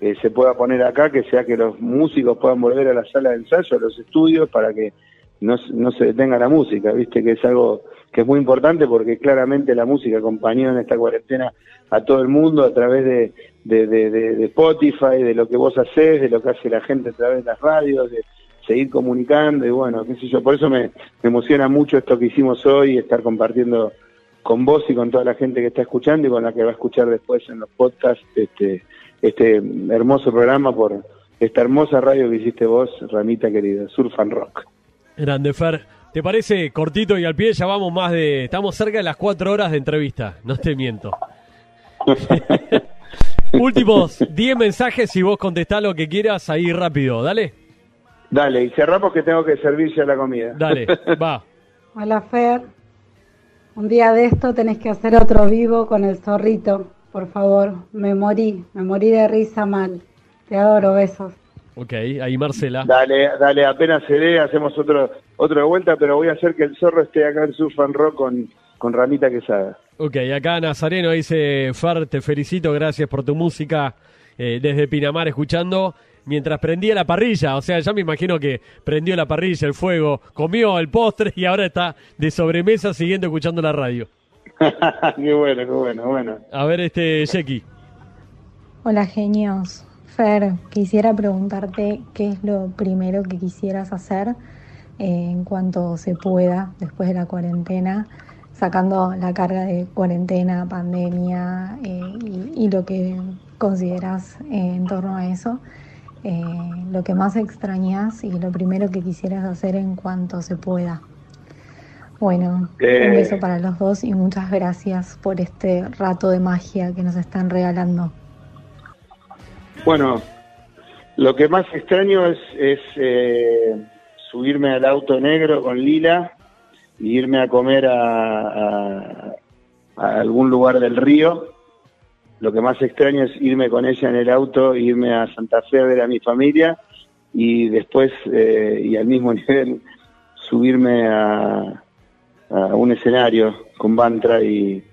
eh, se pueda poner acá, que sea que los músicos puedan volver a la sala de ensayo, a los estudios, para que no, no se detenga la música, viste que es algo que es muy importante porque claramente la música acompañó en esta cuarentena a todo el mundo a través de, Spotify, de lo que vos hacés, de lo que hace la gente a través de las radios, de seguir comunicando y bueno, qué sé yo, por eso me, emociona mucho esto que hicimos hoy, estar compartiendo con vos y con toda la gente que está escuchando y con la que va a escuchar después en los podcasts este, este hermoso programa por esta hermosa radio que hiciste vos, Ramita querida, Surf and Rock. Grande Fer. ¿Te parece cortito y al pie? Ya vamos más de. Estamos cerca de las cuatro horas de entrevista. No te miento. [LAUGHS] Últimos 10 mensajes y vos contestá lo que quieras ahí rápido. Dale. Dale, y cerramos que tengo que servir ya la comida. Dale, [LAUGHS] va. Hola Fer, un día de esto tenés que hacer otro vivo con el zorrito, por favor. Me morí, me morí de risa mal. Te adoro, besos. Ok, ahí Marcela. Dale, dale, apenas se dé, hacemos otro otro de vuelta, pero voy a hacer que el zorro esté acá en Surf and Rock con, con Ramita Quesada. Ok, acá Nazareno dice, Fer, te felicito, gracias por tu música eh, desde Pinamar escuchando mientras prendía la parrilla. O sea, ya me imagino que prendió la parrilla, el fuego, comió el postre y ahora está de sobremesa siguiendo escuchando la radio. [LAUGHS] qué bueno, qué bueno, bueno. A ver, este, Jackie. Hola genios. Fer, quisiera preguntarte qué es lo primero que quisieras hacer eh, en cuanto se pueda después de la cuarentena. sacando la carga de cuarentena, pandemia eh, y, y lo que consideras eh, en torno a eso, eh, lo que más extrañas y lo primero que quisieras hacer en cuanto se pueda. Bueno, un beso para los dos y muchas gracias por este rato de magia que nos están regalando. Bueno, lo que más extraño es, eh, subirme al auto negro con Lila y irme a comer a, a- algún lugar del río. Lo que más extraño es irme con ella en el auto, irme a Santa Fe a ver a mi familia y después, eh, y al mismo [LAUGHS] nivel, subirme a, a un escenario con Bantra y,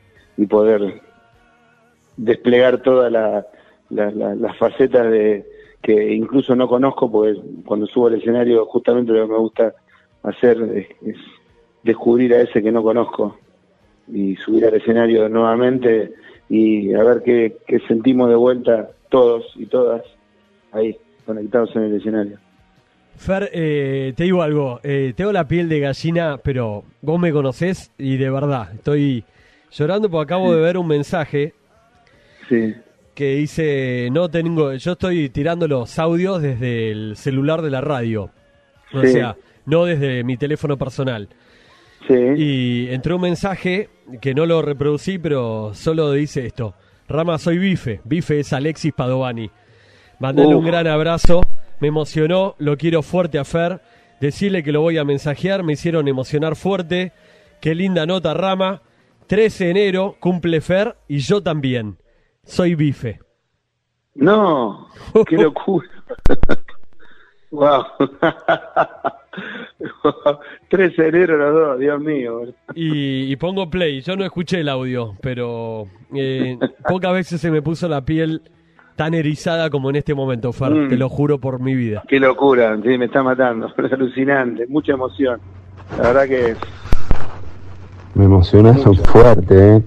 poder desplegar todas la- la- la- las facetas de que incluso no conozco, porque cuando subo al escenario justamente lo que me gusta hacer es, es descubrir a ese que no conozco y subir al escenario nuevamente y a ver qué, qué sentimos de vuelta todos y todas ahí conectados en el escenario. Fer, eh, te digo algo, eh, tengo la piel de gallina, pero vos me conocés y de verdad, estoy llorando porque acabo de ver un mensaje Sí. Que dice, no tengo, yo estoy tirando los audios desde el celular de la radio, o Sí. sea, no desde mi teléfono personal. Y entró un mensaje que no lo reproducí, pero solo dice esto. Rama, soy Bife. Bife es Alexis Padovani. Mandale un gran abrazo. Me emocionó. Lo quiero fuerte a Fer. Decirle que lo voy a mensajear. Me hicieron emocionar fuerte. Qué linda nota, Rama. 13 de enero, cumple Fer y yo también. Soy Bife. No, [LAUGHS] qué locura. wow. 13 [LAUGHS] de enero los dos, Dios mío. Y, y pongo play. Yo no escuché el audio, pero eh, pocas veces se me puso la piel tan erizada como en este momento, Fer. Mm. Te lo juro por mi vida. Qué locura, sí, me está matando. [LAUGHS] Es alucinante, mucha emoción. La verdad que Me emocionas fuerte, ¿eh?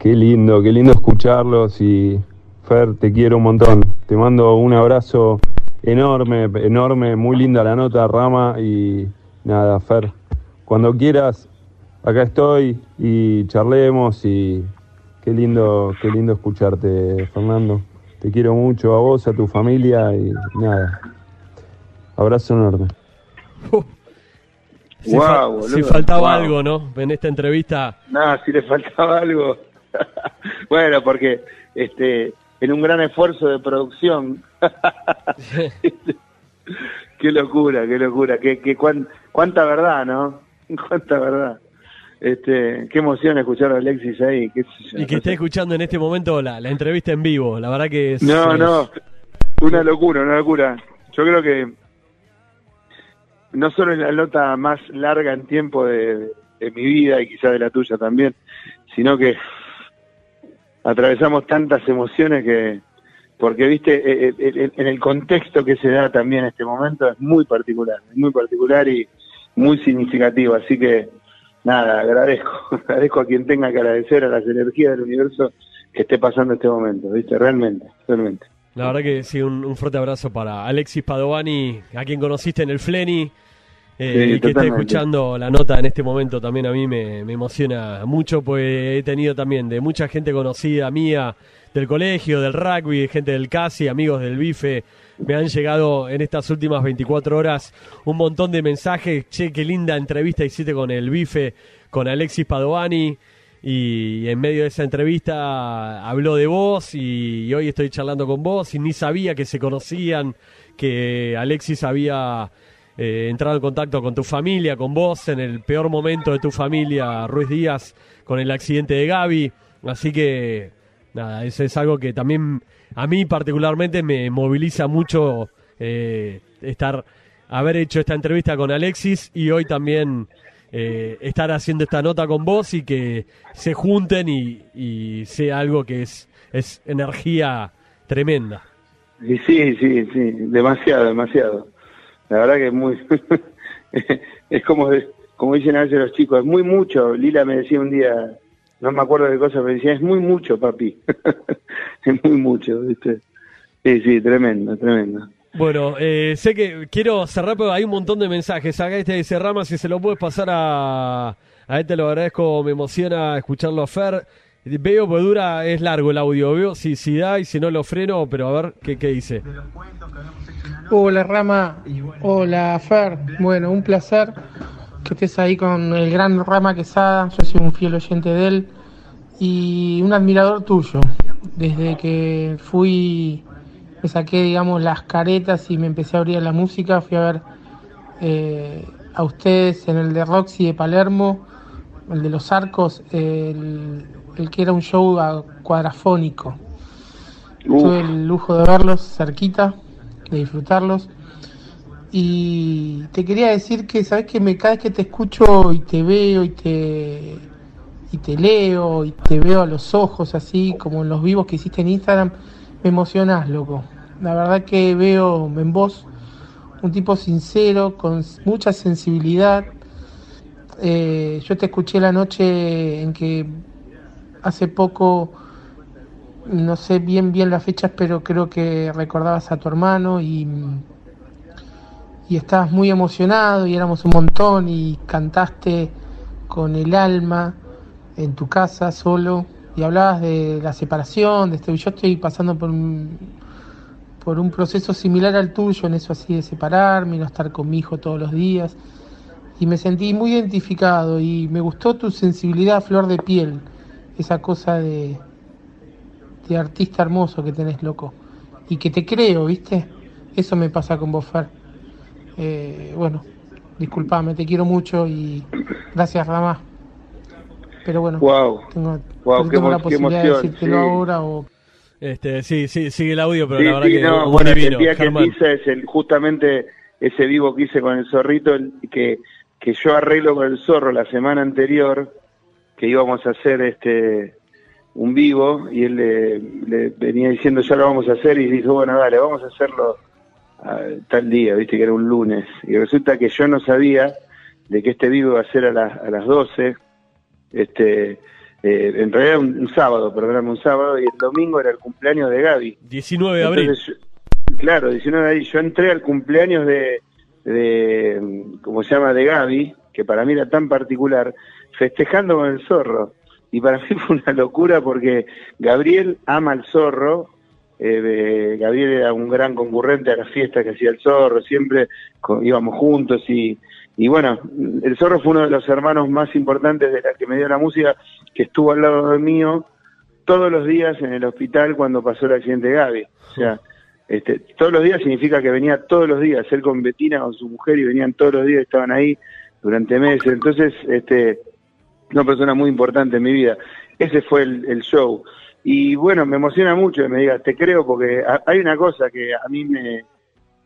Qué lindo, qué lindo escucharlos y Fer, te quiero un montón. Te mando un abrazo enorme, enorme, muy linda la nota, Rama y nada, Fer, cuando quieras, acá estoy y charlemos y qué lindo, qué lindo escucharte, Fernando. Te quiero mucho a vos, a tu familia y nada. Abrazo enorme. [LAUGHS] Si, Guau, fa- boludo, si faltaba algo, ¿no? En esta entrevista. nada, si le faltaba algo. [LAUGHS] bueno, porque este en un gran esfuerzo de producción. [LAUGHS] qué locura, qué locura, qué, qué cuán- cuánta verdad, ¿no? [LAUGHS] Cuánta verdad. Este, qué emoción escuchar a Alexis ahí, qué Y que no esté sé. escuchando en este momento la, la entrevista en vivo. La verdad que es. No, no, una locura, una locura. Yo creo que no solo es la nota más larga en tiempo de, de mi vida y quizás de la tuya también, sino que atravesamos tantas emociones que, porque viste, eh, eh, eh, en el contexto que se da también este momento es muy particular, es muy particular y muy significativo, así que nada, agradezco, [LAUGHS] agradezco a quien tenga que agradecer a las energías del universo que esté pasando este momento, viste, realmente, realmente. La verdad que sí, un, un fuerte abrazo para Alexis Padovani, a quien conociste en el Fleni. Eh, Sí, que esté totalmente. escuchando la nota en este momento también a mí me, me emociona mucho, pues he tenido también de mucha gente conocida mía del colegio, del rugby, gente del CASI, amigos del BIFE. Me han llegado en estas últimas 24 horas un montón de mensajes. Che, qué linda entrevista hiciste con el BIFE, con Alexis Padovani. Y en medio de esa entrevista habló de vos y, y hoy estoy charlando con vos y ni sabía que se conocían, que Alexis había eh, entrado en contacto con tu familia, con vos en el peor momento de tu familia, Ruiz Díaz, con el accidente de Gaby. Así que, nada, eso es algo que también a mí particularmente me moviliza mucho eh, estar, haber hecho esta entrevista con Alexis y hoy también eh, estar haciendo esta nota con vos y que se junten y, y sea algo que es, es energía tremenda. Sí, sí, sí, demasiado, demasiado. La verdad que es muy... [LAUGHS] es como, como dicen a veces los chicos, es muy mucho. Lila me decía un día, no me acuerdo de qué cosa, me decía, es muy mucho, papi. [LAUGHS] es muy mucho, ¿viste? Sí, sí, tremendo, tremendo. Bueno, eh, sé que quiero cerrar, pero hay un montón de mensajes. Acá este dice Rama, si se lo puedes pasar a, A este lo agradezco, me emociona escucharlo a Fer. Veo que dura, es largo el audio, veo si, si da y si no lo freno, pero a ver qué, qué dice. Hola Rama, hola Fer, bueno, un placer que estés ahí con el gran Rama Quesada, yo soy un fiel oyente de él y un admirador tuyo. Desde que fui, me saqué, digamos, las caretas y me empecé a abrir a la música, fui a ver eh, a ustedes en el de Roxy de Palermo, el de los arcos, el, el que era un show cuadrafónico. Tuve el lujo de verlos cerquita, de disfrutarlos. Y te quería decir que, sabes que me, cada vez que te escucho y te veo y te, y te leo y te veo a los ojos, así como en los vivos que hiciste en Instagram, me emocionás, loco. La verdad que veo en vos un tipo sincero, con mucha sensibilidad. Eh, yo te escuché la noche en que hace poco, no sé bien bien las fechas, pero creo que recordabas a tu hermano y, y estabas muy emocionado y éramos un montón y cantaste con el alma en tu casa solo y hablabas de la separación, de esto. y Yo estoy pasando por un, por un proceso similar al tuyo, en eso así de separarme, y no estar con mi hijo todos los días. Y me sentí muy identificado y me gustó tu sensibilidad a flor de piel, esa cosa de, de artista hermoso que tenés, loco. Y que te creo, ¿viste? Eso me pasa con vos, Fer. Eh, bueno, disculpame, te quiero mucho y gracias, Rama. Pero bueno, Wow. tengo, Wow, qué la posibilidad de decírtelo sí. ahora o Este, sí, sí, sigue el audio, pero Sí, la verdad sí, que no, bueno, divino, el día que hice es el, justamente ese vivo que hice con el zorrito, el- que, que yo arreglo con el zorro la semana anterior, que íbamos a hacer este un vivo, y él le, le venía diciendo ya lo vamos a hacer, y dijo, bueno, dale, vamos a hacerlo a tal día, viste que era un lunes, y resulta que yo no sabía de que este vivo iba a ser a, las a las 12, este, eh, en realidad un, un sábado, perdóname, un sábado, y el domingo era el cumpleaños de Gaby. 19 de abril. Entonces, yo- claro, 19 de abril. Yo entré al cumpleaños de, de, ¿cómo se llama?, de Gaby, que para mí era tan particular, festejando con el zorro. Y para mí [LAUGHS] fue una locura porque Gabriel ama al zorro. eh, Gabriel era un gran concurrente a las fiestas que hacía el zorro, siempre íbamos juntos y, y bueno, el zorro fue uno de los hermanos más importantes de la que me dio la música, que estuvo al lado mío todos los días en el hospital cuando pasó el accidente de Gaby. O sea, este, todos los días significa que venía todos los días, él con Betina, con su mujer, y venían todos los días, estaban ahí durante meses. Entonces, este, una persona muy importante en mi vida. Ese fue el, show. Y bueno, me emociona mucho que me digas, te creo, porque ha- hay una cosa que a mí me,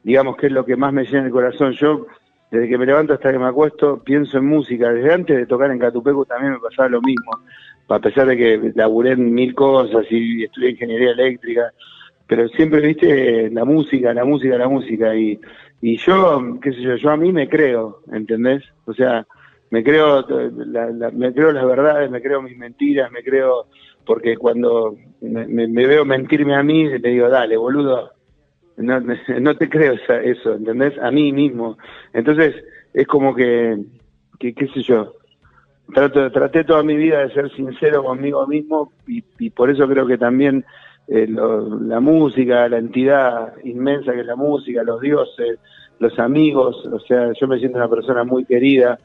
digamos que es lo que más me llena el corazón. Yo, desde que me levanto hasta que me acuesto, pienso en música. Desde antes de tocar en Catupecu también me pasaba lo mismo. A pesar de que laburé en mil cosas y estudié ingeniería eléctrica, pero siempre, viste, la música, la música, la música. Y, y yo, qué sé yo, yo a mí me creo, ¿entendés? O sea, me creo, me creo las verdades, me creo mis mentiras, me creo, porque cuando me, me- veo mentirme a mí, te digo, dale, boludo, no, no te creo eso, ¿entendés? A mí mismo. Entonces, es como que, que qué sé yo, trato, traté toda mi vida de ser sincero conmigo mismo y por eso creo que también eh, lo- la música, la entidad inmensa que es la música, los dioses, los amigos, o sea, yo me siento una persona muy querida,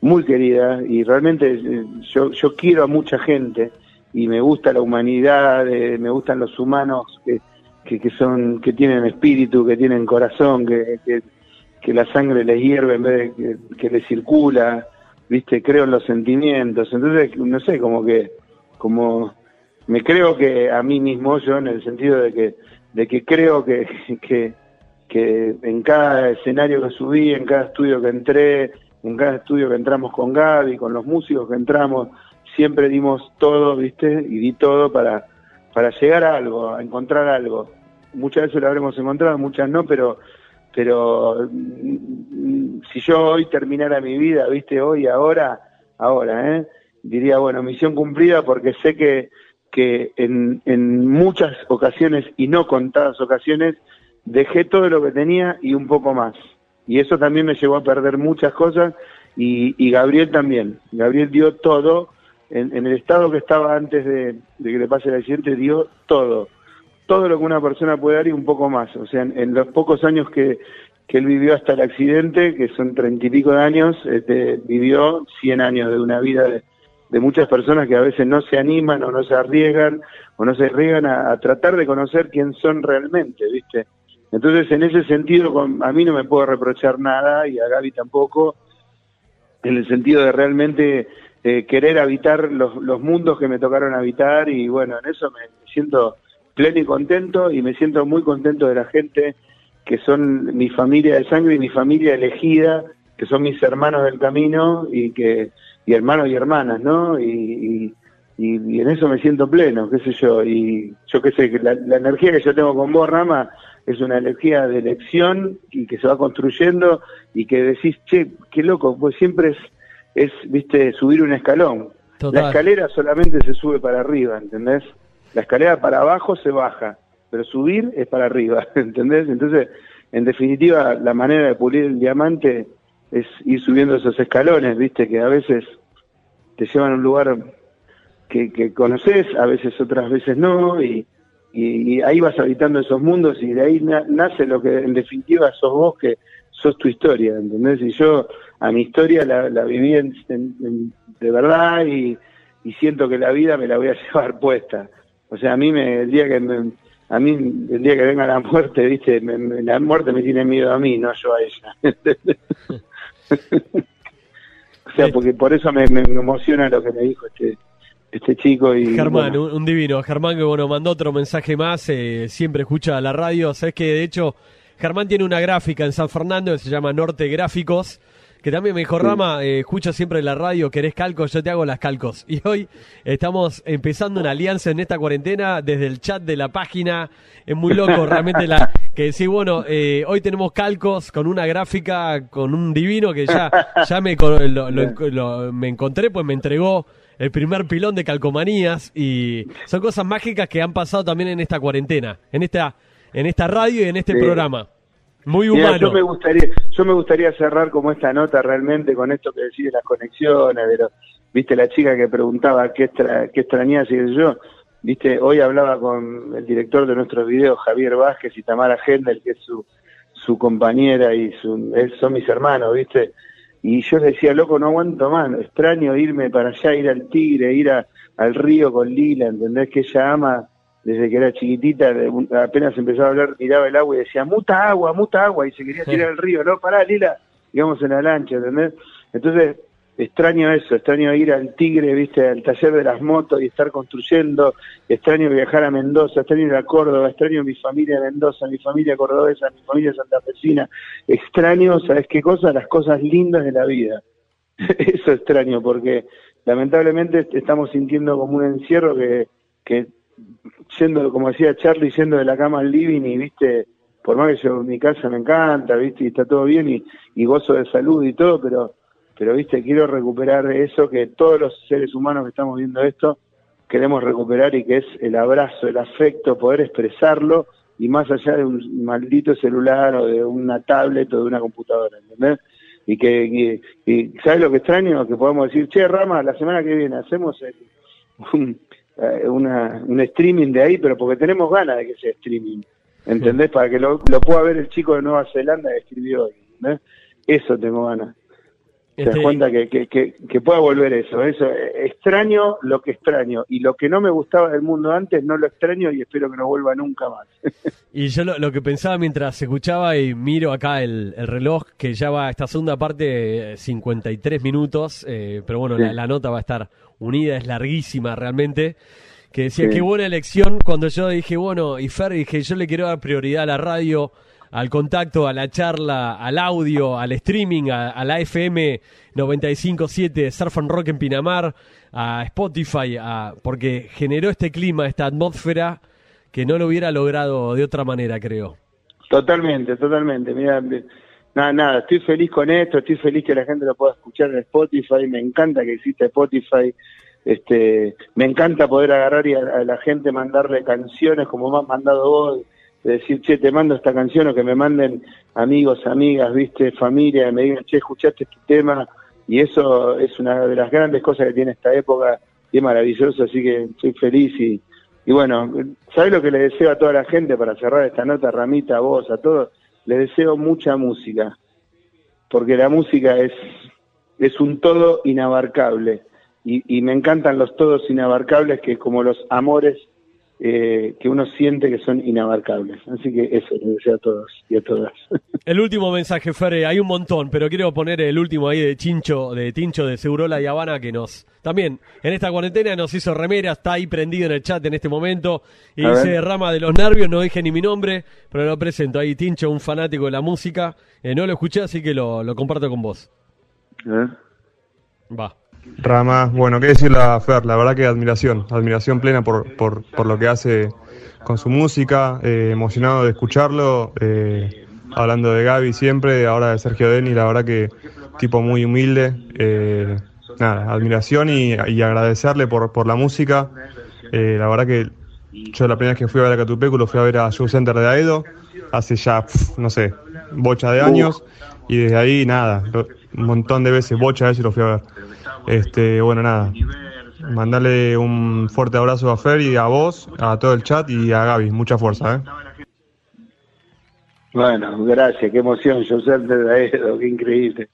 muy querida y realmente eh, yo, yo quiero a mucha gente y me gusta la humanidad, eh, me gustan los humanos que, que, que son que tienen espíritu, que tienen corazón, que, que, la sangre les hierve en vez de que, que les circula, viste, creo en los sentimientos, entonces no sé, como que como me creo que a mí mismo yo en el sentido de que de que creo [LAUGHS] que, que en cada escenario que subí, en cada estudio que entré, en cada estudio que entramos con Gaby, con los músicos que entramos, siempre dimos todo, ¿viste? Y di todo para, para llegar a algo, a encontrar algo. Muchas veces lo habremos encontrado, muchas no, pero pero mm, si yo hoy terminara mi vida, ¿viste? Hoy, ahora, ahora, ¿eh? Diría, bueno, misión cumplida porque sé que, que en, en muchas ocasiones y no contadas ocasiones dejé todo lo que tenía y un poco más. Y eso también me llevó a perder muchas cosas y, y Gabriel también. Gabriel dio todo, en, el estado que estaba antes de, que le pase el accidente, dio todo. Todo lo que una persona puede dar y un poco más. O sea, en, en los pocos años que, que él vivió hasta el accidente, que son treinta y pico de años, este, vivió 100 años de una vida de, de muchas personas que a veces no se animan o no se arriesgan o no se arriesgan a, tratar de conocer quién son realmente, ¿viste? Entonces, en ese sentido, a mí no me puedo reprochar nada y a Gaby tampoco, en el sentido de realmente eh, querer habitar los mundos que me tocaron habitar y bueno, en eso me siento pleno y contento y me siento muy contento de la gente que son mi familia de sangre y mi familia elegida, que son mis hermanos del camino y que y hermanos y hermanas, ¿no? Y, y, en eso me siento pleno, qué sé yo, y yo qué sé, que la, la energía que yo tengo con vos, Rama, es una energía de elección y que se va construyendo y que decís, che, qué loco, pues siempre es, es viste, subir un escalón. Total. La escalera solamente se sube para arriba, ¿entendés? La escalera para abajo se baja, pero subir es para arriba, [LAUGHS] ¿entendés? Entonces, en definitiva, la manera de pulir el diamante es ir subiendo esos escalones, ¿viste? Que a veces te llevan a un lugar que, que conoces, a veces otras veces no, y, ahí vas habitando esos mundos y de ahí na- nace lo que en definitiva sos vos, que sos tu historia, ¿entendés? Y yo a mi historia la, la viví en- de verdad y, y siento que la vida me la voy a [LAUGHS] llevar puesta. O sea, a mí me, el día que me- a mí el día que venga la muerte, viste, me- me- la muerte me tiene miedo a mí, no yo a ella. [LAUGHS] [LAUGHS] o sea, porque por eso me, me emociona lo que me dijo este este chico y Germán, bueno, un, un divino. Germán que bueno, mandó otro mensaje más, eh, siempre escucha la radio. Sabes que de hecho Germán tiene una gráfica en San Fernando que se llama Norte Gráficos, que también me dijo. Rama, eh, escucha siempre la radio, querés calcos, yo te hago las calcos. [LAUGHS] Y hoy estamos empezando una alianza en esta cuarentena desde el chat de la página. Es muy loco realmente la que decís, bueno, eh, hoy tenemos calcos con una gráfica, con un divino que ya, [LAUGHS] ya me, lo- lo- lo- me encontré, pues me entregó el primer pilón de calcomanías y son cosas mágicas que han pasado también en esta cuarentena, en esta, en esta radio y en este Sí. programa. Muy Mira, humano. yo me gustaría, yo me gustaría cerrar como esta nota realmente con esto que decís de las conexiones, de los, viste la chica que preguntaba qué, extra, qué extrañas y yo, viste, hoy hablaba con el director de nuestros videos, Javier Vázquez y Tamara Hendel, que es su, su compañera y su, son mis hermanos, viste, y yo decía, loco, no aguanto más, extraño irme para allá, ir al Tigre, ir a- al río con Lila, ¿entendés? Que ella ama desde que era chiquitita, apenas empezaba a hablar, miraba el agua y decía, muta agua, muta agua, y se quería tirar al río, no, pará, Lila, digamos en la lancha, ¿entendés? Entonces, extraño eso, extraño ir al Tigre, viste, al taller de las motos y estar construyendo, extraño viajar a Mendoza, extraño ir a Córdoba, extraño mi familia de Mendoza, mi familia cordobesa, mi familia santafesina, extraño, ¿sabes qué cosa? Las cosas lindas de la vida. [LAUGHS] Eso extraño, porque lamentablemente estamos sintiendo como un encierro que, que yendo, como decía Charlie, yendo de la cama al living y, viste, por más que yo mi casa me encanta, viste, y está todo bien y, y gozo de salud y todo, pero, pero, viste, quiero recuperar eso que todos los seres humanos que estamos viendo esto queremos recuperar y que es el abrazo, el afecto, poder expresarlo y más allá de un maldito celular o de una tablet o de una computadora, ¿entendés? Y que, y, ¿sabes lo que extraño? Que podemos decir, che, Rama, la semana que viene hacemos el- un, eh, una, un streaming de ahí, pero porque tenemos ganas de que sea streaming, ¿entendés? Para que lo, lo pueda ver el chico de Nueva Zelanda que escribió hoy, ¿entendés? Eso tengo ganas. Te das cuenta que, que, que, que pueda volver eso, eso. eh, Extraño lo que extraño y lo que no me gustaba del mundo antes no lo extraño y espero que no vuelva nunca más. [LAUGHS] Y yo lo, lo que pensaba mientras escuchaba y miro acá el, el reloj, que ya va esta segunda parte, eh, 53 minutos, eh, pero bueno, Sí. la, la nota va a estar unida, es larguísima realmente. Que decía, Sí. qué buena elección cuando yo dije, bueno, y Fer, dije, yo le quiero dar prioridad a la radio, al contacto, a la charla, al audio, al streaming, a, a la FM 95.7 Surf and Rock en Pinamar, a Spotify, a, porque generó este clima, esta atmósfera que no lo hubiera logrado de otra manera, creo. Totalmente, totalmente. Mira, nada, nada, estoy feliz con esto, estoy feliz que la gente lo pueda escuchar en Spotify, me encanta que exista Spotify, este, me encanta poder agarrar y a, la gente mandarle canciones como me has mandado vos, de decir, che, te mando esta canción o que me manden amigos, amigas, viste, familia, me digan, che, escuchaste este tema y eso es una de las grandes cosas que tiene esta época y es maravilloso, así que estoy feliz y, y bueno, ¿sabes lo que le deseo a toda la gente para cerrar esta nota, Ramita, a vos, a todos? Les deseo mucha música, porque la música es, es un todo inabarcable y, y me encantan los todos inabarcables que como los amores eh, que uno siente que son inabarcables. Así que eso les deseo a todos y a todas. [LAUGHS] El último mensaje, Fer, hay un montón, pero quiero poner el último ahí de Chincho, de Tincho de Segurola y Habana, que nos, también, en esta cuarentena nos hizo remera, está ahí prendido en el chat en este momento, y A dice ver. Rama de los Nervios, no dije ni mi nombre, pero lo presento ahí, Tincho, un fanático de la música, Eh, no lo escuché, así que lo, lo comparto con vos. Va. Rama, bueno, qué decir la Fer, la verdad que admiración, admiración plena por, por, por lo que hace con su música, eh, emocionado de escucharlo, eh, hablando de Gaby siempre, ahora de Sergio Denis, la verdad que tipo muy humilde, eh, nada, admiración y, y agradecerle por, por la música, Eh, la verdad que yo la primera vez que fui a ver a Catupecu lo fui a ver a Show Center de Aedo, hace ya, pf, no sé, bocha de años, y desde ahí nada, un montón de veces, bocha de veces lo fui a ver. Este, bueno, nada. Mandarle un fuerte abrazo a Fer y a vos, a todo el chat y a Gaby. Mucha fuerza, ¿eh? Bueno, gracias, qué emoción, de Daedo, qué increíble.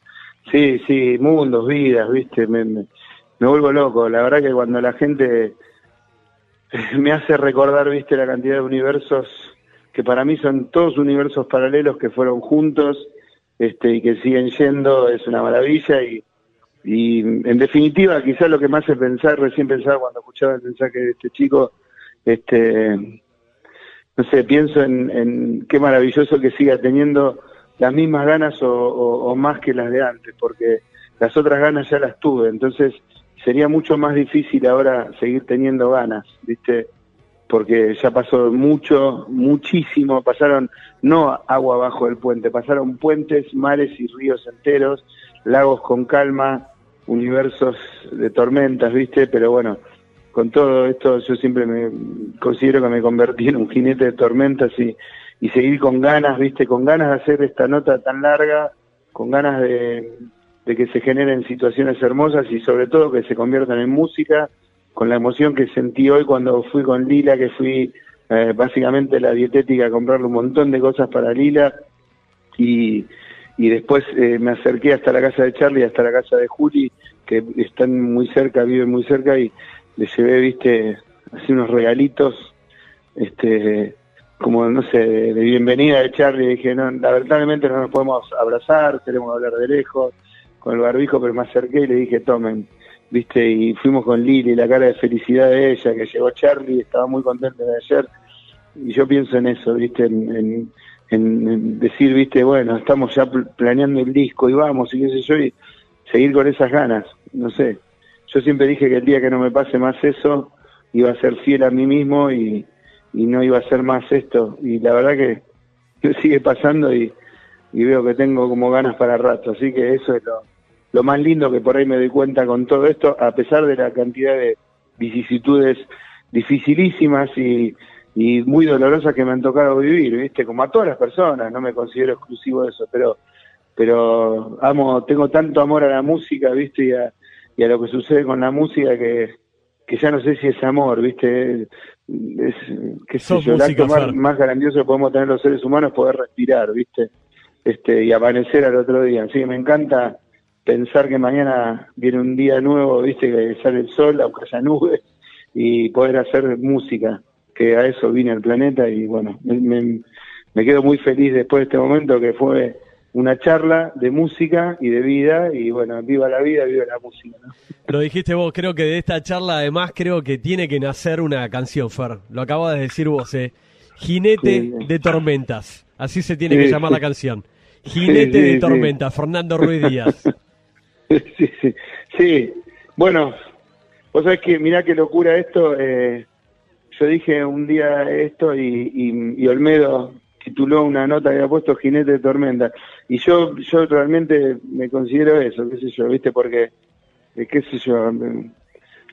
Sí, sí, mundos, vidas, viste, me, me, me vuelvo loco. La verdad que cuando la gente [LAUGHS] me hace recordar, viste, la cantidad de universos que para mí son todos universos paralelos que fueron juntos este, y que siguen yendo, es una maravilla y, y en definitiva quizás lo que me hace pensar, recién pensaba cuando escuchaba el mensaje de este chico, este no sé, pienso en, en qué maravilloso que siga teniendo las mismas ganas o- o más que las de antes, porque las otras ganas ya las tuve, entonces sería mucho más difícil ahora seguir teniendo ganas, ¿viste? Porque ya pasó mucho, muchísimo, pasaron no agua abajo del puente, pasaron puentes, mares y ríos enteros, lagos con calma, universos de tormentas, ¿viste? Pero bueno, con todo esto yo siempre me considero que me convertí en un jinete de tormentas y, y seguir con ganas, viste, con ganas de hacer esta nota tan larga, con ganas de, de que se generen situaciones hermosas y sobre todo que se conviertan en música, con la emoción que sentí hoy cuando fui con Lila, que fui eh, básicamente la dietética a comprarle un montón de cosas para Lila y, y después eh, me acerqué hasta la casa de Charlie, hasta la casa de Juli, que están muy cerca, viven muy cerca y le llevé, viste, así unos regalitos, este, como no sé, de, bienvenida de Charlie, dije, no, lamentablemente no nos podemos abrazar, queremos hablar de lejos, con el barbijo, pero me acerqué y le dije, tomen, viste, y fuimos con Lili, la cara de felicidad de ella, que llegó Charlie, estaba muy contenta de ayer, y yo pienso en eso, viste, en, en- en- decir, viste, bueno, estamos ya pl- planeando el disco y vamos, y qué sé yo, y seguir con esas ganas, no sé. Yo siempre dije que el día que no me pase más eso, iba a ser fiel a mí mismo y, no iba a ser más esto. Y la verdad que [LAUGHS] sigue pasando y, veo que tengo como ganas para rato. Así que eso es lo más lindo que por ahí me doy cuenta con todo esto, a pesar de la cantidad de vicisitudes dificilísimas y, y muy dolorosas que me han tocado vivir, ¿viste? Como a todas las personas, no me considero exclusivo de eso, pero pero amo, tengo tanto amor a la música, ¿viste? Y a, y a lo que sucede con la música que, que ya no sé si es amor, ¿viste? Es, qué sé yo, el acto más, más grandioso que podemos tener los seres humanos poder respirar, ¿viste? Este, y amanecer al otro día. Así que me encanta pensar que mañana viene un día nuevo, ¿viste? Que sale el sol, aunque haya nubes, y poder hacer música, que a eso vine al planeta y bueno, me, me- me quedo muy feliz después de este momento que fue una charla de música y de vida y bueno, viva la vida, viva la música. ¿no? Lo dijiste vos, creo que de esta charla además creo que tiene que nacer una canción, Fer. Lo acabas de decir vos, eh. Jinete Sí. de tormentas. Así se tiene Sí, que llamar sí. la canción. Jinete de tormentas, Fernando Ruiz Díaz. [LAUGHS] sí, sí, sí. Bueno, vos sabés que mirá qué locura esto. eh, yo dije un día esto y, y, y Olmedo tituló una nota que había puesto Jinete de Tormenta. Y yo yo realmente me considero eso, qué sé yo, ¿viste? Porque, eh, qué sé yo,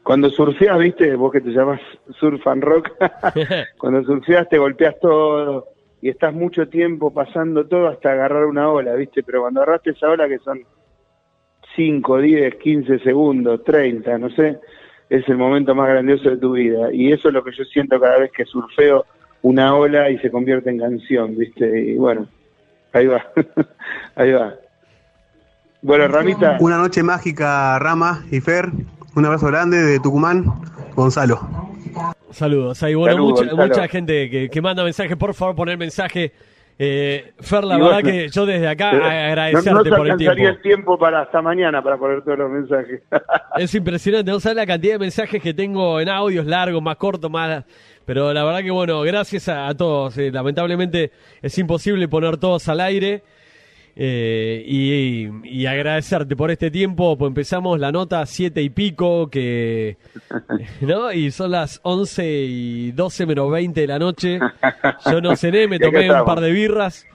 cuando surfeás, ¿viste? Vos que te llamas Surf and Rock, [LAUGHS] [LAUGHS] cuando surfeás te golpeas todo y estás mucho tiempo pasando todo hasta agarrar una ola, ¿viste? Pero cuando agarraste esa ola que son 5, 10, 15 segundos, 30, no sé, es el momento más grandioso de tu vida. Y eso es lo que yo siento cada vez que surfeo una ola y se convierte en canción, ¿viste? Y bueno, ahí va, [LAUGHS] ahí va. Bueno, Ramita, Una noche mágica, Rama y Fer. Un abrazo grande de Tucumán, Gonzalo. Saludos. Hay bueno, Saludos, mucha, Gonzalo. mucha gente que, que manda mensajes. Por favor, poner mensaje. Eh, Fer, la Y verdad vos- que yo desde acá agradecerte no, no por el tiempo. el tiempo para hasta mañana para poner todos los mensajes. [LAUGHS] Es impresionante, no sabes la cantidad de mensajes que tengo en audios largos, más cortos, más... Pero la verdad que bueno, gracias a, a todos. Eh, lamentablemente es imposible poner todos al aire. Eh, y, y agradecerte por este tiempo, pues empezamos la nota siete y pico, que, [LAUGHS] ¿no? Y son las 11 y 12 menos 20 de la noche. Yo no cené, me [LAUGHS] tomé un par de birras.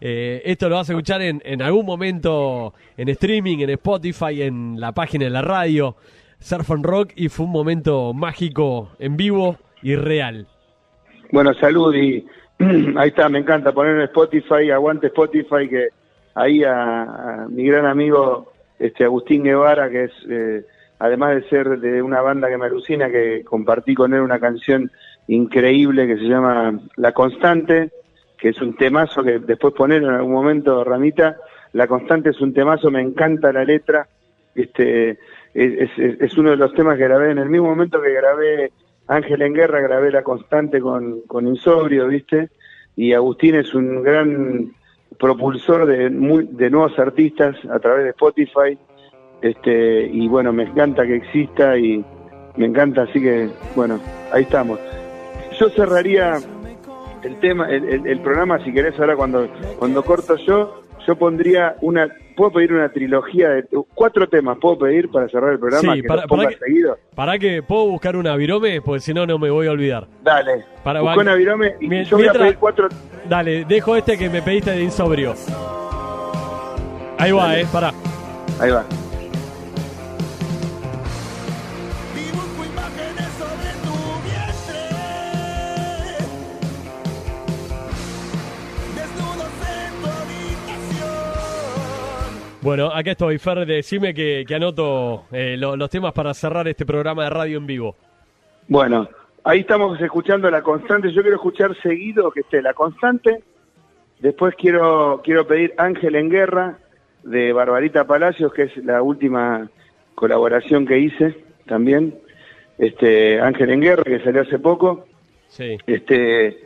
Eh, esto lo vas a escuchar en, en algún momento en streaming, en Spotify, en la página de la radio, Surf and Rock, y fue un momento mágico en vivo y real. Bueno, salud y [CLEARS THROAT] ahí está, me encanta poner en Spotify, aguante Spotify, que ahí a, mi gran amigo este Agustín Guevara, que es, eh, además de ser de una banda que me alucina, que compartí con él una canción increíble que se llama La Constante, que es un temazo que después poner en algún momento, Ramita, La Constante es un temazo, me encanta la letra, este es, es- es uno de los temas que grabé en el mismo momento que grabé Ángel en Guerra, grabé La Constante con, con Insobrio, ¿viste? Y Agustín es un gran propulsor de, muy- de nuevos artistas a través de Spotify, este y bueno, me encanta que exista y me encanta, así que bueno, ahí estamos. Yo cerraría el tema, el, el- programa, si querés ahora cuando, cuando corto yo, yo pondría una, puedo pedir una trilogía de cuatro temas, puedo pedir para cerrar el programa, Sí, que para- que- seguido. ¿Para que puedo buscar una virome? Porque si no, no me voy a olvidar. Dale, Para busca van- una virome y Mien- yo voy a mientras- pedir cuatro. Dale, dejo este que me pediste de insobrio. Ahí va, eh, pará. Ahí va. Bueno, acá estoy, Fer, decime que, que anoto eh, lo- los temas para cerrar este programa de radio en vivo. Bueno, ahí estamos escuchando la constante. Yo quiero escuchar seguido que esté la constante. Después quiero quiero pedir Ángel en Guerra de Barbarita Palacios, que es la última colaboración que hice también. Este Ángel en Guerra que salió hace poco. Sí. Este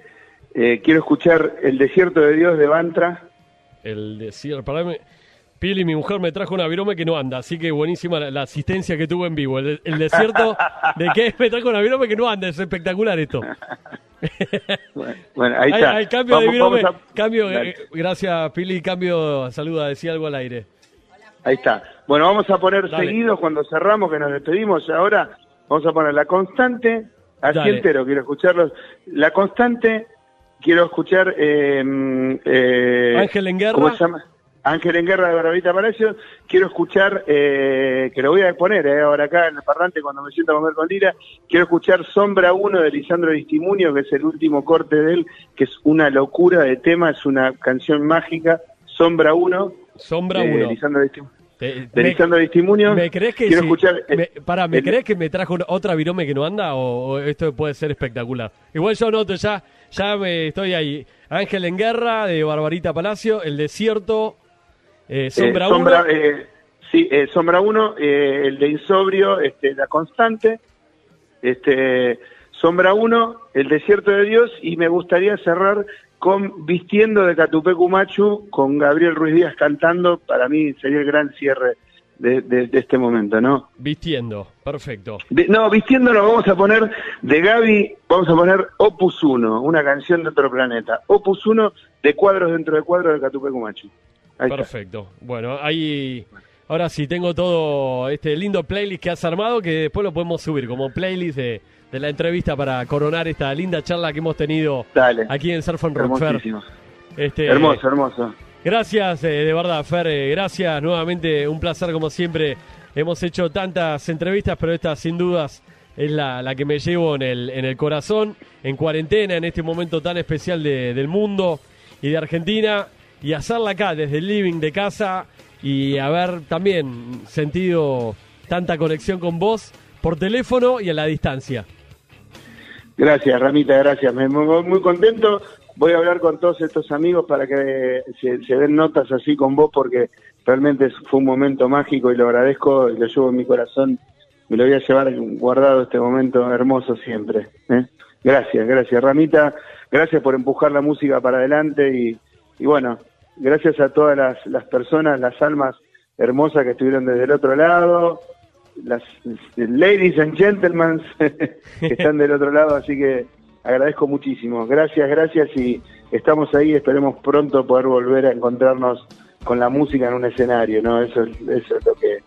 eh, quiero escuchar El desierto de Dios de Bantra. El desierto, parame. Pili, mi mujer, me trajo una virome que no anda, así que buenísima la, la asistencia que tuvo en vivo. El, el desierto de que me trajo una virome que no anda, es espectacular esto. Bueno, ahí Hay- está. hay cambio de Vamos- virome. vamos a- Cambio, eh, gracias Pili, cambio, saluda, decía algo al aire. Ahí está. Bueno, vamos a poner Dale. seguidos cuando cerramos, que nos despedimos. Ahora vamos a poner la constante, así Dale. entero, quiero escucharlos. La constante, quiero escuchar. Eh, eh, Ángel en Guerra. ¿Cómo se llama? Ángel en Guerra de Barbita Palacio. Quiero escuchar, eh, que lo voy a poner eh, ahora acá en el parlante cuando me siento a comer con Lira. Quiero escuchar Sombra 1 de Lisandro Distimunio, que es el último corte de él, que es una locura de tema, es una canción mágica. Sombra 1. Sombra de 1. Lisandro Distimunio. De me- Lisandro Distimunio. ¿Me crees que Quiero si- escuchar. eh, me, pará, ¿me el- crees que me trajo otra virome que no anda o, o esto puede ser espectacular? Igual yo noto ya, ya me estoy ahí. Ángel en Guerra de Barbarita Palacio, El Desierto, eh, Sombra eh, 1. Sombra, eh, sí, eh, Sombra 1, eh, el de Insobrio, este, La Constante, este, Sombra 1, El Desierto de Dios, y me gustaría cerrar con Vistiendo de Catupecu Machu, con Gabriel Ruiz Díaz cantando, para mí sería el gran cierre de, de- de este momento, ¿no? Vistiendo, perfecto. No, vistiendo nos vamos a poner de Gaby, vamos a poner Opus 1, una canción de otro planeta. Opus 1 de cuadros dentro de cuadros de Catupecu Está. Perfecto. Bueno, ahí. Ahora sí, tengo todo este lindo playlist que has armado que después lo podemos subir como playlist de, de la entrevista para coronar esta linda charla que hemos tenido Dale. aquí en Surf and Rock. Este, Hermoso, hermoso. Gracias, eh, de verdad, Fer. eh, gracias nuevamente. Un placer, como siempre. Hemos hecho tantas entrevistas, pero esta, sin dudas, es la, la que me llevo en el, en el corazón, en cuarentena, en este momento tan especial de- del mundo y de Argentina. Y hacerla acá, desde el living de casa, y haber también sentido tanta conexión con vos por teléfono y a la distancia. Gracias, Ramita, gracias. Me voy muy contento. Voy a hablar con todos estos amigos para que se, den notas así con vos porque realmente fue un momento mágico y lo agradezco y lo llevo en mi corazón. Me lo voy a llevar guardado este momento hermoso siempre. ¿eh? Gracias, gracias, Ramita. Gracias por empujar la música para adelante y bueno, gracias a todas las, las personas, las almas hermosas que estuvieron desde el otro lado, las ladies and gentlemen [LAUGHS] que están del otro lado, así que agradezco muchísimo. Gracias, gracias y estamos ahí, esperemos pronto poder volver a encontrarnos con la música en un escenario, ¿no? Eso, es- eso es lo que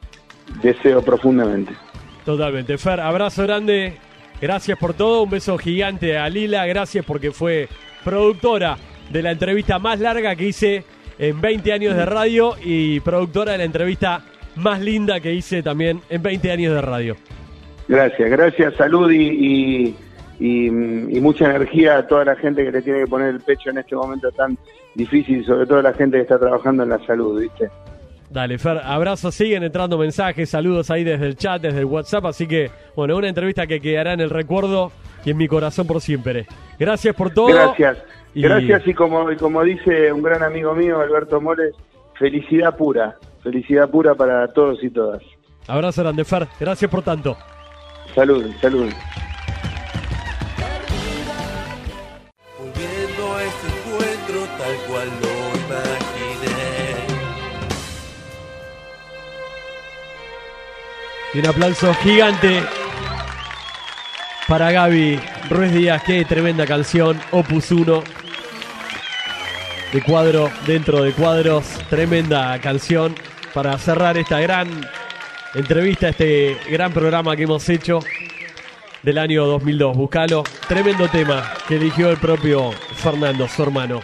deseo profundamente. Totalmente. Fer, abrazo grande. Gracias por todo. Un beso gigante a Lila. Gracias porque fue productora de la entrevista más larga que hice en 20 años de radio y productora de la entrevista más linda que hice también en 20 años de radio. Gracias, gracias, salud y, y, y, y mucha energía a toda la gente que le tiene que poner el pecho en este momento tan difícil, sobre todo la gente que está trabajando en la salud, ¿viste? Dale, Fer, abrazo, siguen entrando mensajes, saludos ahí desde el chat, desde el WhatsApp, así que, bueno, una entrevista que quedará en el recuerdo y en mi corazón por siempre. Gracias por todo. Gracias, Y- gracias y como, y como dice un gran amigo mío, Alberto Moles, felicidad pura, felicidad pura para todos y todas. Abrazo grande, Fer. Gracias por tanto. Salud, salud. Volviendo a este encuentro tal cual lo imaginé. Y un aplauso gigante para Gaby Ruiz Díaz. Qué tremenda canción. Opus 1. De cuadro dentro de cuadros. Tremenda canción para cerrar esta gran entrevista, este gran programa que hemos hecho del año 2002. Buscalo. Tremendo tema que eligió el propio Fernando, su hermano.